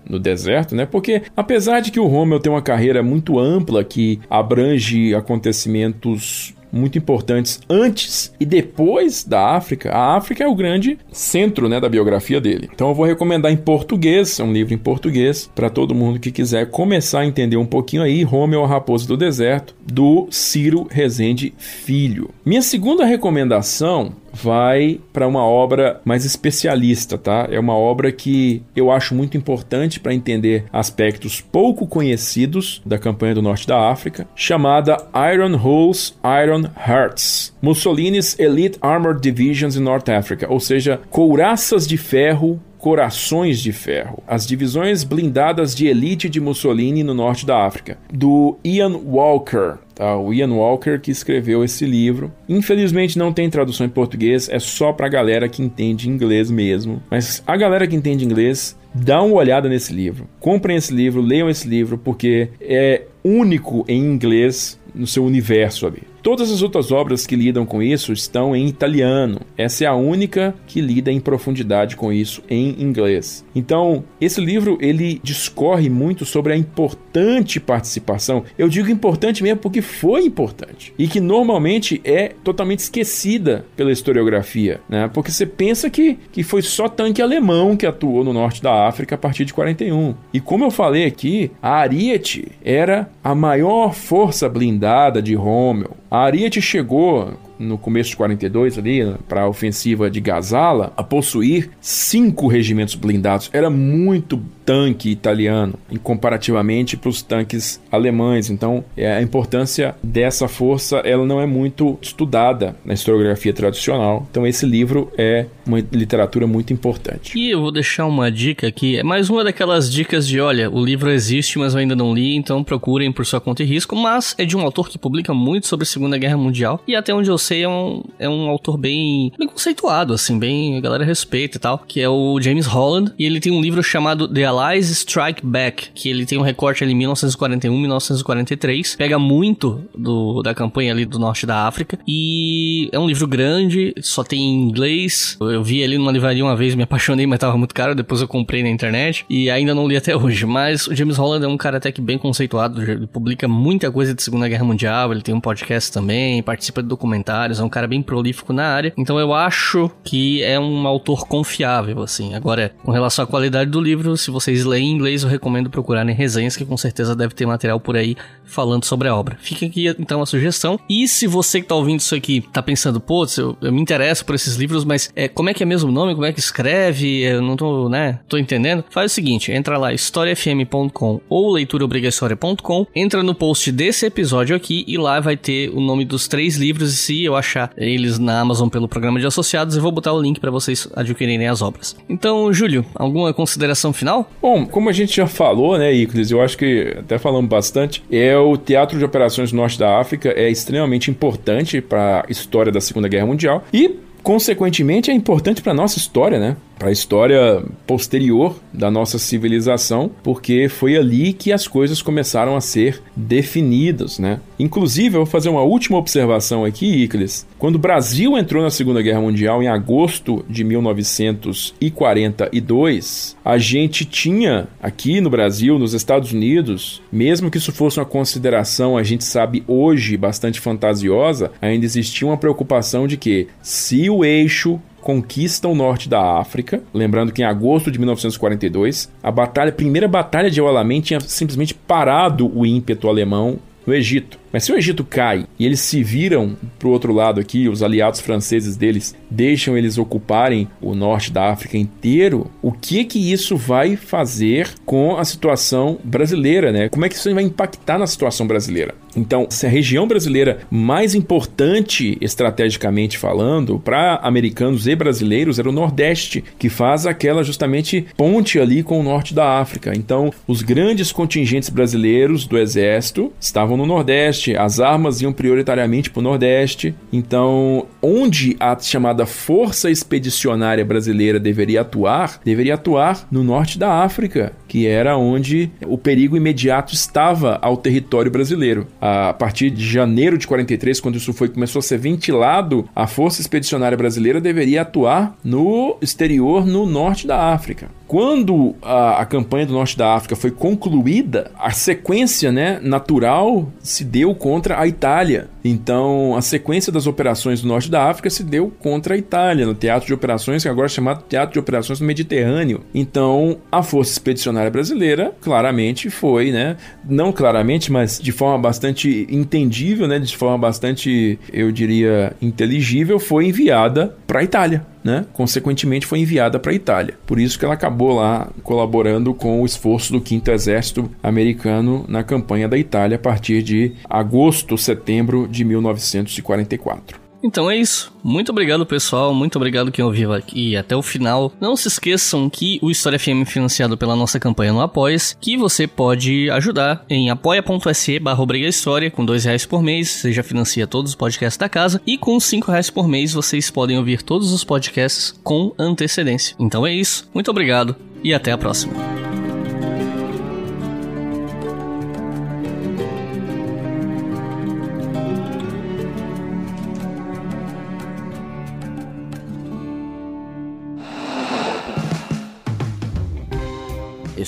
[SPEAKER 1] no deserto, né? Porque apesar de que o Rommel tem uma carreira muito ampla que abrange acontecimentos muito importantes antes e depois da África. A África é o grande centro né, da biografia dele. Então eu vou recomendar em português, é um livro em português, para todo mundo que quiser começar a entender um pouquinho aí, Romeu, a Raposa do Deserto, do Ciro Rezende Filho. Minha segunda recomendação vai para uma obra mais especialista, tá? É uma obra que eu acho muito importante para entender aspectos pouco conhecidos da campanha do norte da África, chamada Iron Holes, Iron Hearts. Mussolini's Elite Armored Divisions in North Africa, ou seja, couraças de ferro Corações de Ferro, as divisões blindadas de elite de Mussolini no norte da África, do Ian Walker. Tá? O Ian Walker que escreveu esse livro. Infelizmente não tem tradução em português, é só pra galera que entende inglês mesmo. Mas a galera que entende inglês dá uma olhada nesse livro. Comprem esse livro, leiam esse livro, porque é único em inglês no seu universo ali. Todas as outras obras que lidam com isso estão em italiano. Essa é a única que lida em profundidade com isso em inglês. Então, esse livro ele discorre muito sobre a importante participação. Eu digo importante mesmo porque foi importante e que normalmente é totalmente esquecida pela historiografia, né? Porque você pensa que, que foi só tanque alemão que atuou no norte da África a partir de 41. E como eu falei aqui, a Ariete era a maior força blindada de Rommel. A Ariete chegou no começo de 42 ali, para a ofensiva de Gazala, a possuir cinco regimentos blindados. Era muito tanque italiano, comparativamente para os tanques alemães. Então, é, a importância dessa força ela não é muito estudada na historiografia tradicional. Então, esse livro é uma literatura muito importante.
[SPEAKER 3] E eu vou deixar uma dica aqui. É mais uma daquelas dicas de, olha, o livro existe, mas eu ainda não li, então procurem por sua conta e risco. Mas é de um autor que publica muito sobre a Segunda Guerra Mundial e até onde eu sei é um, é um autor bem, bem conceituado, assim, bem a galera respeita e tal, que é o James Holland. E ele tem um livro chamado The Allies Strike Back, que ele tem um recorte ali 1941, 1943. Pega muito do, da campanha ali do norte da África. E é um livro grande, só tem em inglês. Eu vi ali numa livraria uma vez, me apaixonei, mas tava muito caro. Depois eu comprei na internet e ainda não li até hoje. Mas o James Holland é um cara até que bem conceituado, ele publica muita coisa de Segunda Guerra Mundial. Ele tem um podcast também, participa de documentários, é um cara bem prolífico na área. Então eu acho que é um autor confiável, assim. Agora, com relação à qualidade do livro, se vocês leem em inglês, eu recomendo procurarem resenhas, que com certeza deve ter material por aí falando sobre a obra. Fica aqui então a sugestão. E se você que tá ouvindo isso aqui tá pensando, pô, eu, eu me interesso por esses livros, mas é, como é que é mesmo o nome? Como é que escreve? Eu não tô, né? Tô entendendo. Faz o seguinte, entra lá historiafm.com ou leituraobrigatória.com, entra no post desse episódio aqui e lá vai ter o nome dos três livros e se eu achar eles na Amazon pelo programa de associados, eu vou botar o link para vocês adquirirem as obras. Então, Júlio, alguma consideração final?
[SPEAKER 1] Bom, como a gente já falou, né, Iclis, eu acho que até falamos bastante, é o Teatro de Operações Norte da África é extremamente importante para a história da Segunda Guerra Mundial e consequentemente é importante para nossa história, né? Para a história posterior da nossa civilização, porque foi ali que as coisas começaram a ser definidas, né? Inclusive, eu vou fazer uma última observação aqui, Iclis. Quando o Brasil entrou na Segunda Guerra Mundial em agosto de 1942, a gente tinha aqui no Brasil, nos Estados Unidos, mesmo que isso fosse uma consideração, a gente sabe hoje bastante fantasiosa, ainda existia uma preocupação de que se o eixo conquista o norte da África. Lembrando que em agosto de 1942, a batalha, a primeira batalha de El Alamein tinha simplesmente parado o ímpeto alemão no Egito. Mas se o Egito cai e eles se viram para o outro lado aqui, os aliados franceses deles deixam eles ocuparem o norte da África inteiro, o que que isso vai fazer com a situação brasileira, né? Como é que isso vai impactar na situação brasileira? Então, se a região brasileira mais importante estrategicamente falando para americanos e brasileiros era o Nordeste, que faz aquela justamente ponte ali com o norte da África. Então, os grandes contingentes brasileiros do exército estavam no Nordeste, as armas iam prioritariamente para o Nordeste. Então, onde a chamada Força Expedicionária Brasileira deveria atuar, deveria atuar no norte da África, que era onde o perigo imediato estava ao território brasileiro. A partir de janeiro de 43, quando isso foi começou a ser ventilado, a Força Expedicionária Brasileira deveria atuar no exterior, no norte da África. Quando a, a, campanha do norte da África foi concluída, a sequência né, natural se deu contra a Itália. Então, a sequência das operações do norte da África se deu contra a Itália, no Teatro de Operações, que agora é chamado Teatro de Operações do Mediterrâneo. Então, a Força Expedicionária Brasileira claramente foi, né, não claramente, mas de forma bastante entendível, né, de forma bastante, eu diria, inteligível, foi enviada para a Itália né? Consequentemente foi enviada para a Itália. Por isso que ela acabou lá colaborando com o esforço do 5 Exército Americano na campanha da Itália a partir de agosto, setembro de 1944.
[SPEAKER 3] Então é isso. Muito obrigado, pessoal. Muito obrigado quem ouviu aqui até o final. Não se esqueçam que o História FM é financiado pela nossa campanha no Apoias, que você pode ajudar em apoia.se barra História, com dois reais por mês, você já financia todos os podcasts da casa, e com cinco reais por mês vocês podem ouvir todos os podcasts com antecedência. Então é isso. Muito obrigado
[SPEAKER 4] e até a próxima.